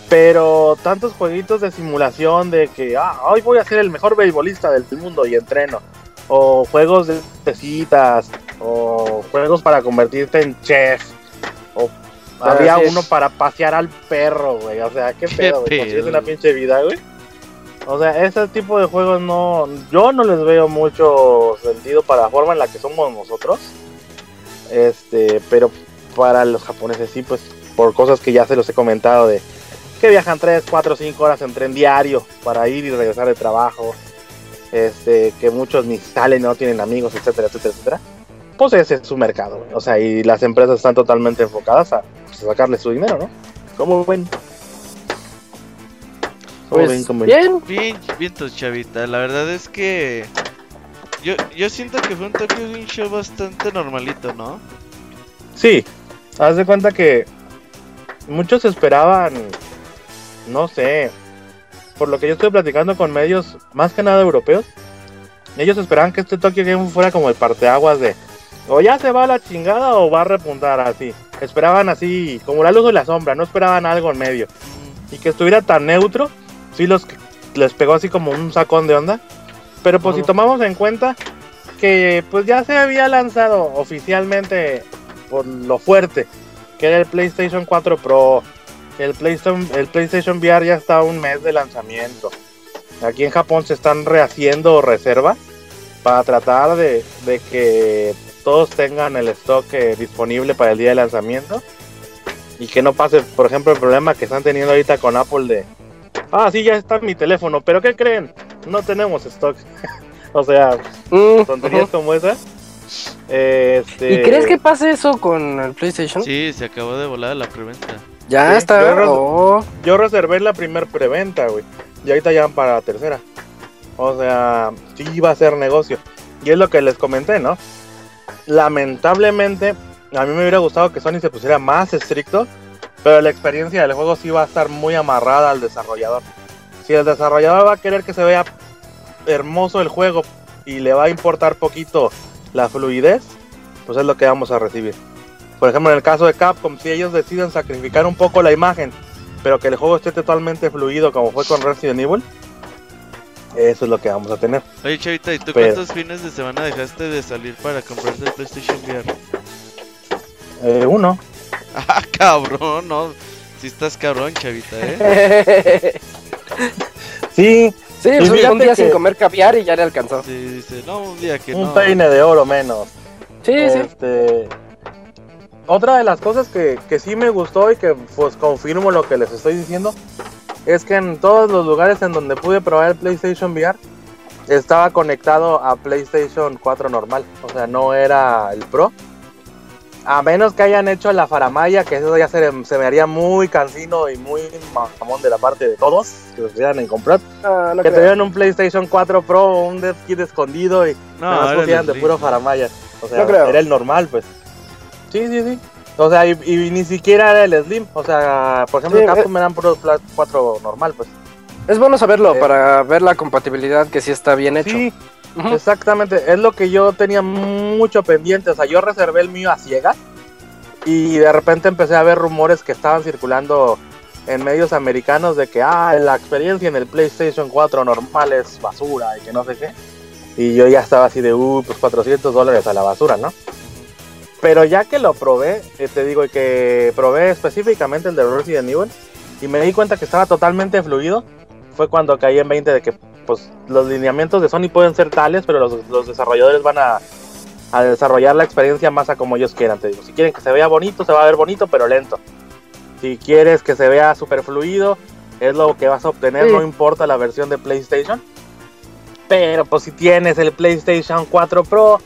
Pero tantos jueguitos de simulación de que ah, hoy voy a ser el mejor beisbolista del mundo y entreno. O juegos de citas, o juegos para convertirte en chef. O había es. uno para pasear al perro, güey. O sea, qué pedo, güey. Consigues una pinche vida, güey. O sea, ese tipo de juegos no. Yo no les veo mucho sentido para la forma en la que somos nosotros. Este, pero para los japoneses sí, pues por cosas que ya se los he comentado de que viajan 3, 4, 5 horas en tren diario para ir y regresar de trabajo. Este, que muchos ni salen, no tienen amigos, etcétera, etcétera, etcétera. Pues ese es su mercado, güey. O sea, y las empresas están totalmente enfocadas a pues, a sacarle su dinero, ¿no? ¿Cómo ven? ¿Cómo Pues, ven? ¿Cómo ven? bien, bien, bien, chavita. La verdad es que yo, yo siento que fue un Tokyo Game Show bastante normalito, ¿no? Sí, haz de cuenta que muchos esperaban, no sé, por lo que yo estoy platicando con medios más que nada europeos, ellos esperaban que este Tokyo Game fuera como el parteaguas de o ya se va a la chingada o va a repuntar así. Esperaban así, como la luz y la sombra, no esperaban algo en medio. Y que estuviera tan neutro, sí los les pegó así como un sacón de onda. Pero pues si tomamos en cuenta que pues ya se había lanzado oficialmente por lo fuerte, que era el PlayStation 4 Pro, el PlayStation, el PlayStation VR ya está a un mes de lanzamiento. Aquí en Japón se están rehaciendo reservas para tratar de, de que todos tengan el stock eh, disponible para el día de lanzamiento y que no pase, por ejemplo, el problema que están teniendo ahorita con Apple de, ah, sí, ya está en mi teléfono, pero ¿qué creen? No tenemos stock. o sea, Mm, tonterías como esa. Este, ¿Y crees que pase eso con el PlayStation? Sí, se acabó de volar la preventa. Ya Sí, está. yo oh. Yo reservé la primer preventa, güey. Y ahorita ya van para la tercera. O sea, sí va a ser negocio. Y es lo que les comenté, ¿no? Lamentablemente, a mí me hubiera gustado que Sony se pusiera más estricto. Pero la experiencia del juego sí va a estar muy amarrada al desarrollador. Si el desarrollador va a querer que se vea hermoso el juego y le va a importar poquito la fluidez, pues es lo que vamos a recibir. Por ejemplo, en el caso de Capcom, si ellos deciden sacrificar un poco la imagen, pero que el juego esté totalmente fluido como fue con Resident Evil, eso es lo que vamos a tener. Oye, Chavita, ¿y tú Pero- cuántos fines de semana dejaste de salir para comprarte el PlayStation VR? Eh, uno. Ah, cabrón, no. Si estás cabrón, Chavita, ¿eh? Sí, Sí, pues, un día que- sin comer caviar y ya le alcanzó. Sí, dice, no, un día que un no. peine de oro menos. Sí, sí. Otra de las cosas que, que sí me gustó y que pues confirmo lo que les estoy diciendo es que en todos los lugares en donde pude probar el PlayStation VR estaba conectado a PlayStation 4 normal, o sea, no era el Pro. A menos que hayan hecho la faramaya, que eso ya se, se me haría muy cansino y muy mamón de la parte de todos que se quieran en comprar. Ah, no que creo. tuvieran un PlayStation 4 Pro o un Dev Kit escondido y No, nada más era pusieran de puro faramaya. O sea, No creo. era el normal, pues. Sí, sí, sí. O sea, y, y ni siquiera era el Slim. O sea, por ejemplo, Sí, en Capcom eran puro Pla- 4 normal, pues. Es bueno saberlo Eh. para ver la compatibilidad que sí está bien hecho. Sí, exactamente. Es lo que yo tenía mucho pendiente. O sea, yo reservé el mío a ciegas. Y de repente empecé a ver rumores que estaban circulando en medios americanos de que, ah, la experiencia en el PlayStation 4 normal es basura y que no sé qué. Y yo ya estaba así de, uh, pues 400 dólares a la basura, ¿no? Pero ya que lo probé, eh, te digo, y que probé específicamente el de Resident Evil y me di cuenta que estaba totalmente fluido, fue cuando caí en 20 de que pues los lineamientos de Sony pueden ser tales, pero los, los desarrolladores van a, a desarrollar la experiencia más a como ellos quieran. Te digo, si quieren que se vea bonito, se va a ver bonito, pero lento. Si quieres que se vea super fluido, es lo que vas a obtener, Sí. no importa la versión de PlayStation. Pero pues si tienes el PlayStation 4 Pro,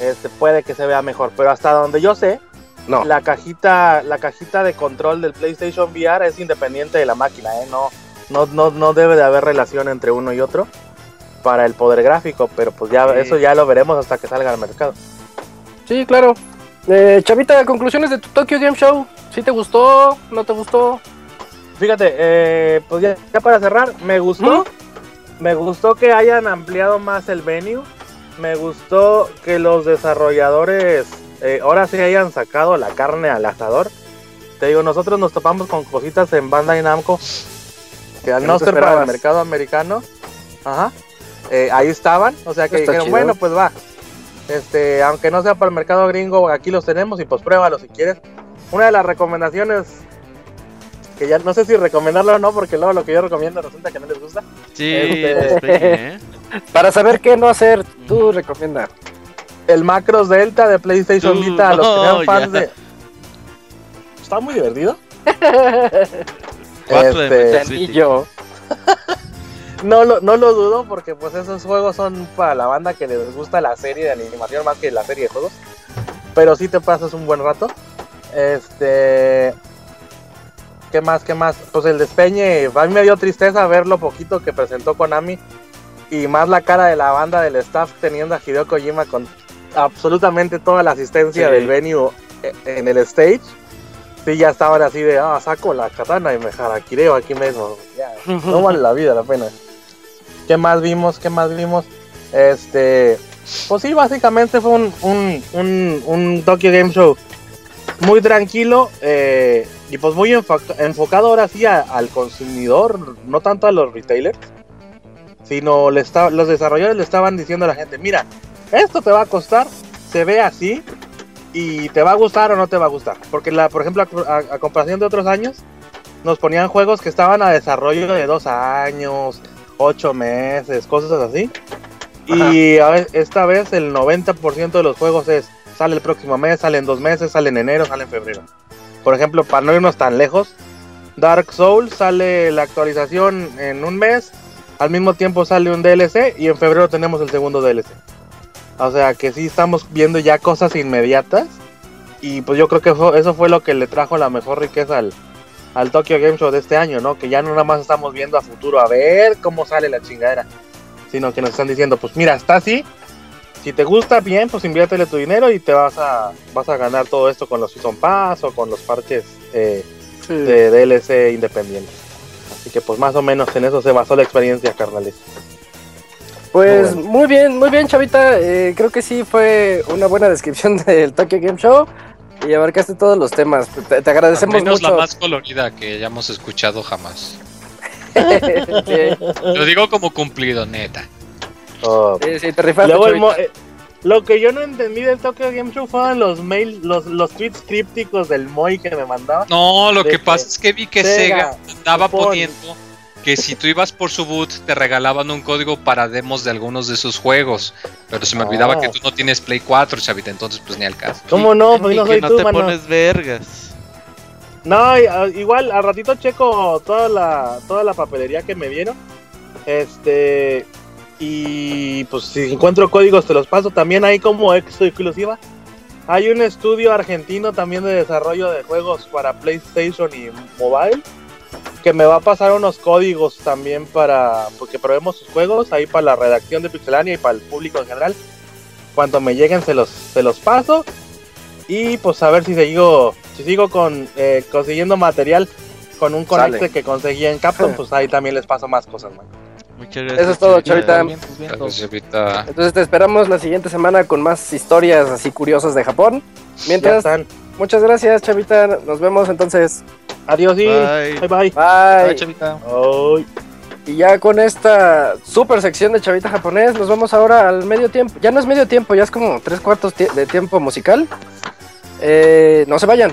este puede que se vea mejor. Pero hasta donde yo sé, No. la cajita, la cajita de control del PlayStation VR es independiente de la máquina, ¿eh? No, no, no, no debe de haber relación entre uno y otro para el poder gráfico, pero pues ya Sí. eso ya lo veremos hasta que salga al mercado. Sí, claro. Eh, Chavita, conclusiones de tu Tokyo Game Show. ¿Sí te gustó? ¿No te gustó? Fíjate, eh, pues ya, ya para cerrar, me gustó, me gustó que hayan ampliado más el venue, me gustó que los desarrolladores eh, ahora sí hayan sacado la carne al asador. Te digo, nosotros nos topamos con cositas en Bandai Namco que al no ser para el mercado americano, ajá, eh, ahí estaban, o sea que Está dijeron, chido. bueno, pues va, este, aunque no sea para el mercado gringo, aquí los tenemos y pues pruébalo si quieres. Una de las recomendaciones que ya no sé si recomendarlo o no, porque luego lo que yo recomiendo resulta que no les gusta. Sí, Este- ¿eh? Para saber qué no hacer, tú recomienda. El Macros Delta de PlayStation Vita, a los que sean fans ya. de. Está muy divertido. Este, yo. No lo, no lo dudo porque pues esos juegos son para la banda que les gusta la serie de animación más que la serie de juegos. Pero sí te pasas un buen rato. Este... ¿Qué más? ¿Qué más? Pues el despeñe, a mí me dio tristeza ver lo poquito que presentó Konami y más la cara de la banda del staff teniendo a Hideo Kojima con absolutamente toda la asistencia Sí. del venue eh, en el stage. Sí, ya estaban así de, ah, saco la katana y me harakireo aquí mismo. Ya, no vale la vida la pena. ¿Qué más vimos? ¿Qué más vimos? Este, pues sí, básicamente fue un, un, un, un Tokyo Game Show muy tranquilo eh, y pues muy enfoca- enfocado ahora sí a- al consumidor, no tanto a los retailers, sino le está- los desarrolladores le estaban diciendo a la gente, mira, esto te va a costar, se ve así y te va a gustar o no te va a gustar. Porque, la, por ejemplo, a, comparación de otros años, nos ponían juegos que estaban a desarrollo de dos años, ocho meses, cosas así. Y a esta vez el 90% de los juegos es, sale el próximo mes, sale en dos meses, sale en enero, sale en febrero. Por ejemplo, para no irnos tan lejos, Dark Souls sale la actualización en un mes, al mismo tiempo sale un DLC y en febrero tenemos el segundo DLC. O sea que sí estamos viendo ya cosas inmediatas y pues yo creo que eso fue lo que le trajo la mejor riqueza al, al Tokyo Game Show de este año, ¿no? Que ya no nada más estamos viendo a futuro a ver cómo sale la chingadera, sino que nos están diciendo, pues mira, está así, si te gusta bien, pues inviértele tu dinero y te vas a vas a ganar todo esto con los Season Pass o con los parches eh, de DLC independientes. Así que pues más o menos en eso se basó la experiencia, carnales. Pues Bueno. muy bien, muy bien, Chavita. Eh, creo que sí fue una buena descripción del Tokyo Game Show. Y abarcaste todos los temas. Te, te Al agradecemos menos mucho. la más colorida que hayamos escuchado jamás. sí, Lo digo como cumplido, neta. Oh. sí, sí, te rifaste, Luego el Chavita. mo- eh, lo que yo no entendí del Tokyo Game Show fueron los mails, los, los tweets crípticos del Moy que me mandaba. No, lo que que pasa es que vi que Sega, Japón. poniendo que si tú ibas por su boot te regalaban un código para demos de algunos de sus juegos. Pero se me olvidaba Ah. que tú no tienes Play 4, chavita, entonces pues ni al caso. ¿Cómo no? Y Pues no que soy no tú, te mano. pones vergas. No, y- a- igual al ratito checo toda la toda la papelería que me dieron. Este y pues si encuentro códigos te los paso. También hay como exclusiva. Hay un estudio argentino también de desarrollo de juegos para PlayStation y mobile que me va a pasar unos códigos también para porque probemos sus juegos ahí para la redacción de Pixelania y para el público en general. Cuando me lleguen se los se los paso y pues a ver si sigo si sigo con eh, consiguiendo material con un conecte que conseguí en Capcom, pues ahí también les paso más cosas, man. Muchas gracias. Eso es todo, Chavita. Chavita. Pues. Gracias, chavita. Entonces te esperamos la siguiente semana con más historias así curiosas de Japón. Ya Mientras, están. muchas gracias, Chavita. Nos vemos entonces. Adiós y Bye. bye bye. Bye. Bye, chavita. Y ya con esta super sección de Chavita japonés, nos vamos ahora al medio tiempo. Ya no es medio tiempo, ya es como tres cuartos tie- de tiempo musical. Eh, no se vayan.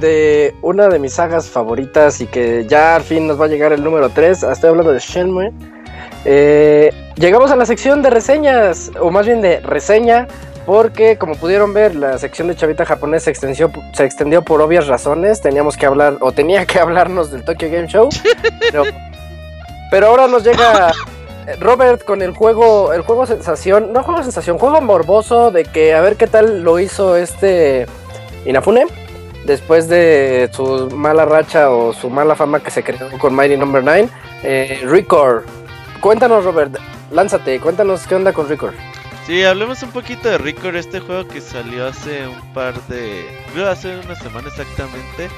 de una de mis sagas favoritas y que ya al fin nos va a llegar el número 3, estoy hablando de Shenmue, eh, llegamos a la sección de reseñas, o más bien de reseña, porque como pudieron ver, la sección de Chavita Japonés se extendió, se extendió por obvias razones, teníamos que hablar, o tenía que hablarnos del Tokyo Game Show, pero, pero ahora nos llega Robert con el juego, el juego sensación, no juego sensación, juego morboso de que a ver qué tal lo hizo este Inafune después de su mala racha o su mala fama que se creó con Mighty Number no. 9. Eh, Record, cuéntanos Robert, lánzate, cuéntanos qué onda con Record. Sí, hablemos un poquito de Record, este juego que salió hace un par de, creo hace una semana exactamente.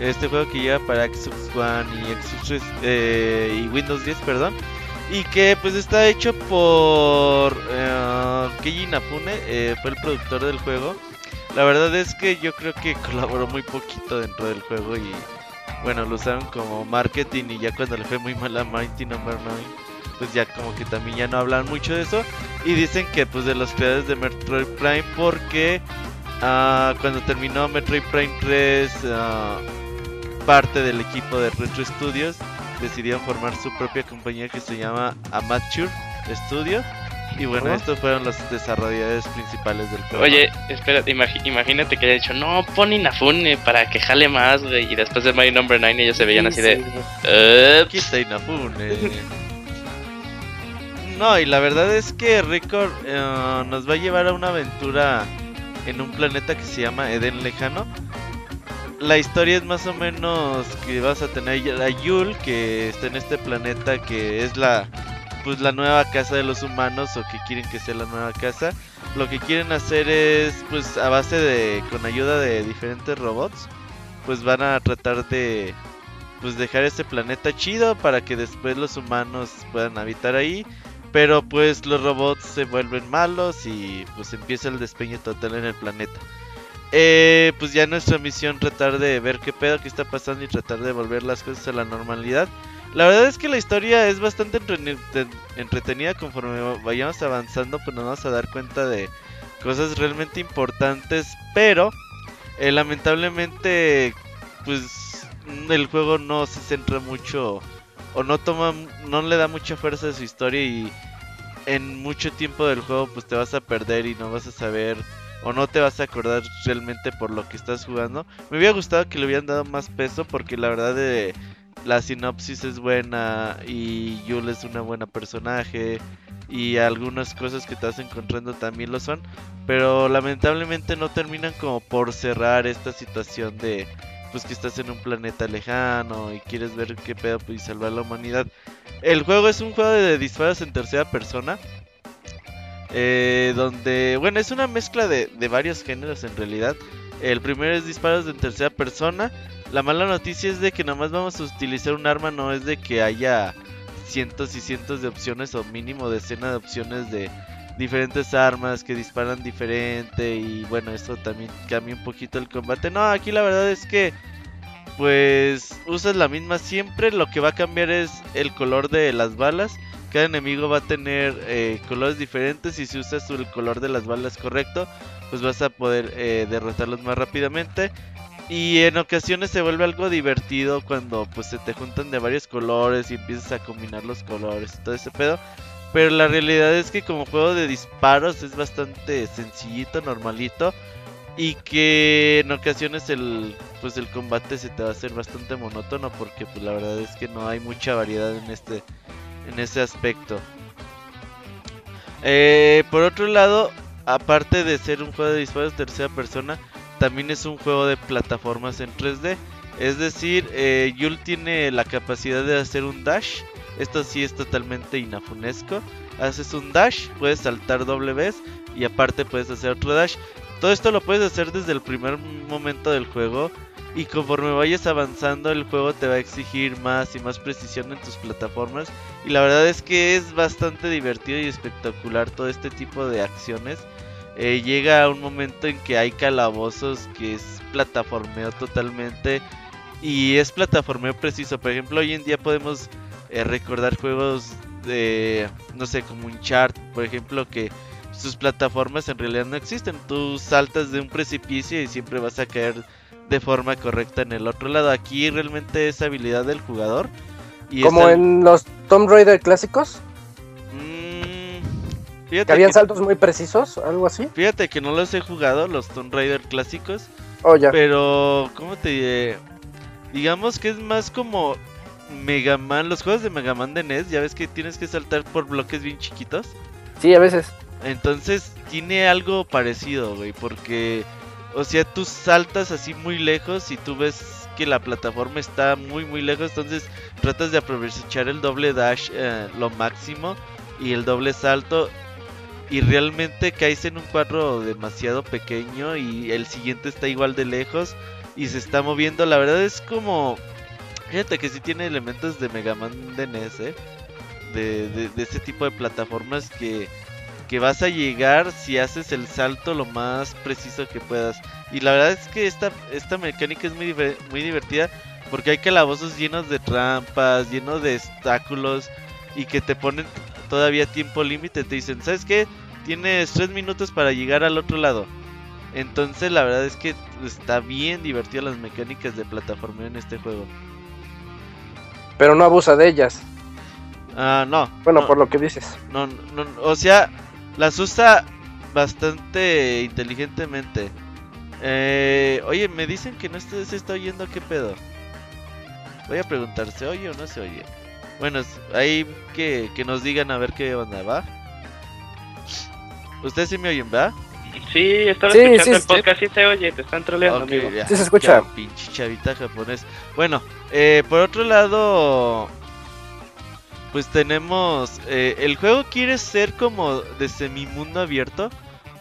Este juego que lleva para Xbox One y Xbox eh, y Windows 10, perdón y que pues está hecho por uh, Keiji Inafune, eh, fue el productor del juego. La verdad es que yo creo que colaboró muy poquito dentro del juego y bueno, lo usaron como marketing y ya cuando le fue muy mal a Mighty Number no. 9, pues ya como que también ya no hablan mucho de eso y dicen que pues de los creadores de Metroid Prime porque uh, cuando terminó Metroid Prime 3 uh, parte del equipo de Retro Studios decidieron formar su propia compañía que se llama Amateur Studio. Y bueno, estos fueron los desarrolladores principales del juego. Oye, espera, imagínate que haya dicho, no, pon Inafune para que jale más, güey. Y después de My Number 9 ellos se veían así de... Quita Inafune. no, y la verdad es que Record eh, nos va a llevar a una aventura en un planeta que se llama Eden Lejano la historia es más o menos que vas a tener a Yul que está en este planeta que es la pues la nueva casa de los humanos o que quieren que sea la nueva casa. Lo que quieren hacer es pues a base de con ayuda de diferentes robots pues van a tratar de pues dejar este planeta chido para que después los humanos puedan habitar ahí. Pero pues los robots se vuelven malos y pues empieza el despeño total en el planeta. Eh, pues ya nuestra misión tratar de ver qué pedo que está pasando y tratar de volver las cosas a la normalidad. La verdad es que la historia es bastante entretenida conforme vayamos avanzando, pues nos vamos a dar cuenta de cosas realmente importantes, pero eh, lamentablemente pues el juego no se centra mucho o no toma no le da mucha fuerza a su historia y en mucho tiempo del juego pues te vas a perder y no vas a saber o no te vas a acordar realmente por lo que estás jugando. Me hubiera gustado que le hubieran dado más peso porque la verdad de la sinopsis es buena y Yul es una buena personaje y algunas cosas que vas encontrando también lo son, pero lamentablemente no terminan como por cerrar esta situación de pues que estás en un planeta lejano y quieres ver qué pedo y salvar la humanidad. El juego es un juego de disparos en tercera persona eh, donde, bueno, es una mezcla de, varios géneros en realidad. El primero es disparos en tercera persona. La mala noticia es de que nomás vamos a utilizar un arma, no es de que haya cientos y cientos de opciones o mínimo decenas de opciones de diferentes armas que disparan diferente y bueno, esto también cambia un poquito el combate. No, aquí la verdad es que pues usas la misma siempre, lo que va a cambiar es el color de las balas cada enemigo va a tener eh, colores diferentes y si usas el color de las balas correcto, pues vas a poder eh, derrotarlos más rápidamente. Y en ocasiones se vuelve algo divertido cuando pues se te juntan de varios colores y empiezas a combinar los colores y todo ese pedo. Pero la realidad es que como juego de disparos es bastante sencillito, normalito. Y que en ocasiones el pues el combate se te va a hacer bastante monótono porque pues la verdad es que no hay mucha variedad en este en ese aspecto. Eh, por otro lado, aparte de ser un juego de disparos tercera persona, también es un juego de plataformas en 3D. Es decir, eh, Yul tiene la capacidad de hacer un dash. Esto sí es totalmente inafunesco. Haces un dash, puedes saltar doble vez y aparte puedes hacer otro dash. todo esto lo puedes hacer desde el primer momento del juego y conforme vayas avanzando el juego te va a exigir más y más precisión en tus plataformas y la verdad es que es bastante divertido y espectacular todo este tipo de acciones. Eh, llega un momento en que hay calabozos que es plataformeo totalmente y es plataformeo preciso. Por ejemplo, hoy en día podemos eh, recordar juegos de, no sé, como un chart, por ejemplo, que sus plataformas en realidad no existen. Tú saltas de un precipicio y siempre vas a caer de forma correcta en el otro lado. Aquí realmente es habilidad del jugador. Y Como en los Tomb Raider clásicos. Mm, que habían saltos muy precisos, algo así. Fíjate que no los he jugado, los Tomb Raider clásicos. Oh, ya. Pero, ¿cómo te diré? Digamos que es más como Mega Man, los juegos de Mega Man de NES, ya ves que tienes que saltar por bloques bien chiquitos. Sí, a veces. Entonces tiene algo parecido, güey, porque, o sea, tú saltas así muy lejos y tú ves que la plataforma está muy, muy lejos, entonces tratas de aprovechar el doble dash eh, lo máximo y el doble salto y realmente caes en un cuadro demasiado pequeño y el siguiente está igual de lejos y se está moviendo. La verdad es como... Fíjate que sí tiene elementos de Mega Man de NES, ¿eh? De, de, de este tipo de plataformas que que vas a llegar si haces el salto lo más preciso que puedas. Y la verdad es que esta, esta mecánica es muy, muy divertida porque hay calabozos llenos de trampas, llenos de obstáculos y que te ponen todavía tiempo límite. Te dicen, ¿sabes qué? Tienes 3 minutos para llegar al otro lado. Entonces la verdad es que está bien divertido las mecánicas de plataforma en este juego. Pero no abusa de ellas. Ah, no. Bueno, por lo que dices. No, no, o sea, las usa bastante inteligentemente. Eh, oye, me dicen que no se está oyendo, ¿qué pedo? Voy a preguntar, ¿se oye o no se oye? Bueno, ahí que, que nos digan a ver qué onda, ¿va? ¿Ustedes sí me oyen, va? Sí, estaba escuchando el podcast, sí se oye, te están troleando, amigo. sí se escucha. pinche chavita japonés. Bueno, eh, por otro lado, pues tenemos eh, el juego quiere ser como de semimundo abierto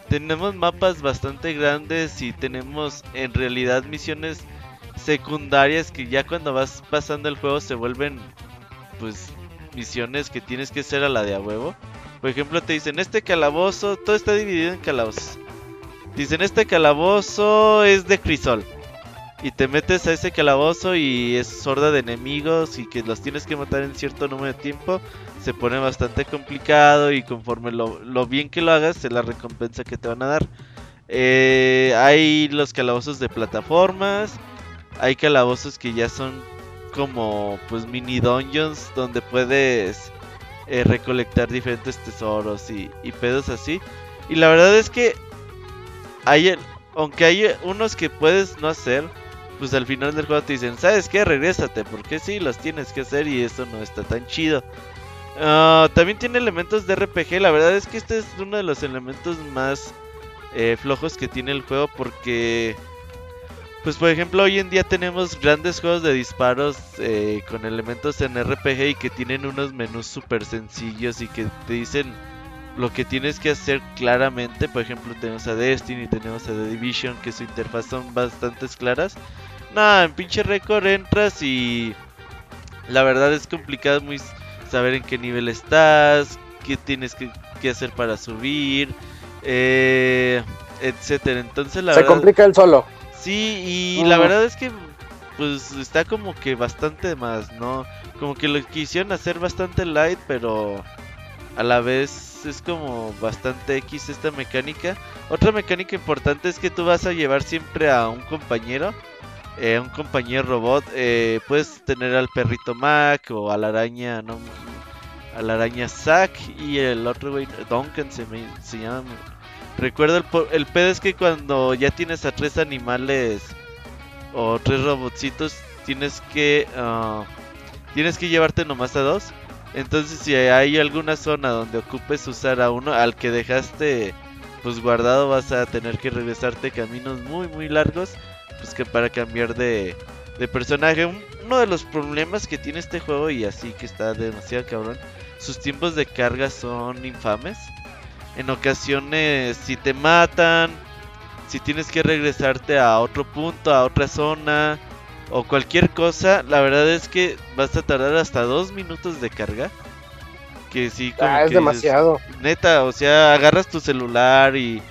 tenemos mapas bastante grandes y tenemos en realidad misiones secundarias que ya cuando vas pasando el juego se vuelven pues misiones que tienes que hacer a la de a huevo. Por ejemplo te dicen este calabozo todo está dividido en calabozos dicen este calabozo es de crisol y te metes a ese calabozo y es sorda de enemigos y que los tienes que matar en cierto número de tiempo, se pone bastante complicado y conforme lo, bien que lo hagas, es la recompensa que te van a dar. Eh, hay los calabozos de plataformas, hay calabozos que ya son como pues mini dungeons donde puedes eh, recolectar diferentes tesoros y, pedos así. Y la verdad es que hay, aunque hay unos que puedes no hacer, pues al final del juego te dicen, ¿sabes qué? Regrésate, porque sí, los tienes que hacer y esto no está tan chido. Ah, también tiene elementos de RPG, la verdad es que este es uno de los elementos más eh, flojos que tiene el juego porque... Pues por ejemplo hoy en día tenemos grandes juegos de disparos eh, con elementos en RPG y que tienen unos menús súper sencillos y que te dicen lo que tienes que hacer claramente. Por ejemplo tenemos a Destiny, tenemos a The Division que su interfaz son bastante claras. Nada, en pinche récord entras y la verdad es complicado muy saber en qué nivel estás, qué tienes que, hacer para subir, eh, etcétera. Entonces la se complica el solo. Sí, y la verdad es que pues está como que bastante más, ¿no? Como que lo quisieron hacer bastante light, pero a la vez es como bastante X esta mecánica. Otra mecánica importante es que tú vas a llevar siempre a un compañero eh, un compañero robot, eh, puedes tener al perrito Mac o a la araña, no, a la araña Zack y el otro güey, Duncan se, me, se llama. Recuerdo el, el pedo es que cuando ya tienes a tres animales o tres robotcitos, tienes que uh, tienes que llevarte nomás a dos. Entonces si hay alguna zona donde ocupes usar a uno, al que dejaste pues guardado vas a tener que regresarte caminos muy muy largos pues que para cambiar de, de personaje. Uno de los problemas que tiene este juego y así que está demasiado cabrón, sus tiempos de carga son infames. En ocasiones si te matan si tienes que regresarte a otro punto, a otra zona o cualquier cosa, la verdad es que vas a tardar hasta dos minutos de carga. Que sí, como Ah, es que demasiado. Neta, o sea, agarras tu celular y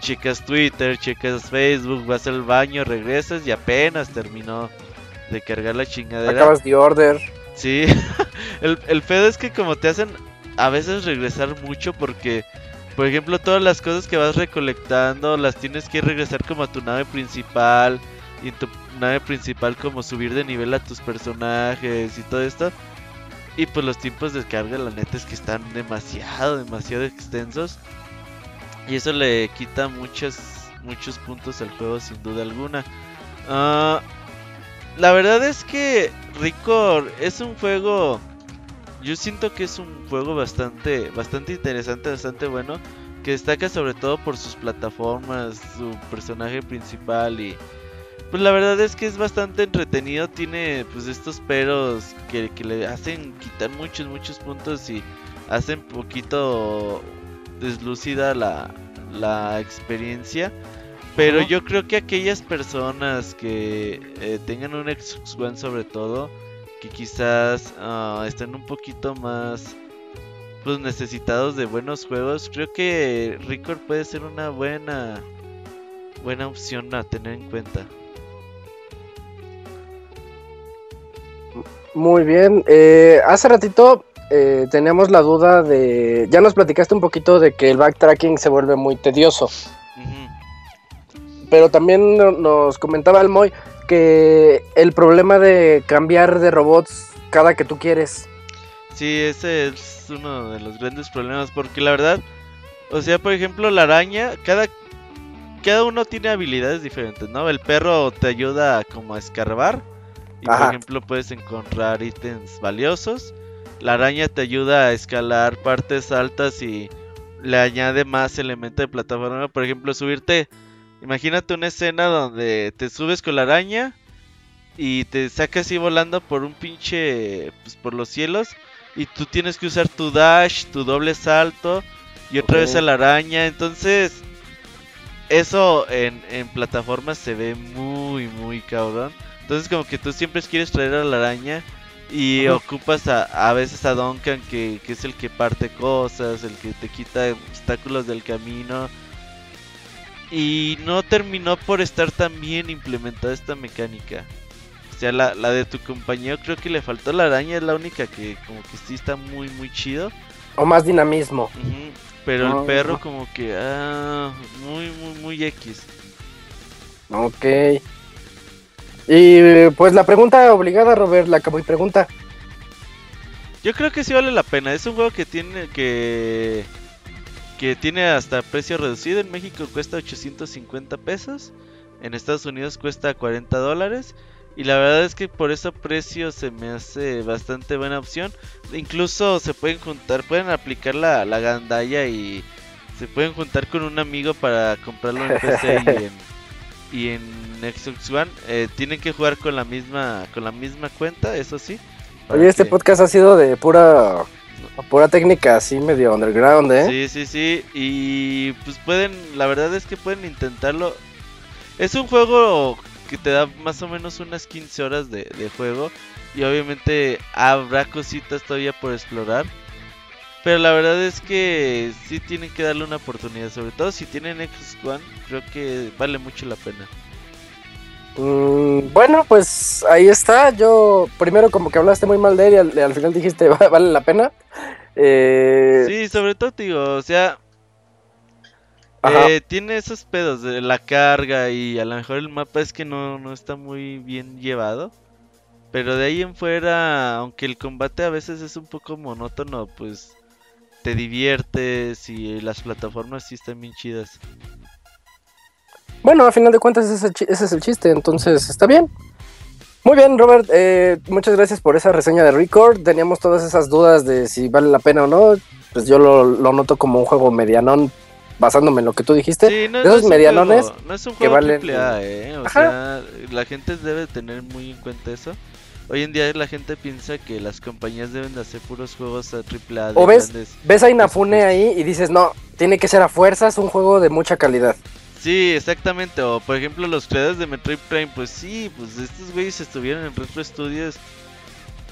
checas Twitter, checas Facebook, vas al baño, regresas y apenas terminó de cargar la chingadera. Acabas de order. Sí, el, el pedo es que como te hacen a veces regresar mucho porque, por ejemplo, todas las cosas que vas recolectando las tienes que regresar como a tu nave principal y en tu nave principal como subir de nivel a tus personajes y todo esto. Y pues los tiempos de carga la neta es que están demasiado, demasiado extensos. Y eso le quita muchos, muchos puntos al juego sin duda alguna. Ah, la verdad es que Record es un juego. Yo siento que es un juego bastante, bastante interesante, bastante bueno. Que destaca sobre todo por sus plataformas, su personaje principal y. Pues la verdad es que es bastante entretenido. Tiene pues estos peros que, que le hacen quitar muchos, muchos puntos y hacen poquito deslucida la, la experiencia. Pero yo creo que aquellas personas que eh, tengan un Xbox One sobre todo, que quizás ah, estén un poquito más pues necesitados de buenos juegos, creo que Record puede ser una buena buena opción a tener en cuenta. Muy bien. Eh, hace ratito eh, teníamos la duda de. Ya nos platicaste un poquito de que el backtracking se vuelve muy tedioso. Pero también no- nos comentaba el Moy que el problema de cambiar de robots cada que tú quieres. Sí, ese es uno de los grandes problemas porque la verdad, o sea, por ejemplo, la araña, cada cada uno tiene habilidades diferentes, ¿no? El perro te ayuda como a escarbar y por ejemplo puedes encontrar ítems valiosos. La araña te ayuda a escalar partes altas y le añade más elemento de plataforma, por ejemplo, subirte Imagínate una escena donde te subes con la araña y te sacas así volando por un pinche, pues por los cielos y tú tienes que usar tu dash, tu doble salto y otra vez a la araña. Entonces, eso en, en plataformas se ve muy, muy cabrón. Entonces, como que tú siempre quieres traer a la araña y Ajá. ocupas a, a veces a Duncan, que, que es el que parte cosas, el que te quita obstáculos del camino. Y no terminó por estar tan bien implementada esta mecánica. O sea, la, la de tu compañero creo que le faltó la araña, es la única que como que sí está muy, muy chido. O más dinamismo. Pero No, el perro no. como que, ah, muy, muy, muy X. Ok. Y pues la pregunta obligada, Robert, la que pregunta. Yo creo que sí vale la pena. Es un juego que tiene que que tiene hasta precio reducido. En México cuesta 850 pesos. En Estados Unidos cuesta 40 dólares. Y la verdad es que por ese precio se me hace bastante buena opción. Incluso se pueden juntar, pueden aplicar la, la gandalla y se pueden juntar con un amigo para comprarlo en PC y en, y en Xbox One. Eh, tienen que jugar con la misma con la misma cuenta, eso sí. Oye, este que- podcast ha sido de pura pura técnica así medio underground, ¿eh? Sí, sí, sí. Y pues pueden, la verdad es que pueden intentarlo. Es un juego que te da más o menos unas 15 horas de, de juego. Y obviamente habrá cositas todavía por explorar. Pero la verdad es que sí tienen que darle una oportunidad. Sobre todo si tienen Xbox One, creo que vale mucho la pena. Mm, bueno, pues ahí está. Yo primero como que hablaste muy mal de él y al, al final dijiste "Va- vale la pena. Eh, Sí, sobre todo, digo, o sea, eh, tiene esos pedos de la carga y a lo mejor el mapa es que no, no está muy bien llevado. Pero de ahí en fuera, aunque el combate a veces es un poco monótono, pues te diviertes y las plataformas sí están bien chidas. Bueno, a final de cuentas ese, es el chi- ese es el chiste, entonces está bien. Muy bien, Robert, eh, muchas gracias por esa reseña de Record. Teníamos todas esas dudas de si vale la pena o no. Pues yo lo, lo noto como un juego medianón, basándome en lo que tú dijiste. Sí, no, de no esos es un medianones juego- no es un que juego valen- triple A, eh, o Ajá. sea, la gente debe tener muy en cuenta eso. Hoy en día la gente piensa que las compañías deben de hacer puros juegos a triple A de O ves, grandes- ves a Inafune ahí y dices, no, tiene que ser a fuerzas un juego de mucha calidad. Sí, exactamente. O por ejemplo, los creadores de Metroid Prime, pues sí, pues estos güeyes estuvieron en Retro Studios.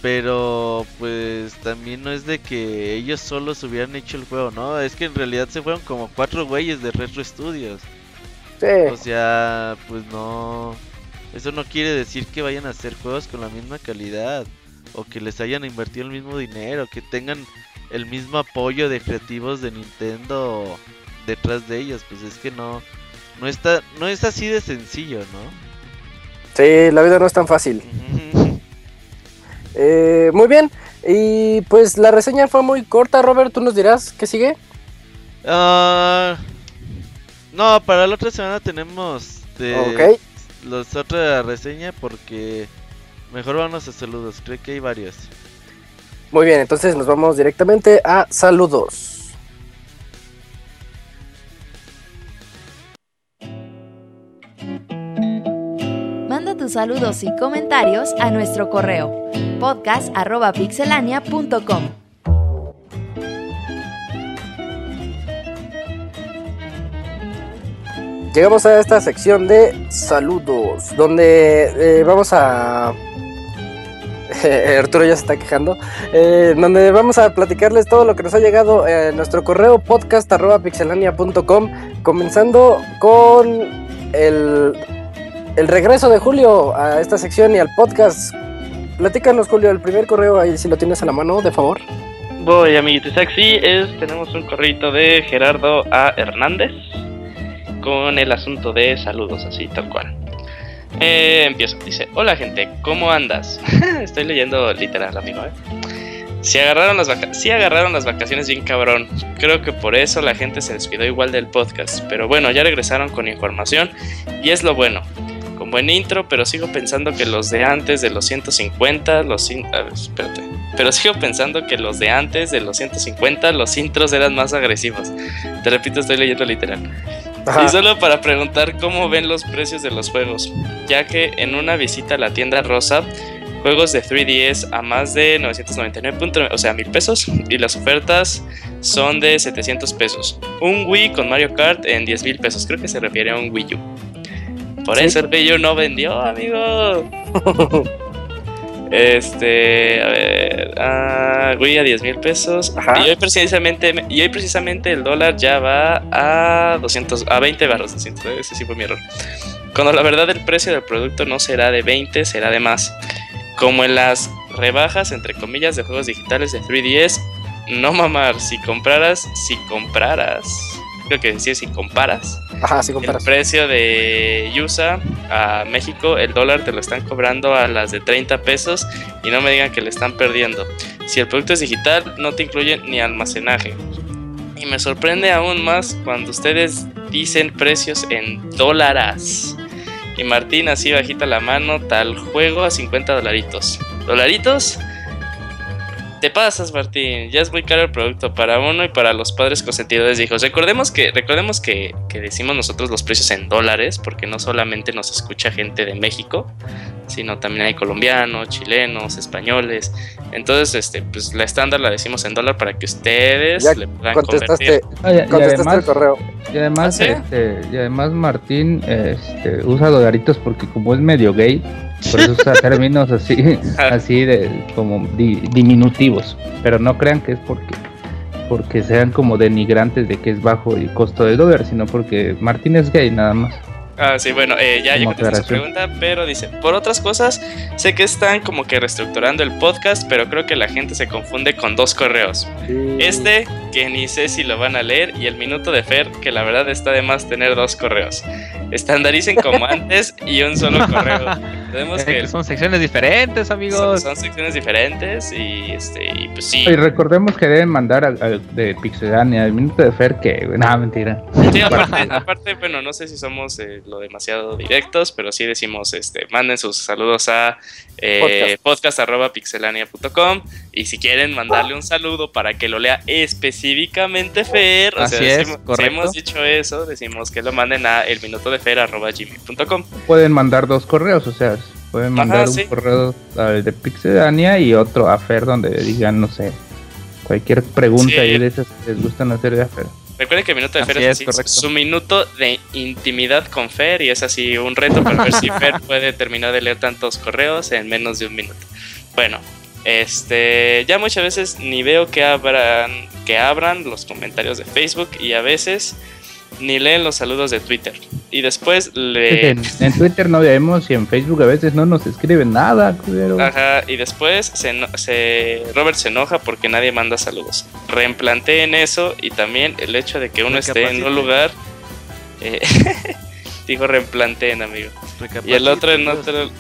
Pero pues también no es de que ellos solos hubieran hecho el juego, ¿no? Es que en realidad se fueron como cuatro güeyes de Retro Studios. O Sí, sea, pues no. Eso no quiere decir que vayan a hacer juegos con la misma calidad. O que les hayan invertido el mismo dinero. Que tengan el mismo apoyo de creativos de Nintendo detrás de ellos. Pues es que no. No está, no es así de sencillo, ¿no? sí, la vida no es tan fácil. Eh, muy bien. Y pues la reseña fue muy corta, Robert. ¿Tú nos dirás qué sigue? Ah, no, para la otra semana tenemos de Ok. los otra reseña porque mejor vamos a saludos. Creo que hay varios. Muy bien, entonces nos vamos directamente a saludos. Saludos y comentarios a nuestro correo podcast.pixelania.com. Llegamos a esta sección de saludos, donde eh, vamos a... Arturo ya se está quejando. eh, donde vamos a platicarles todo lo que nos ha llegado en nuestro correo podcast.pixelania.com, comenzando con el, el regreso de Julio a esta sección y al podcast. Platícanos, Julio, el primer correo ahí, si lo tienes a la mano, de favor. Voy, amiguitos. Sí, es, tenemos un correo de Gerardo A. Hernández con el asunto de saludos, así tal cual. Eh, empiezo, dice, hola gente, ¿cómo andas? Estoy leyendo literal, amigo. ¿eh? Si agarraron, las sí agarraron las vacaciones bien cabrón. Creo que por eso la gente se despidió igual del podcast. Pero bueno, ya regresaron con información y es lo bueno. Con buen intro, pero sigo pensando que los de antes de los 150, los... a ver, espérate. Pero sigo pensando que los de antes de los 150, los intros eran más agresivos. Te repito, estoy leyendo literal. Ajá. Y solo para preguntar cómo ven los precios de los juegos, ya que en una visita a la tienda rosa, juegos de 3DS a más de 999 punto- o sea, mil pesos, y las ofertas son de 700 pesos. Un Wii con Mario Kart en 10 mil pesos, creo que se refiere a un Wii U. Por eso el Wii U no vendió, amigo. Este, a ver, ah, Wii a 10 mil pesos. Ajá. Y hoy precisamente, y hoy precisamente el dólar ya va a 200, a 20 barros, 200, ese sí fue mi error. Cuando la verdad el precio del producto no será de 20, será de más. Como en las rebajas, entre comillas, de juegos digitales de 3DS, no mamar, si compraras, si compraras, creo que decía si comparas, Ajá, el comparas. precio de USA a México, el dólar te lo están cobrando a las de 30 pesos y no me digan que le están perdiendo. Si el producto es digital, no te incluye ni almacenaje. Y me sorprende aún más cuando ustedes dicen precios en dólares. Y Martín así bajita la mano, tal juego a 50 dolaritos. ¿Dolaritos? Te pasas, Martín. Ya es muy caro el producto para uno y para los padres consentidores de hijos. Recordemos que, recordemos que, que decimos nosotros los precios en dólares, porque no solamente nos escucha gente de México, sino también hay colombianos, chilenos, españoles. Entonces, este, pues la estándar la decimos en dólar para que ustedes Ya le puedan Contestaste, convertir. Ah, y- y contestaste el correo. Y además, ¿Ah, sí? este, y además Martín este, usa dolaritos porque como es medio gay, por eso usa términos así, así de como di- diminutivos. Pero no crean que es porque porque sean como denigrantes de que es bajo el costo del dólar, sino porque Martín es gay nada más. Ah, sí, bueno, eh, ya, Como contesté su pregunta, pero dice, por otras cosas, sé que están como que reestructurando el podcast, pero creo que la gente se confunde con dos correos. Este, que ni sé si lo van a leer, y el minuto de Fer, que la verdad está de más tener dos correos. Estandaricen como antes y un solo correo. Tenemos que que son secciones diferentes, son, amigos. son secciones diferentes y este y pues sí. Y recordemos que deben mandar al, al de Pixelania, el minuto de Fer, que nada, mentira. Sí, aparte, aparte, bueno, no sé si somos eh, lo demasiado directos, pero sí decimos, este, manden sus saludos a eh, podcast.pixelania.com y si quieren mandarle un saludo para que lo lea específicamente Fer, o Así sea, es, decimos- si correcto. hemos dicho eso, decimos que lo manden a el minuto de gmail.com. Pueden mandar dos correos, o sea, pueden Ajá, mandar un sí. correo al de Pixelania y otro a Fer donde digan, no sé, cualquier pregunta Sí. ahí de esas que les gustan hacer de Fer. Recuerden que Minuto de Fer es, es, así, su minuto de intimidad con Fer y es así un reto para ver si Fer puede terminar de leer tantos correos en menos de un minuto. Bueno, este, ya muchas veces ni veo que abran, que abran los comentarios de Facebook y a veces ni leen los saludos de Twitter. Y después le... En, en Twitter no vemos y en Facebook a veces no nos escriben nada, culero. Ajá, y después se, Robert se enoja porque nadie manda saludos. Reemplanteen eso y también el hecho de que uno esté en un lugar. eh, dijo reemplanteen, amigo. Y el otro en otro,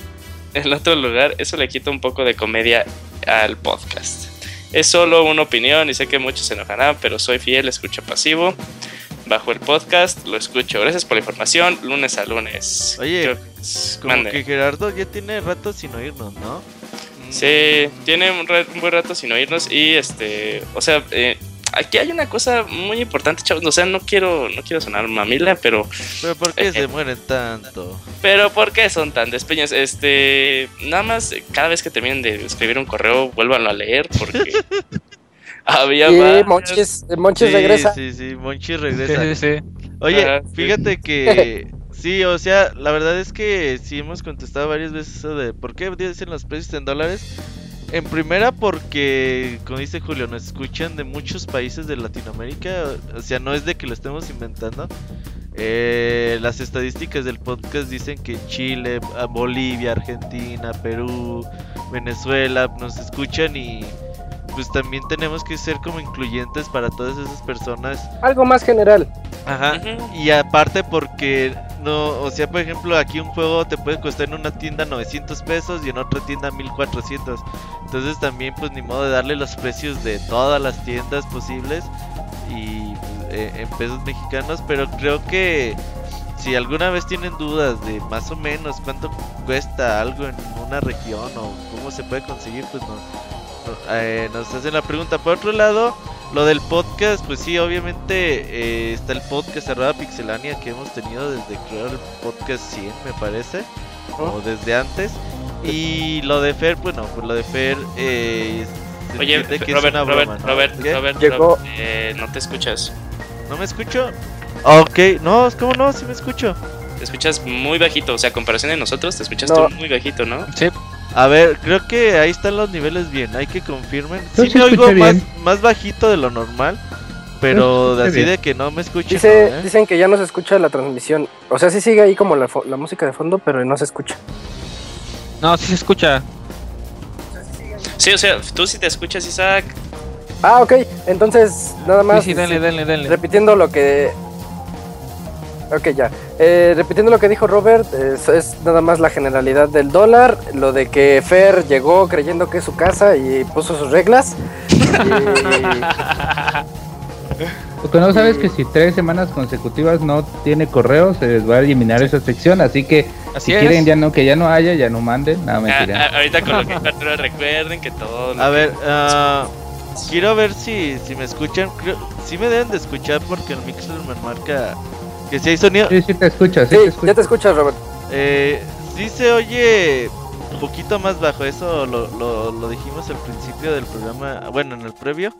en otro lugar, eso le quita un poco de comedia al podcast. Es solo una opinión y sé que muchos se enojarán, pero soy fiel, escucho pasivo. Bajo el podcast, lo escucho. Gracias por la información, lunes a lunes. Oye, Como mande. que Gerardo ya tiene rato sin oírnos, ¿no? Sí, tiene un, buen rato sin oírnos y este, o sea, eh, aquí hay una cosa muy importante, chavos, o sea, no quiero no quiero sonar mamila, pero Pero ¿por qué Eh, se mueren tanto? pero ¿por qué son tan despeños? Este, nada más eh, cada vez que terminen de escribir un correo, vuélvanlo a leer porque había Y más. Monchis, Monchis sí, regresa. Sí, sí, Monchi Sí, regresa. sí, sí. Oye, Ajá, sí. fíjate que sí, o sea, la verdad es que sí hemos contestado varias veces eso de por qué dicen los precios en dólares. En primera porque, como dice Julio, nos escuchan de muchos países de Latinoamérica, o sea, no es de que lo estemos inventando. Eh, las estadísticas del podcast dicen que Chile, Bolivia, Argentina, Perú, Venezuela nos escuchan y pues también tenemos que ser como incluyentes para todas esas personas Algo más general. Ajá. Y aparte porque no, o sea, por ejemplo, aquí un juego te puede costar en una tienda 900 pesos y en otra tienda 1400. Entonces también pues ni modo de darle los precios de todas las tiendas posibles y pues, eh, en pesos mexicanos, pero creo que si alguna vez tienen dudas de más o menos cuánto cuesta algo en una región o cómo se puede conseguir, pues no, no- eh, nos hacen la pregunta. Por otro lado, lo del podcast, pues sí, obviamente eh, está el podcast arroba pixelania que hemos tenido desde creo el podcast 100 me parece, o desde antes. Y lo de Fer, bueno, pues lo de Fer eh, se Oye, Robert, es una Robert, broma, ¿no? Robert, ¿Qué? Robert, Llegó- Robert, eh, no te escuchas. ¿No me escucho? Ok, no, ¿cómo no? Sí me escucho. Te escuchas muy bajito, o sea, a comparación de nosotros, te escuchas No. tú muy bajito, ¿no? Sí. A ver, creo que ahí están los niveles bien, hay que confirmen. Yo Sí sí me oigo más, bien. más bajito de lo normal, pero de así bien. de que no me escuchan. Dice, ¿no, eh? Dicen que ya no se escucha la transmisión. O sea, sí sigue ahí como la, fo- la música de fondo, pero no se escucha. No, sí se escucha. Sí, o sea, tú sí te escuchas, Isaac. Ah, ok. Entonces, nada más. Sí, sí, denle, denle, denle. Repitiendo lo que. Ok, ya. Eh, repitiendo lo que dijo Robert, es, es nada más la generalidad del dólar. Lo de que Fer llegó creyendo que es su casa y puso sus reglas. Y- Lo que no sabes es que si tres semanas consecutivas no tiene correo, se les va a eliminar esa sección. Así que Así si es. quieren ya no que ya no haya, ya no manden. Nada, Ah, mentira. ah, ahorita con lo que Arturo, recuerden que todo. lo A que- ver, ah, quiero ver si, si me escuchan. Creo, sí me deben de escuchar porque el mixer me marca que si hay sonido. Sí, sí te escuchas, sí, sí, te ya escuchas. te escuchas, Robert. Eh, sí se oye un poquito más bajo. Eso lo, lo, lo dijimos al principio del programa. Bueno, en el previo.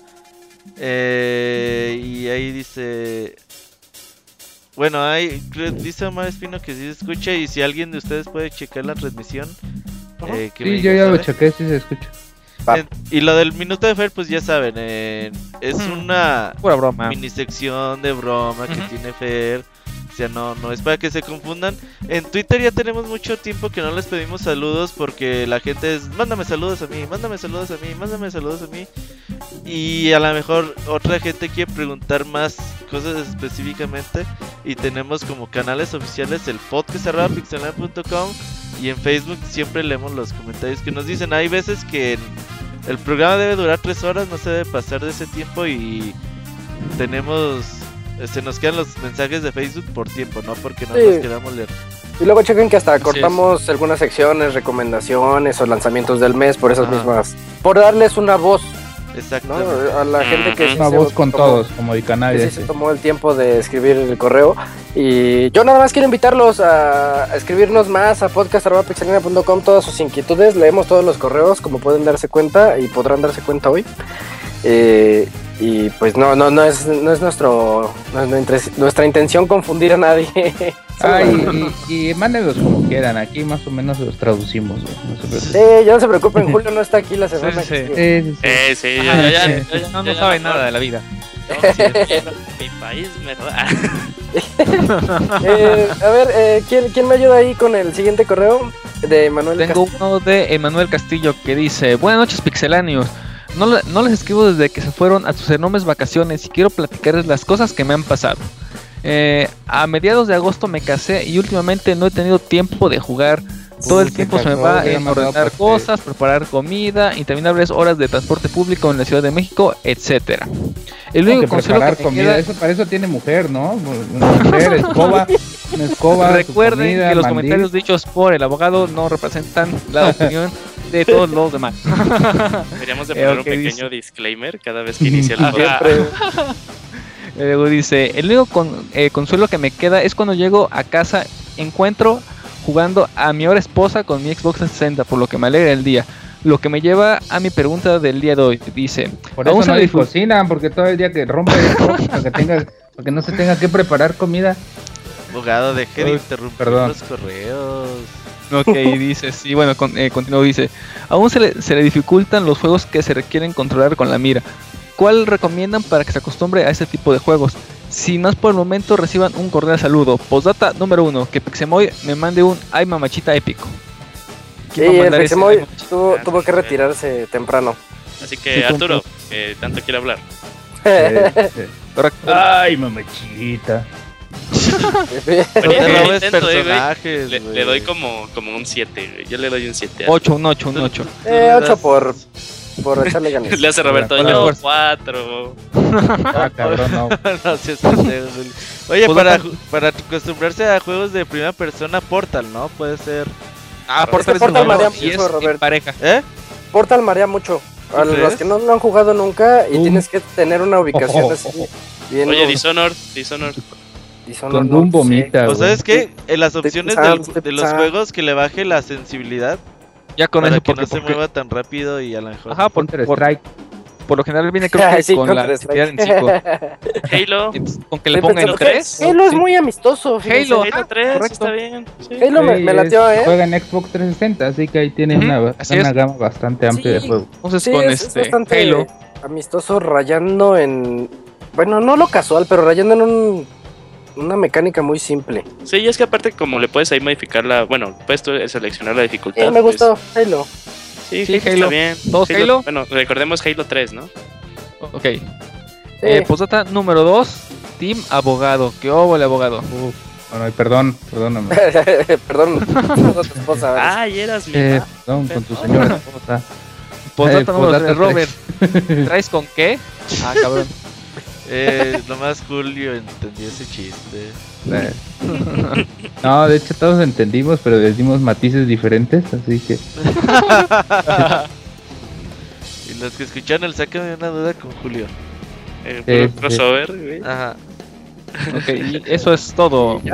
Eh, y ahí dice. Bueno, ahí creo- dice Omar Espino que sí se escucha. Y si alguien de ustedes puede checar la transmisión. eh, que me Sí, yo ya lo chequé, sí se escucha. En- y lo del minuto de Fer, pues ya saben, eh, es una Pura broma. mini sección de broma que tiene Fer. O sea, no, no es para que se confundan. En Twitter ya tenemos mucho tiempo que no les pedimos saludos porque la gente es, mándame saludos a mí, mándame saludos a mí, mándame saludos a mí. Y a lo mejor otra gente quiere preguntar más cosas específicamente. Y tenemos como canales oficiales el podcast arroba pixelar.com y en Facebook siempre leemos los comentarios que nos dicen. Hay veces que el programa debe durar tres horas, no se debe pasar de ese tiempo y tenemos... Se nos quedan los mensajes de Facebook por tiempo, no porque no Sí. nos queramos leer. Y luego chequen que hasta cortamos algunas secciones, recomendaciones o lanzamientos del mes por esas mismas. Por darles una voz, ¿no? Exactamente. A la gente que sí Una se voz con tomó- todos, como sí ese. se tomó el tiempo de escribir el correo. Y yo nada más quiero invitarlos a, a escribirnos más a podcast.pixelina.com todas sus inquietudes. Leemos todos los correos, como pueden darse cuenta y podrán darse cuenta hoy. Eh, Y pues no, no, no es, no es nuestro, no es nuestra, nuestra intención confundir a nadie. Ay, y, y, mándenlos como quieran, aquí más o menos los traducimos. No. Sí, ya no se preocupen, Julio no está aquí la semana Sí, que sí. sigue. Sí. Eh, sí, Ah, ya, sí. ya- no, no sabe nada de la vida. Mi país, ¿verdad? Eh, a ver, eh, ¿quién, ¿quién me ayuda ahí con el siguiente correo? De Manuel Tengo Castillo. uno de Emanuel Castillo que dice, buenas noches pixeláneos. No, no les escribo desde que se fueron a sus enormes vacaciones y quiero platicarles las cosas que me han pasado. Eh, a mediados de agosto me casé y últimamente no he tenido tiempo de jugar. Todo el tiempo se me va en ordenar cosas, preparar comida, interminables horas de transporte público en la Ciudad de México, etcétera. El único que que comida, queda eso para eso tiene mujer, ¿no? Mujer, escoba, una escoba. Recuerden comida, que los mandil. comentarios dichos por el abogado no representan la opinión de todos los demás. Deberíamos de Eh, poner un ok, pequeño dice. disclaimer cada vez que inicia el podcast. Siempre. Y Luego dice, el único con- eh, consuelo que me queda es cuando llego a casa, encuentro jugando a mi ahora esposa con mi Xbox 60, por lo que me alegra el día. Lo que me lleva a mi pregunta del día de hoy. Dice, Por eso se no hay cocina, porque todo el día que rompe esto, para que tenga, para que no se tenga que preparar comida. Abogado, deje de interrumpir perdón. los correos. Ok, dice, sí, bueno, con, eh, continuo, dice, aún se le, se le dificultan los juegos que se requieren controlar con la mira. ¿Cuál recomiendan para que se acostumbre a este tipo de juegos? Sin más por el momento, reciban un cordial saludo. Postdata número uno, que Pixemoy me mande un ay mamachita épico. Sí, ¿Quién va a el mandar ese Pixemoy ay mamachita? tuvo, tuvo que retirarse temprano. Así que, Sí, Arturo, que tanto quiere hablar. Correcto. Ay, mamachita. Bueno, No te robes intento, eh, güey. personajes, Le, güey. le doy como, como un 7, Yo le doy un 7. 8, un 8, un 8. eh, 8 por, por echarle ganas. Le hace Roberto Hola, yo fuerza. 4. Ah, cabrón, no. no, sí es. Oye, Pues, para, para acostumbrarse a juegos de primera persona, Portal, ¿no? Puede ser. Ah, Portal que es un Portal juego marea mucho, Roberto. pareja. ¿Eh? Portal marea mucho. A ¿Tú los crees? que no lo han jugado nunca y Uh. tienes que tener una ubicación Oh. así. Bien Oye, Dishonored, Dishonored. Dishonored, Con un vomita, ¿O sabes qué? En las opciones del- de los juegos que le baje la sensibilidad Ya con para eso, que porque, no se porque- mueva tan rápido y a lo mejor. Ajá, por, por, Strike. por lo general viene creo que sí, con la sensibilidad en 5. Halo. Entonces, con que le Estoy pongan pensando en 3. Halo es muy amistoso. Halo, Halo 3, correcto. está bien. sí. Halo me, latió, ¿eh? Juega en Xbox 360, así que ahí tiene una, gama bastante amplia de juegos. Entonces Sí, con es, es este bastante Halo. amistoso rayando en... Bueno, no lo casual, pero rayando en un, una mecánica muy simple. Sí, y es que aparte como le puedes ahí modificar la... Bueno, puedes tú seleccionar la dificultad. Eh, me pues, gustó Halo. Sí, Sí, Halo, Halo. está bien. ¿Todos Halo? Bueno, recordemos Halo 3, ¿no? Ok. Sí. Eh, postdata número 2. Team Abogado. ¿Qué hubo el abogado? Uf, bueno, perdón, perdóname. Perdón, tu esposa. Ay, eras mi Eh, perdón, con tu señora esposa. Postdata Eh, número postdata 3. Robert. ¿Traes con qué? Ah, cabrón. Eh, nomás Julio entendió ese chiste. Eh. No, de hecho todos entendimos, pero les dimos matices diferentes, así que Y los que escucharon el sácame una duda con Julio. eh, puro crossover, güey. Ajá. Ok, y eso es todo.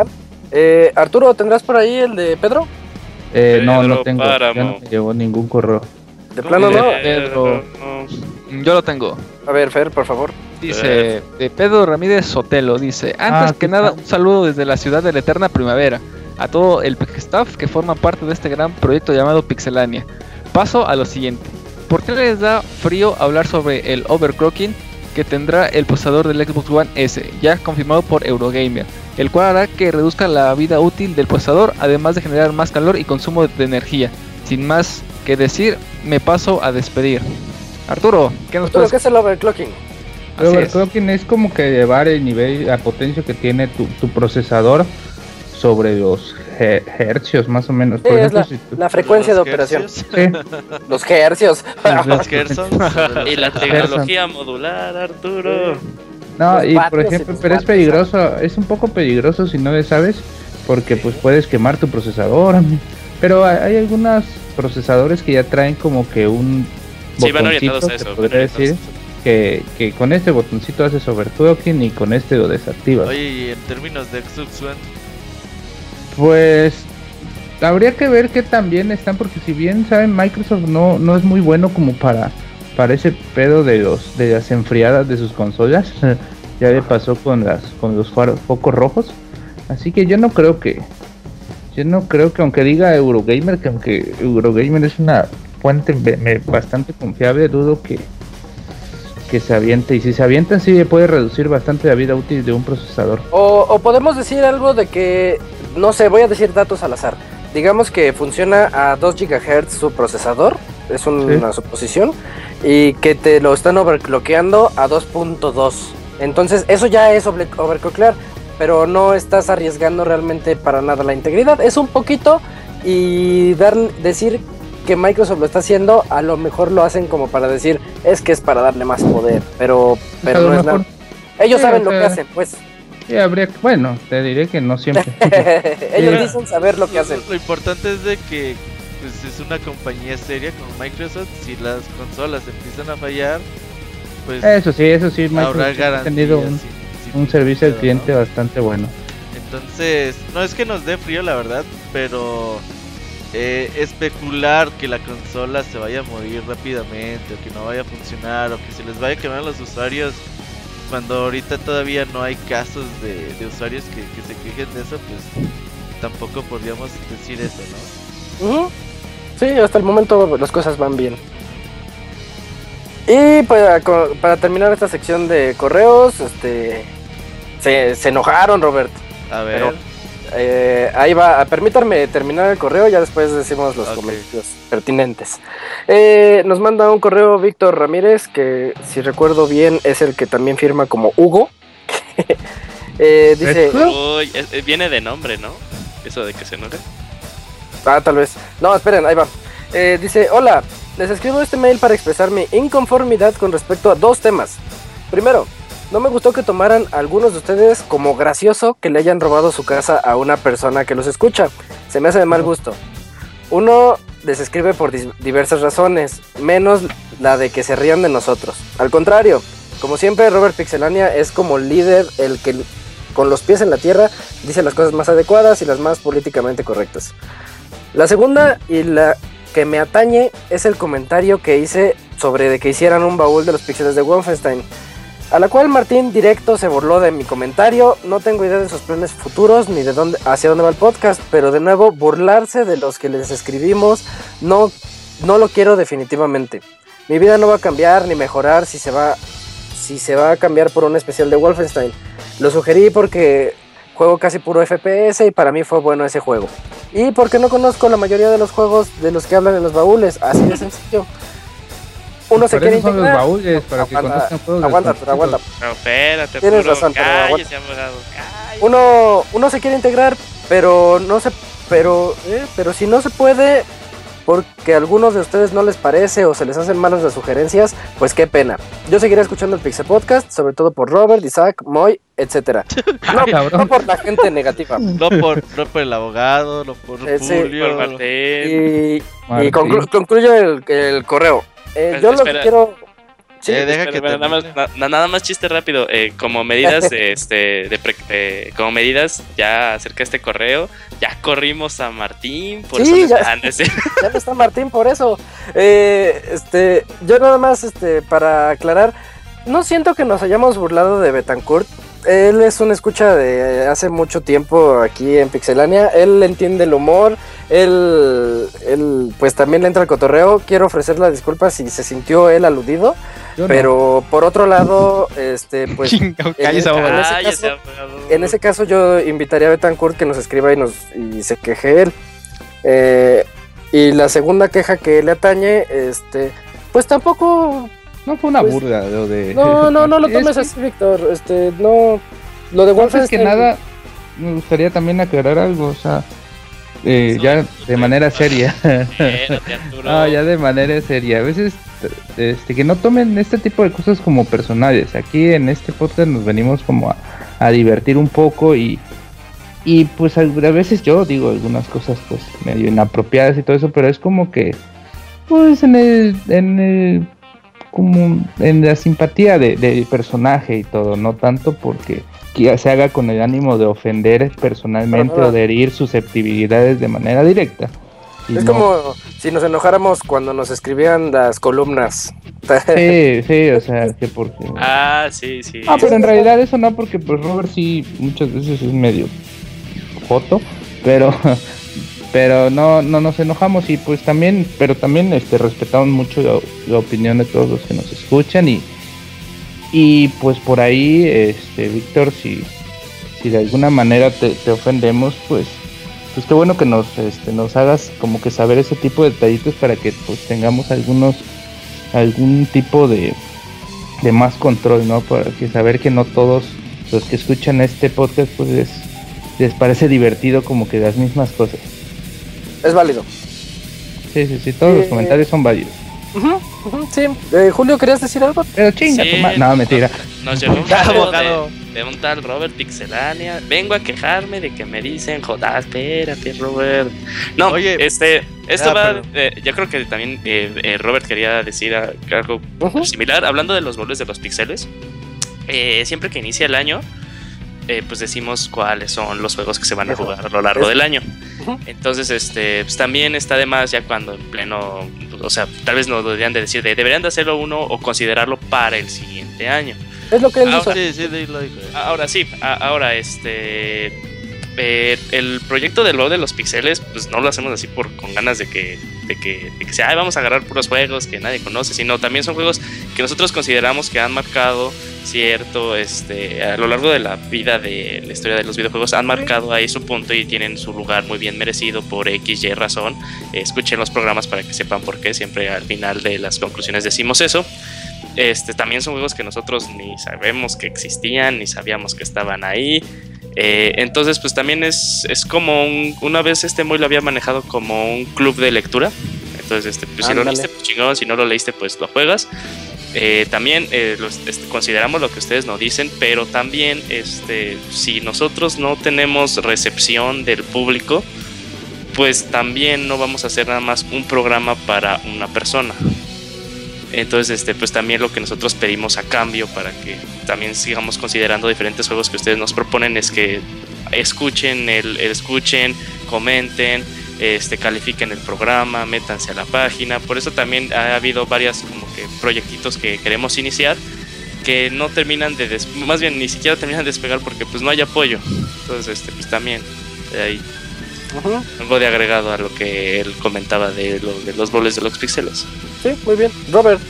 Eh, Arturo, ¿tendrás por ahí el de Pedro? eh, no, Pedro no tengo, ya no me llegó ningún correo. De plano, de ¿no? Pedro. no. Yo lo tengo. A ver, Fer, por favor. Dice de Pedro Ramírez Sotelo. Dice: Antes Ah, que ¿qué nada, un saludo desde la ciudad de la eterna primavera. A todo el staff que forma parte de este gran proyecto llamado Pixelania. Paso a lo siguiente. ¿Por qué les da frío hablar sobre el overclocking que tendrá el procesador del Xbox One S, ya confirmado por Eurogamer? El cual hará que reduzca la vida útil del procesador, además de generar más calor y consumo de energía. Sin más que decir, me paso a despedir. Arturo, ¿qué nos Arturo, puedes ¿qué es el overclocking? Así El es. como que llevar el nivel, la potencia que tiene tu, tu procesador sobre los he- hercios, más o menos. Sí, Por ejemplo, la, si tú- la frecuencia de operación. Sí, Los hercios. Los. Y la tecnología modular, Arturo. No, Los y por ejemplo, pero es peligroso, es un poco peligroso si no le sabes, porque pues puedes quemar tu procesador. Pero hay- hay algunos procesadores que ya traen como que un Sí, van orientados a eso. van orientados decir, que, que con este botoncito haces overclocking y con este lo desactivas. Oye, y en términos de Xbox One, Pues habría que ver que también están, porque si bien saben, Microsoft no, no es muy bueno como para parece pedo de los de las enfriadas de sus consolas. ya le pasó con las con los focos rojos. Así que yo no creo que yo no creo que aunque diga Eurogamer que aunque Eurogamer es una fuente bastante confiable, dudo que que se aviente y si se avientan sí puede reducir bastante la vida útil de un procesador. O, o podemos decir algo de que no sé, voy a decir datos al azar. Digamos que funciona a 2 GHz su procesador, es una suposición, y que te lo están overclockeando a 2.2. Entonces, eso ya es overclockear, pero no estás arriesgando realmente para nada la integridad. Es un poquito y dar, decir que Microsoft lo está haciendo, a lo mejor lo hacen como para decir, es que es para darle más poder, pero, pero no es nada. Ellos saben lo que hacen, pues. Sí, habría, bueno, te diré que no siempre. Ellos dicen saber lo que hacen. Lo importante es de que pues, es una compañía seria como Microsoft. Si las consolas empiezan a fallar, pues. Eso sí, eso sí, Microsoft ha tenido un, servicio al cliente bastante bueno. Entonces, no es que nos dé frío, la verdad, pero. Eh, especular que la consola se vaya a morir rápidamente o que no vaya a funcionar o que se les vaya a quemar a los usuarios cuando ahorita todavía no hay casos de, usuarios que, se quejen de eso, pues tampoco podríamos decir eso, ¿no? Sí, hasta el momento las cosas van bien. Y para, para terminar esta sección de correos, este se, se enojaron, Robert. A ver. Eh, ahí va, permítanme terminar el correo, ya después decimos los comentarios pertinentes. Eh, nos manda un correo Víctor Ramírez, que si recuerdo bien es el que también firma como Hugo. Eh, dice... viene de nombre, ¿no? Eso de que se enoje. Ah, tal vez. No, esperen, ahí va. dice, hola, les escribo este mail para expresar mi inconformidad con respecto a dos temas. Primero, no me gustó que tomaran algunos de ustedes como gracioso que le hayan robado su casa a una persona que los escucha. Se me hace de mal gusto. Uno les escribe por diversas razones, menos la de que se rían de nosotros. Al contrario, como siempre, Robert Pixelania es como líder el que con los pies en la tierra dice las cosas más adecuadas y las más políticamente correctas. La segunda y la que me atañe es el comentario que hice sobre de que hicieran un baúl de los píxeles de Wolfenstein. A la cual Martín directo se burló de mi comentario. No tengo idea de sus planes futuros ni de dónde, hacia dónde va el podcast, pero de nuevo burlarse de los que les escribimos no, no lo quiero definitivamente. Mi vida no va a cambiar ni mejorar si se va si se va a cambiar por un especial de Wolfenstein. Lo sugerí porque juego casi puro FPS y para mí fue bueno ese juego. Y porque no conozco la mayoría de los juegos de los que hablan en los baúles, así de sencillo uno se quiere los baúles para que juegos. Aguanta, pero aguanta. No, espérate, Tienes razón, uno, uno se quiere integrar, pero no se, pero, eh, pero si no se puede, porque a algunos de ustedes no les parece o se les hacen malas las sugerencias, pues qué pena. Yo seguiré escuchando el Pixel Podcast, sobre todo por Robert, Isaac, Moy, etcétera. No, por la gente negativa. No por, no por el abogado, no por eh, Julio. Por y, y concluyo el, el correo. Eh, yo lo que quiero. Sí, eh, deja que nada, más, nada más chiste rápido. Eh, como medidas, este, de como medidas ya acerca de este correo, ya corrimos a Martín. Por sí, eso ya, ya no está Martín por eso. este, yo nada más, este, para aclarar, no siento que nos hayamos burlado de Betancourt. Él es un escucha de hace mucho tiempo aquí en Pixelania. Él entiende el humor. Él, él pues también le entra al cotorreo. Quiero ofrecer la disculpa si se sintió él aludido. pero por otro lado, este, pues. en, ese caso, yo invitaría a Betancourt que nos escriba y nos y se queje él. Eh, y la segunda queja que le atañe, este, pues tampoco no fue una pues, burla lo de. No, no, no lo tomes así, Víctor. Este, no. Lo de Wolfenstein. que nada, me gustaría también aclarar algo, o sea. Eh, ya de manera seria. no, ya de manera seria. A veces este, que no tomen este tipo de cosas como personales. Aquí en este podcast nos venimos como a, a divertir un poco y, y pues a, veces yo digo algunas cosas pues medio inapropiadas y todo eso, pero es como que pues en el, en el como en la simpatía del de personaje y todo, no tanto porque se haga con el ánimo de ofender personalmente o de herir susceptibilidades de manera directa. y Es no- como si nos enojáramos cuando nos escribían las columnas. Sí, sí, o sea, que porque... Ah, sí, sí. Ah, pero en realidad eso no, porque pues Robert sí muchas veces es medio foto, pero pero no no nos enojamos y pues también, pero también este respetamos mucho la, opinión de todos los que nos escuchan y y pues por ahí este Víctor si si de alguna manera te, te ofendemos, pues pues qué bueno que nos este nos hagas como que saber ese tipo de detallitos para que pues tengamos algunos algún tipo de de más control, ¿no? Para que saber que no todos los que escuchan este podcast pues les, les parece divertido como que las mismas cosas. Es válido. Sí, sí, sí, todos los Eh, comentarios son válidos. Ujú, ujú, sí. Eh, Julio, ¿querías decir algo? Pero chinga, Sí, no, mentira. Nos llegó un abogado. de, de un tal Robert Pixelania. Vengo a quejarme de que me dicen, joder, espérate, Robert. No, Oye. este, esto Ah, va. eh, yo creo que también eh, eh, Robert quería decir algo similar. Hablando de los goles de los pixeles, eh, siempre que inicia el año, eh, pues decimos cuáles son los juegos que se van a jugar a lo largo del año. Entonces, este, pues también está de más ya cuando en pleno, o sea, tal vez nos deberían de decir, de, deberían de hacerlo uno o considerarlo para el siguiente año. Es lo que él Ah, hizo. Sí, sí, lo dijo. Ahora sí, a- ahora este, eh, el proyecto de lo de los pixeles, pues no lo hacemos así por con ganas de que, de que, de que sea, "Ay, vamos a agarrar puros juegos que nadie conoce, sino también son juegos que nosotros consideramos que han marcado cierto, este, a lo largo de la vida de la historia de los videojuegos, han marcado ahí su punto y tienen su lugar muy bien merecido por X, Y razón. Escuchen los programas para que sepan por qué, siempre al final de las conclusiones decimos eso. Este, también son juegos que nosotros ni sabemos que existían, ni sabíamos que estaban ahí. Eh, entonces, pues también es, es como un, una vez este muy lo había manejado como un club de lectura. Entonces, este, pues, si lo leíste, pues chingón, si no lo leíste, pues lo juegas. Eh, también eh, este, consideramos lo que ustedes nos dicen, pero también este, si nosotros no tenemos recepción del público, pues también no vamos a hacer nada más un programa para una persona. Entonces, este, pues también lo que nosotros pedimos a cambio para que también sigamos considerando diferentes juegos que ustedes nos proponen es que escuchen el- escuchen, comenten, este, califiquen el programa, métanse a la página. Por eso también ha habido varias como que proyectitos que queremos iniciar que no terminan de más bien ni siquiera terminan de despegar porque pues no hay apoyo. Entonces, este, pues también eh, hay Ujú, algo de agregado a lo que él comentaba de, lo- de los goles de los píxeles. Sí, muy bien. Robert,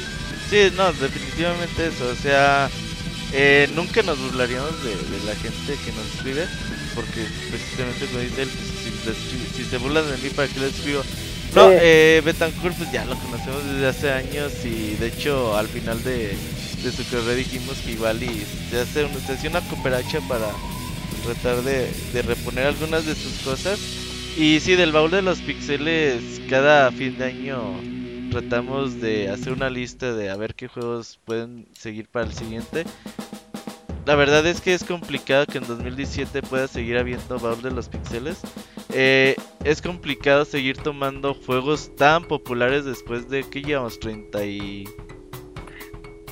Sí, no, definitivamente eso. O sea, eh, nunca nos burlaríamos de, de la gente que nos escribe. Porque precisamente como dice él, pues, si, les si se burlan de mí, ¿para qué les escribo? No, eh, Betancourt pues ya lo conocemos desde hace años y de hecho al final de, de su carrera dijimos que igual y se hace un- se hacía una cooperacha para tratar de, de reponer algunas de sus cosas. Y sí, del baúl de los pixeles, cada fin de año tratamos de hacer una lista de a ver qué juegos pueden seguir para el siguiente. La verdad es que es complicado que en 2017 pueda seguir habiendo baúl de los pixeles. Eh, es complicado seguir tomando juegos tan populares después de que llevamos 30 y...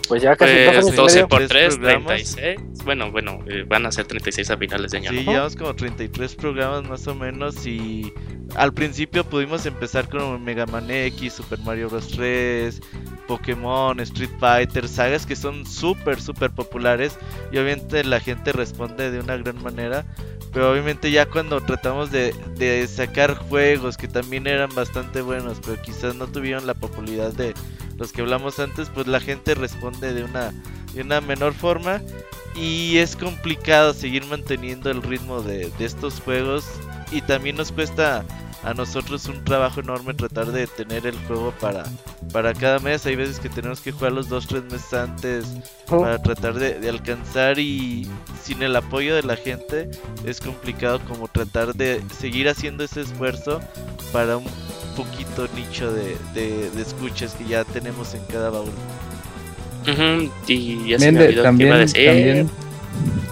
pues ya casi Pues años y 12 medio. por Tres 3, programas. 36. Bueno, bueno, eh, van a ser 36 a finales de año. Sí, ¿no? llevamos como 33 programas más o menos y al principio pudimos empezar con Mega Man X, Super Mario Bros. 3, Pokémon, Street Fighter, sagas que son súper, súper populares y obviamente la gente responde de una gran manera. Pero obviamente ya cuando tratamos de, sacar juegos que también eran bastante buenos, pero quizás no tuvieron la popularidad de los que hablamos antes, pues la gente responde de una, de una menor forma y es complicado seguir manteniendo el ritmo de estos juegos y también nos cuesta a nosotros un trabajo enorme tratar de tener el juego para, para cada mes. Hay veces que tenemos que jugar los 2-3 meses antes Ujú. para tratar de, de alcanzar y sin el apoyo de la gente es complicado como tratar de seguir haciendo ese esfuerzo para un poquito nicho de, de, de escuchas que ya tenemos en cada baúl. Y ya se También, me olvidó también, iba a decir. también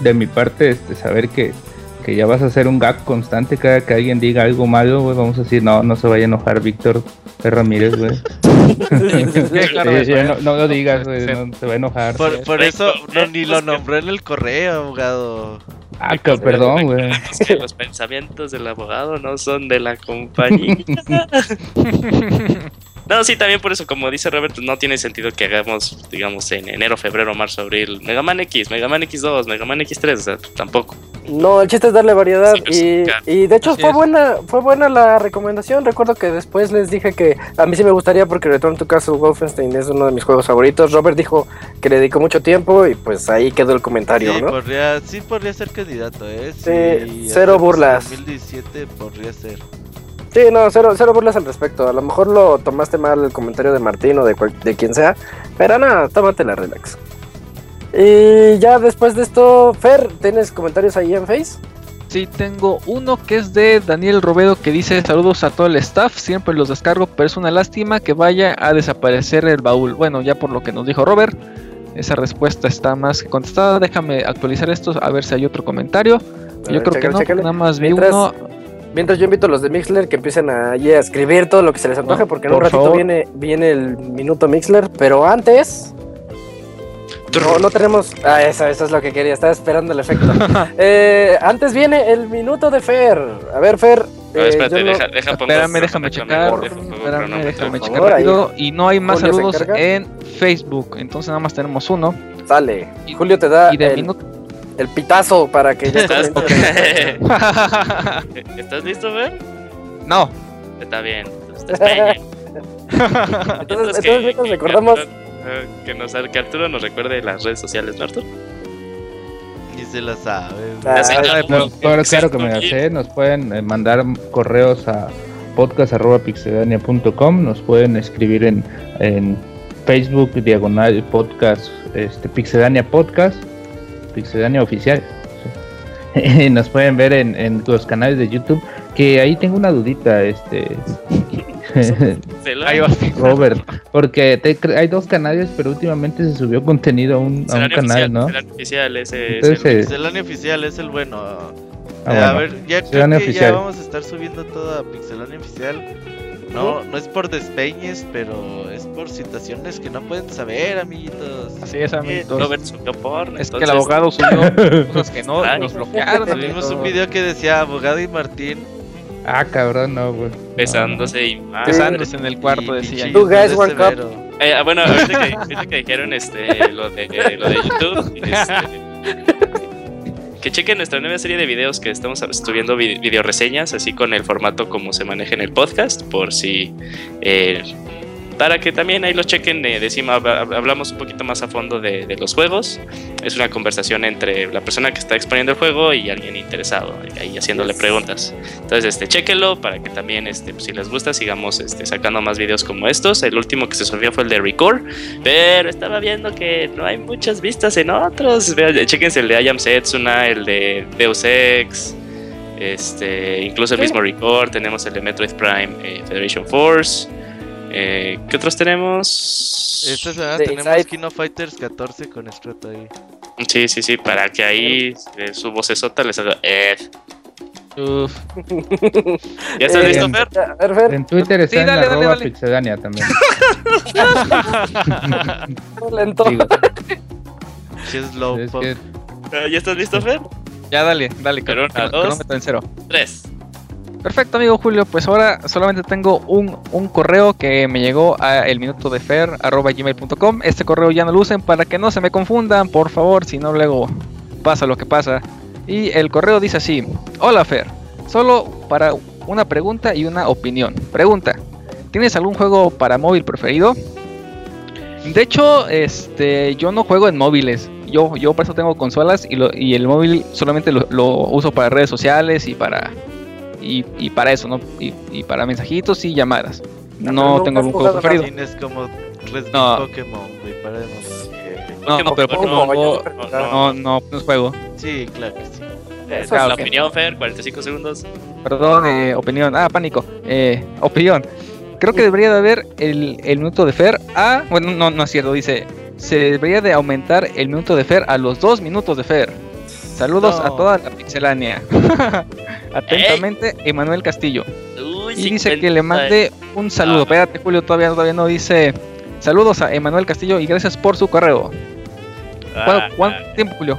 de mi parte, este, saber que, que ya vas a hacer un gag constante cada que alguien diga algo malo, güey, vamos a decir, no, no se vaya a enojar Víctor. Ramírez, güey. Sí, no, no lo digas, güey, no se va a enojar. Por, por eso no, ni lo nombré en el correo, abogado. Ah, que- perdón, güey. Es que los pensamientos del abogado no son de la compañía. No, sí, también por eso, como dice Robert, no tiene sentido que hagamos, digamos, en enero, febrero, marzo, abril, Mega Man X, Mega Man X2, Mega Man X3, o sea, tampoco. No, el chiste es darle variedad Sí, y, y de hecho Así fue es. buena fue buena la recomendación. Recuerdo que después les dije que a mí sí me gustaría porque Return to Castle Wolfenstein es uno de mis juegos favoritos. Robert dijo que le dedicó mucho tiempo y pues ahí quedó el comentario, Sí, ¿no? podría, sí podría ser candidato, ¿eh? Sí, Sí, cero burlas. 2017 podría ser. Sí, no, cero, cero burlas al respecto. A lo mejor lo tomaste mal el comentario de Martín o de, cual- de quien sea, pero nada, tómatela relax. Y ya después de esto, Fer, ¿tienes comentarios ahí en Face? Sí, tengo uno que es de Daniel Robedo que dice saludos a todo el staff, siempre los descargo, pero es una lástima que vaya a desaparecer el baúl. Bueno, ya por lo que nos dijo Robert, esa respuesta está más que contestada. Déjame actualizar esto a ver si hay otro comentario. Yo ver, creo que no, nada más vi Mientras- uno. Mientras yo invito a los de Mixler que empiecen allí a escribir todo lo que se les antoje, No, porque en un ratito favor. viene, viene el minuto Mixler, pero antes. No, no tenemos. Ah, eso, eso es lo que quería, estaba esperando el efecto. Eh, antes viene el minuto de Fer. A ver, Fer. A ver, eh, espérate, no- deja, deja pongo Espérame, déjame checar. deja Espérame, déjame checar favor, rápido. Y no hay más saludos en Facebook. Entonces nada más tenemos uno. Sale. Y- Julio te da Y de el, minuto. El pitazo para que ya ¿Estás, comience. ¿Estás listo, Fer? no. Está bien. Entonces, entonces mientras recordamos. que, nos, que Arturo nos recuerde las redes sociales, ¿no, Arturo? Ni se la sabe. Ah, No, claro, claro que me la Exacto, sé. Nos pueden eh, mandar correos a podcast.pixedania.com. Nos pueden escribir en, en Facebook, diagonal podcast, este, Pixedania Podcast, Pixedania Oficial. Sí. Nos pueden ver en, en los canales de YouTube. Que ahí tengo una dudita, este. Robert, porque te hay dos canales, pero últimamente se subió contenido a un, a un Pixelania canal, oficial, ¿no? Pixelania oficial, ese es Entonces, el- eh, Pixelania oficial es el bueno. Ah, Eh, a bueno. ver, ya creo Pixelania que ya vamos a estar subiendo todo a Pixelania oficial. No, no es por despeñes, pero es por situaciones que no pueden saber, amiguitos. Así es, amiguitos. Robert subió porno. Es que el entonces- abogado subió cosas que no Ay. nos bloquearon. Tuvimos un video que decía abogado y Martín. Ah, cabrón, no, güey. besándose y más. Besándose en el cuarto, y decía. pinche You guys video work up. severo. Eh, ah, bueno, ahorita que, ahorita que dijeron este, lo, de, lo de YouTube, este, que chequen nuestra nueva serie de videos que estamos subiendo vi- video reseñas, así con el formato como se maneja en el podcast, por si... eh, para que también ahí lo chequen, eh, decimos, hab- hablamos un poquito más a fondo de, de los juegos. Es una conversación entre la persona que está exponiendo el juego y alguien interesado, y ahí haciéndole preguntas. Entonces, este, chéquenlo para que también, este, pues, si les gusta, sigamos este, sacando más videos como estos. El último que se subió fue el de Record, pero estaba viendo que no hay muchas vistas en otros. Vean, Chéquense el de I Am Setsuna, el de Deus Ex, este, incluso el mismo Record. Tenemos el de Metroid Prime eh, Federation Force. Eh, ¿Qué otros tenemos? Esta semana tenemos Inside. Kino Fighters 14 con Strato ahí. Sí, sí, sí, para que ahí eh, su vocesota les haga. Eh. Uf. ¿Ya estás Eh, listo, Fer? A ver, Fer, En Twitter está Sí, en dale, dale, arroba dale. pixedania también. lento. Digo, slow es pop. que Ah, ¿Ya estás listo, Fer? Ya dale, dale, Pero una, dos. cronómetro en cero. Tres. Perfecto, amigo Julio. Pues ahora solamente tengo un, un correo que me llegó a elminutodefer.gmail.com. Este correo ya no lo usen para que no se me confundan, por favor, si no luego pasa lo que pasa. Y el correo dice así: Hola Fer, solo para una pregunta y una opinión. Pregunta: ¿Tienes algún juego para móvil preferido? De hecho, este, yo no juego en móviles. Yo, yo por eso tengo consolas y, lo- y el móvil solamente lo, lo uso para redes sociales y para y, y para eso, ¿no? Y, y para mensajitos y llamadas. pero No tengo algún juego preferido. Como No. Pokémon, güey, para demás. No, Pokémon, pero Pokémon no, Go- no, no, No, no, no juego. Sí, claro que sí. Eh, Eso la sí. opinión, Fer, 45 segundos. Perdón, eh, opinión. Ah, pánico. Eh, opinión. Creo que debería de haber el, el minuto de Fer a... Bueno, no, no es cierto. Dice, se debería de aumentar el minuto de Fer a los dos minutos de Fer. Saludos No. a toda la pixelánea. Atentamente, Emanuel Castillo. Uy, Y dice 50. que le mande un saludo. Ah. Espérate, Julio, todavía, todavía no dice. Saludos a Emanuel Castillo y gracias por su correo. ¿Cuánto, Ah, cuánto tiempo, Julio?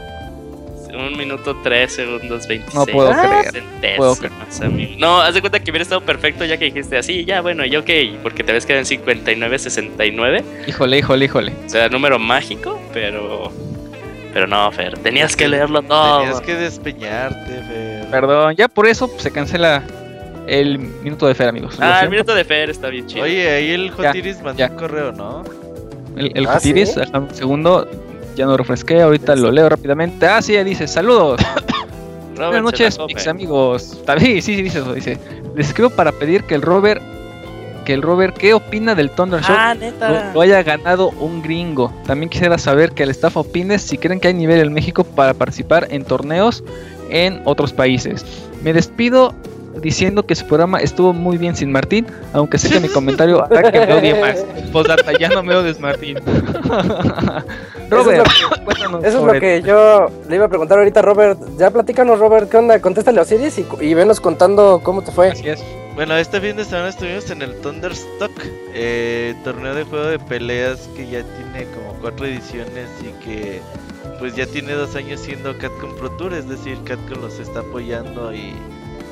un minuto 3 segundos 26. No puedo creer, centésimas, puedo creer. No, haz de cuenta que hubiera estado perfecto ya que dijiste así, ya bueno, y ok, porque te ves que en 59.69. Híjole, híjole, híjole. O sea, número mágico, pero. Pero no, Fer, tenías que leerlo todo. Tenías que despeñarte, Fer. Perdón, ya por eso se cancela el minuto de Fer, amigos. Ah, el minuto de Fer está bien chido. Oye, ahí el Ya, Jotiris mandó ya. un correo, ¿no? El, el Ah, Jotiris, ¿sí? ajá, un segundo, ya no refresqué, ahorita lo leo rápidamente. Ah, sí, dice, saludos. Robert Buenas noches, mis amigos. Bien, sí, sí, dice eso. Dice, les escribo para pedir que el Robert, que el Robert, ¿qué opina del Thunder Show? Ah, Lo, neta. lo haya ganado un gringo. También quisiera saber que el staff opine si creen que hay nivel en México para participar en torneos en otros países. Me despido diciendo que su programa estuvo muy bien sin Martín, aunque sé que mi comentario hará que me odie más. Postdata, ya no me odies Martín. Robert, cuéntanos Eso es lo que yo le iba a preguntar ahorita, Robert. Ya platícanos, Robert, ¿qué onda? Contéstale a Osiris y, y venos contando cómo te fue. Así es. Bueno, este fin de semana estuvimos en el Thunderstock, eh, torneo de juego de peleas que ya tiene como cuatro ediciones y que pues ya tiene dos años siendo Catcom Pro Tour, es decir, Catcom los está apoyando y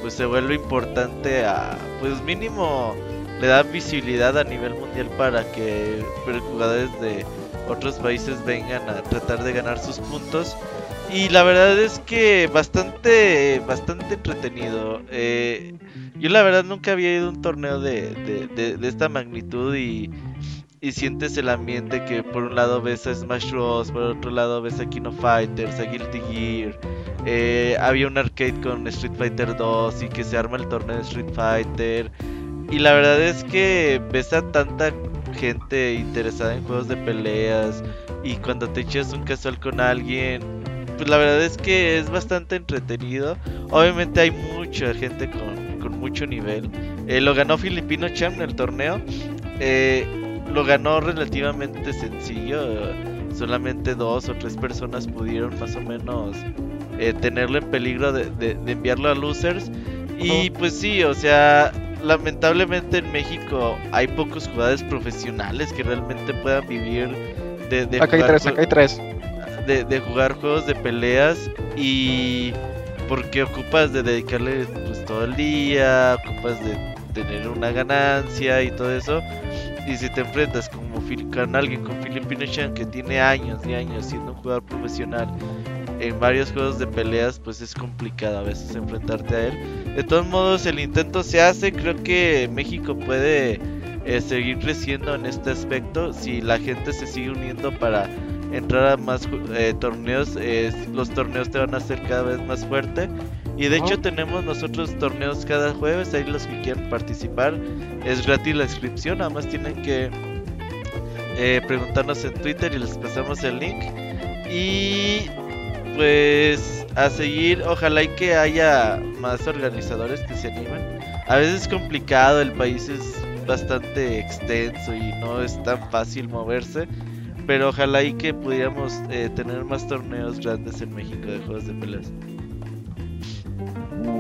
pues se vuelve importante a, pues mínimo le da visibilidad a nivel mundial para que jugadores de otros países vengan a tratar de ganar sus puntos. Y la verdad es que bastante, bastante entretenido. Eh, yo la verdad nunca había ido a un torneo de, de, de- esta magnitud y, y sientes el ambiente que por un lado ves a Smash Bros, por otro lado ves a King of Fighters, a Guilty Gear. eh, había un arcade con Street Fighter 2 y que se arma el torneo de Street Fighter. Y la verdad es que ves a tanta gente interesada en juegos de peleas y cuando te echas un casual con alguien, pues la verdad es que es bastante entretenido. Obviamente hay mucha gente con, con mucho nivel. Eh, lo ganó Filipino Champ en el torneo. Eh, lo ganó relativamente sencillo. solamente dos o tres personas pudieron más o menos eh, tenerlo en peligro de, de- de enviarlo a losers. Y pues sí, o sea, lamentablemente en México hay pocos jugadores profesionales que realmente puedan vivir de, de Acá hay tres, acá hay tres. De, de jugar juegos de peleas y porque ocupas de dedicarle pues todo el día, ocupas de tener una ganancia y todo eso. Y si te enfrentas como con alguien con Filipino Chan que tiene años y años siendo un jugador profesional en varios juegos de peleas, pues es complicado a veces enfrentarte a él. De todos modos, el intento se hace. Creo que México puede eh, seguir creciendo en este aspecto si la gente se sigue uniendo para entrar a más eh, torneos. eh, los torneos te van a hacer cada vez más fuerte. Y de hecho tenemos nosotros torneos cada jueves, ahí los que quieran participar. Es gratis la inscripción, nada más tienen que eh, preguntarnos en Twitter y les pasamos el link. Y pues a seguir, ojalá y que haya más organizadores que se animen. A veces es complicado, el país es bastante extenso y no es tan fácil moverse. Pero ojalá y que pudiéramos eh, tener más torneos grandes en México de juegos de peleas.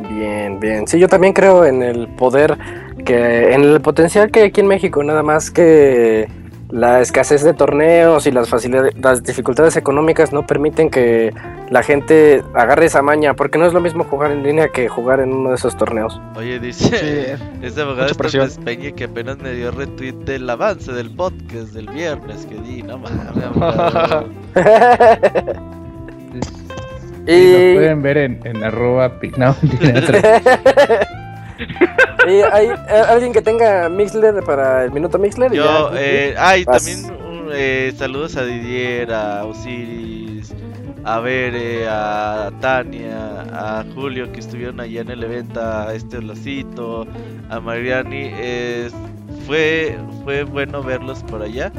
Bien, bien. Sí, yo también creo en el poder que, en el potencial que hay aquí en México, nada más que la escasez de torneos y las facilidades, las dificultades económicas no permiten que la gente agarre esa maña, porque no es lo mismo jugar en línea que jugar en uno de esos torneos. Oye, dice este abogado presión. Despeñe que apenas me dio retweet del avance del podcast del viernes que di, no mames, abogado. Y y, nos pueden ver en, en arroba no. y hay eh, alguien que tenga Mixler para el minuto Mixler. Yo, ya. eh, ah, y Vas. también un, eh, saludos a Didier, a Osiris, a Bere, a Tania, a Julio que estuvieron allá en el evento, a este Lacito, a Mariani. eh, fue, fue bueno verlos por allá.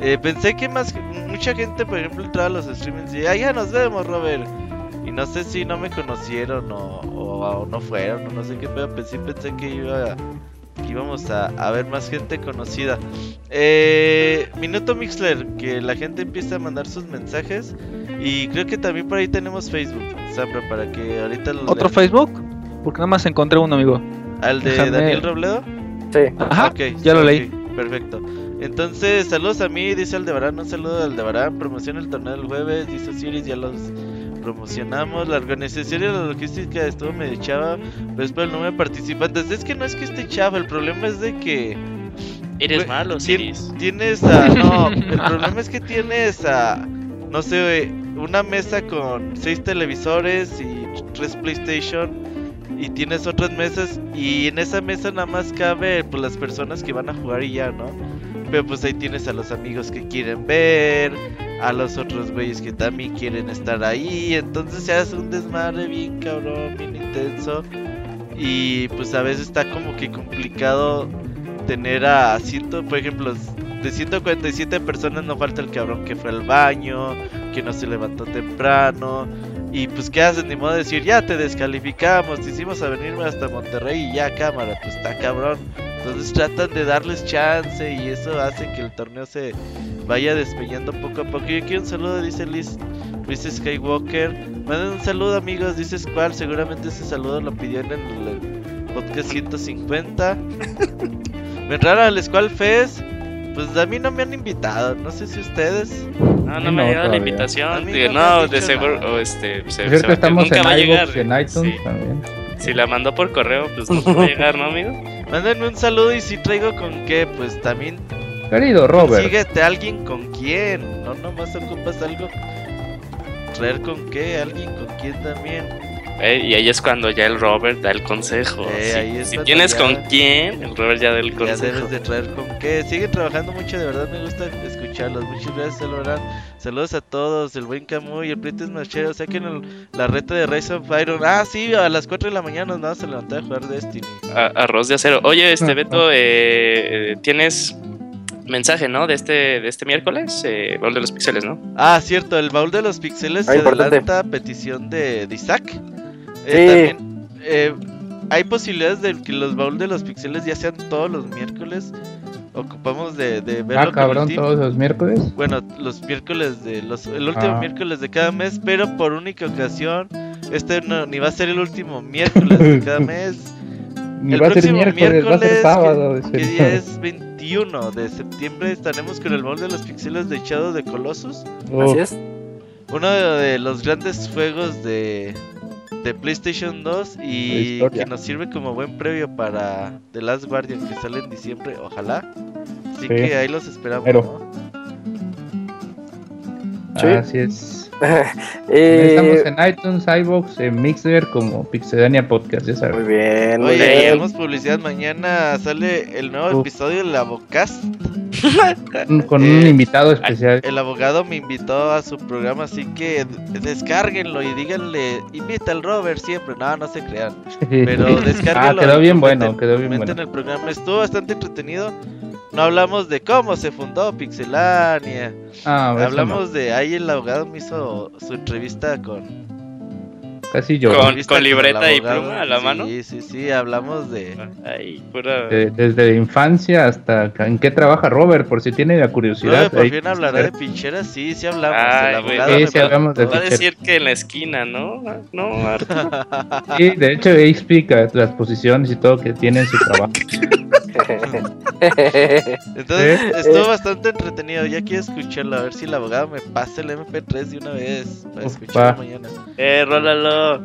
Eh, pensé que más mucha gente, por ejemplo, entraba a los streamings y ah, ya nos vemos, Robert. Y no sé si no me conocieron o, o- o no fueron, o no sé qué, pero pensé, pensé que iba que íbamos a, a ver más gente conocida. Eh, Minuto Mixler, que la gente empiece a mandar sus mensajes. Y creo que también por ahí tenemos Facebook, Zambra, para que ahorita lo ¿Otro lean. Facebook? Porque nada más encontré uno, amigo. ¿Al de Déjame- Daniel Robledo? Sí. Ajá, Ok, ya lo leí. Perfecto. Entonces, saludos a mí, dice Aldebarán, un saludo a Aldebarán, promociona el torneo del jueves, dice Osiris, ya los promocionamos. La organización y la logística estuvo medio chava, pero es por el número de participantes. Es que no es que esté chava, el problema es de que. Eres malo, tien-. Tienes a. No, el problema es que tienes a. No sé, una mesa con seis televisores y tres PlayStation. Y tienes otras mesas. Y en esa mesa nada más cabe pues, las personas que van a jugar y ya, ¿no? Pero pues ahí tienes a los amigos que quieren ver, a los otros güeyes que también quieren estar ahí. Entonces se hace un desmadre bien cabrón, bien intenso. Y pues a veces está como que complicado tener a ciento, por ejemplo, de 147 personas no falta el cabrón que fue al baño, que no se levantó temprano. Y pues qué haces, ni modo de decir, ya te descalificamos, te hicimos a venirme hasta Monterrey y ya cámara, pues está cabrón. Entonces tratan de darles chance y eso hace que el torneo se vaya despeñando poco a poco. Yo quiero un saludo, dice Liz, Luis Skywalker. Manden un saludo amigos, dice Squall, seguramente ese saludo lo pidió en el, podcast 150. Me entraron al Squall Fest, pues a mí no me han invitado, no sé si ustedes. No, no me no, ha llegado la invitación. Digo, no de seguro, nada. o este, se, se estamos nunca va a en llegar. en iTunes Sí. también. Si la mandó por correo, pues no va a llegar, ¿no, amigo? Mándenme un saludo y si traigo con qué, pues también Querido Robert, Síguete alguien con quién, no nomás ocupas algo. Traer con qué, alguien con quién también. Eh, y ahí es cuando ya el Robert da el consejo. Eh, Si- ahí es si, tienes ya- con quién, el Robert ya da el Ya consejo. debes de traer con qué. Siguen trabajando mucho, de verdad me gusta escucharlos. Muchas gracias, Elorán. Saludos a todos, el buen Camu y el Pritis Machero. Saquen el- la reta de Rise of Iron. Ah, sí, a las 4 de la mañana nos vamos a levantar a jugar Destiny. A- arroz de acero. Oye, este Ah, Beto, eh, eh, tienes mensaje, ¿no? De este, de este miércoles, eh, baúl de los pixeles, ¿no? Ah, cierto, el baúl de los pixeles Ah, se importante. adelanta a petición de, de Isaac. Eh, Sí. también, eh, hay posibilidades de que los baúl de los pixeles ya sean todos los miércoles. Ocupamos de, de verlo ah, con el cabrón, team. todos los miércoles. Bueno, los miércoles de los el último Ah. miércoles de cada mes, pero por única ocasión este no ni va a ser el último miércoles de cada mes. Ni El va a ser próximo miércoles, va a ser sábado. ¿Qué, dice qué el- día es? 21 de septiembre estaremos con el baúl de los pixeles de Shadow de Colossus. Uf, Así es. Uno de los grandes juegos de, de PlayStation 2 La y que nos sirve como buen previo para The Last Guardian que sale en diciembre, ojalá. Así Sí. que ahí los esperamos. Pero- ¿no? Sí. Así es. Eh, Estamos en iTunes, iVoox, en Mixer como Pixedania Podcast, ya Muy sabes. bien, muy Oye, bien. tenemos publicidad. Mañana sale el nuevo episodio del Abocast. Con un Eh, invitado especial. El abogado me invitó a su programa, así que descárguenlo y díganle, invita al Robert siempre. No, no se crean. Pero ah, descárguenlo. quedó y bien bueno, quedó bien bueno. el programa. Estuvo bastante entretenido. No hablamos de cómo se fundó Pixelania. Ah, hablamos de ahí el abogado me hizo su entrevista con no, Casi yo. Con- con libreta y abogado. pluma a la Sí, mano. Sí, sí, sí, hablamos de Ay, pura. De- desde infancia hasta en qué trabaja Robert, por si tiene la curiosidad. Robert, por ahí- fin hablará de pincheras, sí, sí hablamos. Ay, el güey. abogado Sí, sí hablamos de. Va a decir que en la esquina, ¿no? No, Arturo. Sí, de hecho ahí explica las posiciones y todo que tiene en su trabajo. Entonces ¿Eh? estuvo Eh. bastante entretenido. Ya quiero escucharlo. A ver si el abogado me pasa el MP3 de una vez. Para escucharlo mañana. Eh, rólalo.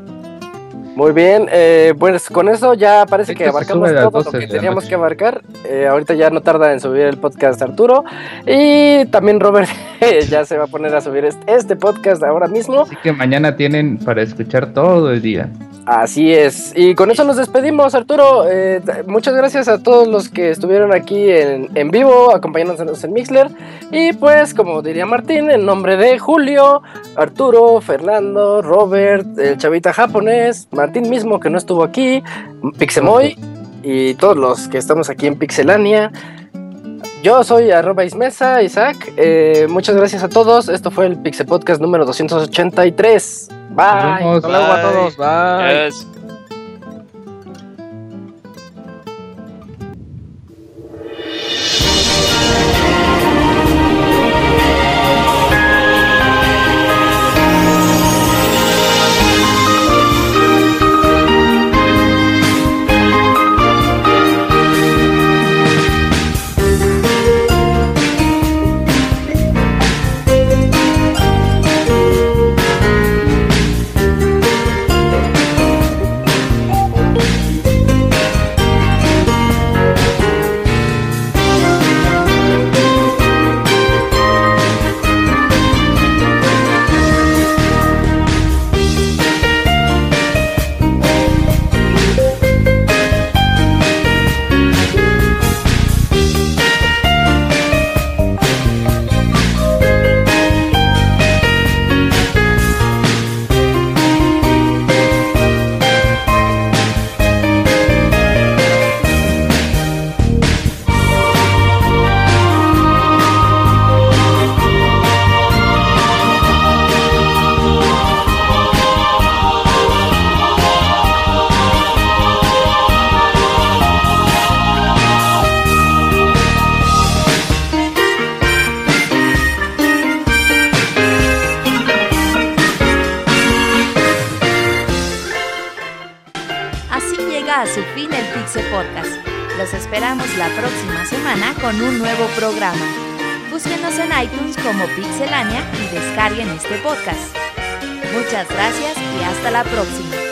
Muy bien, eh, pues con eso ya parece que abarcamos todo lo 12 que teníamos que abarcar. Eh, ahorita ya no tarda en subir el podcast Arturo. Y también Robert ya se va a poner a subir este, podcast ahora mismo. Así que mañana tienen para escuchar todo el día. Así es. Y con eso nos despedimos, Arturo. Eh, muchas gracias a todos los que estuvieron aquí en, en vivo, acompañándonos en Mixler. Y pues, como diría Martín, en nombre de Julio, Arturo, Fernando, Robert, el chavita japonés, Martín Martín mismo, que no estuvo aquí, Pixemoy y todos los que estamos aquí en Pixelania. Yo soy arroba Ismesa, Isaac. Eh, muchas gracias a todos. Esto fue el Pixel Podcast número 283. Bye. Hasta luego a todos. Bye. Pixelania y descarguen este podcast. Muchas gracias y hasta la próxima.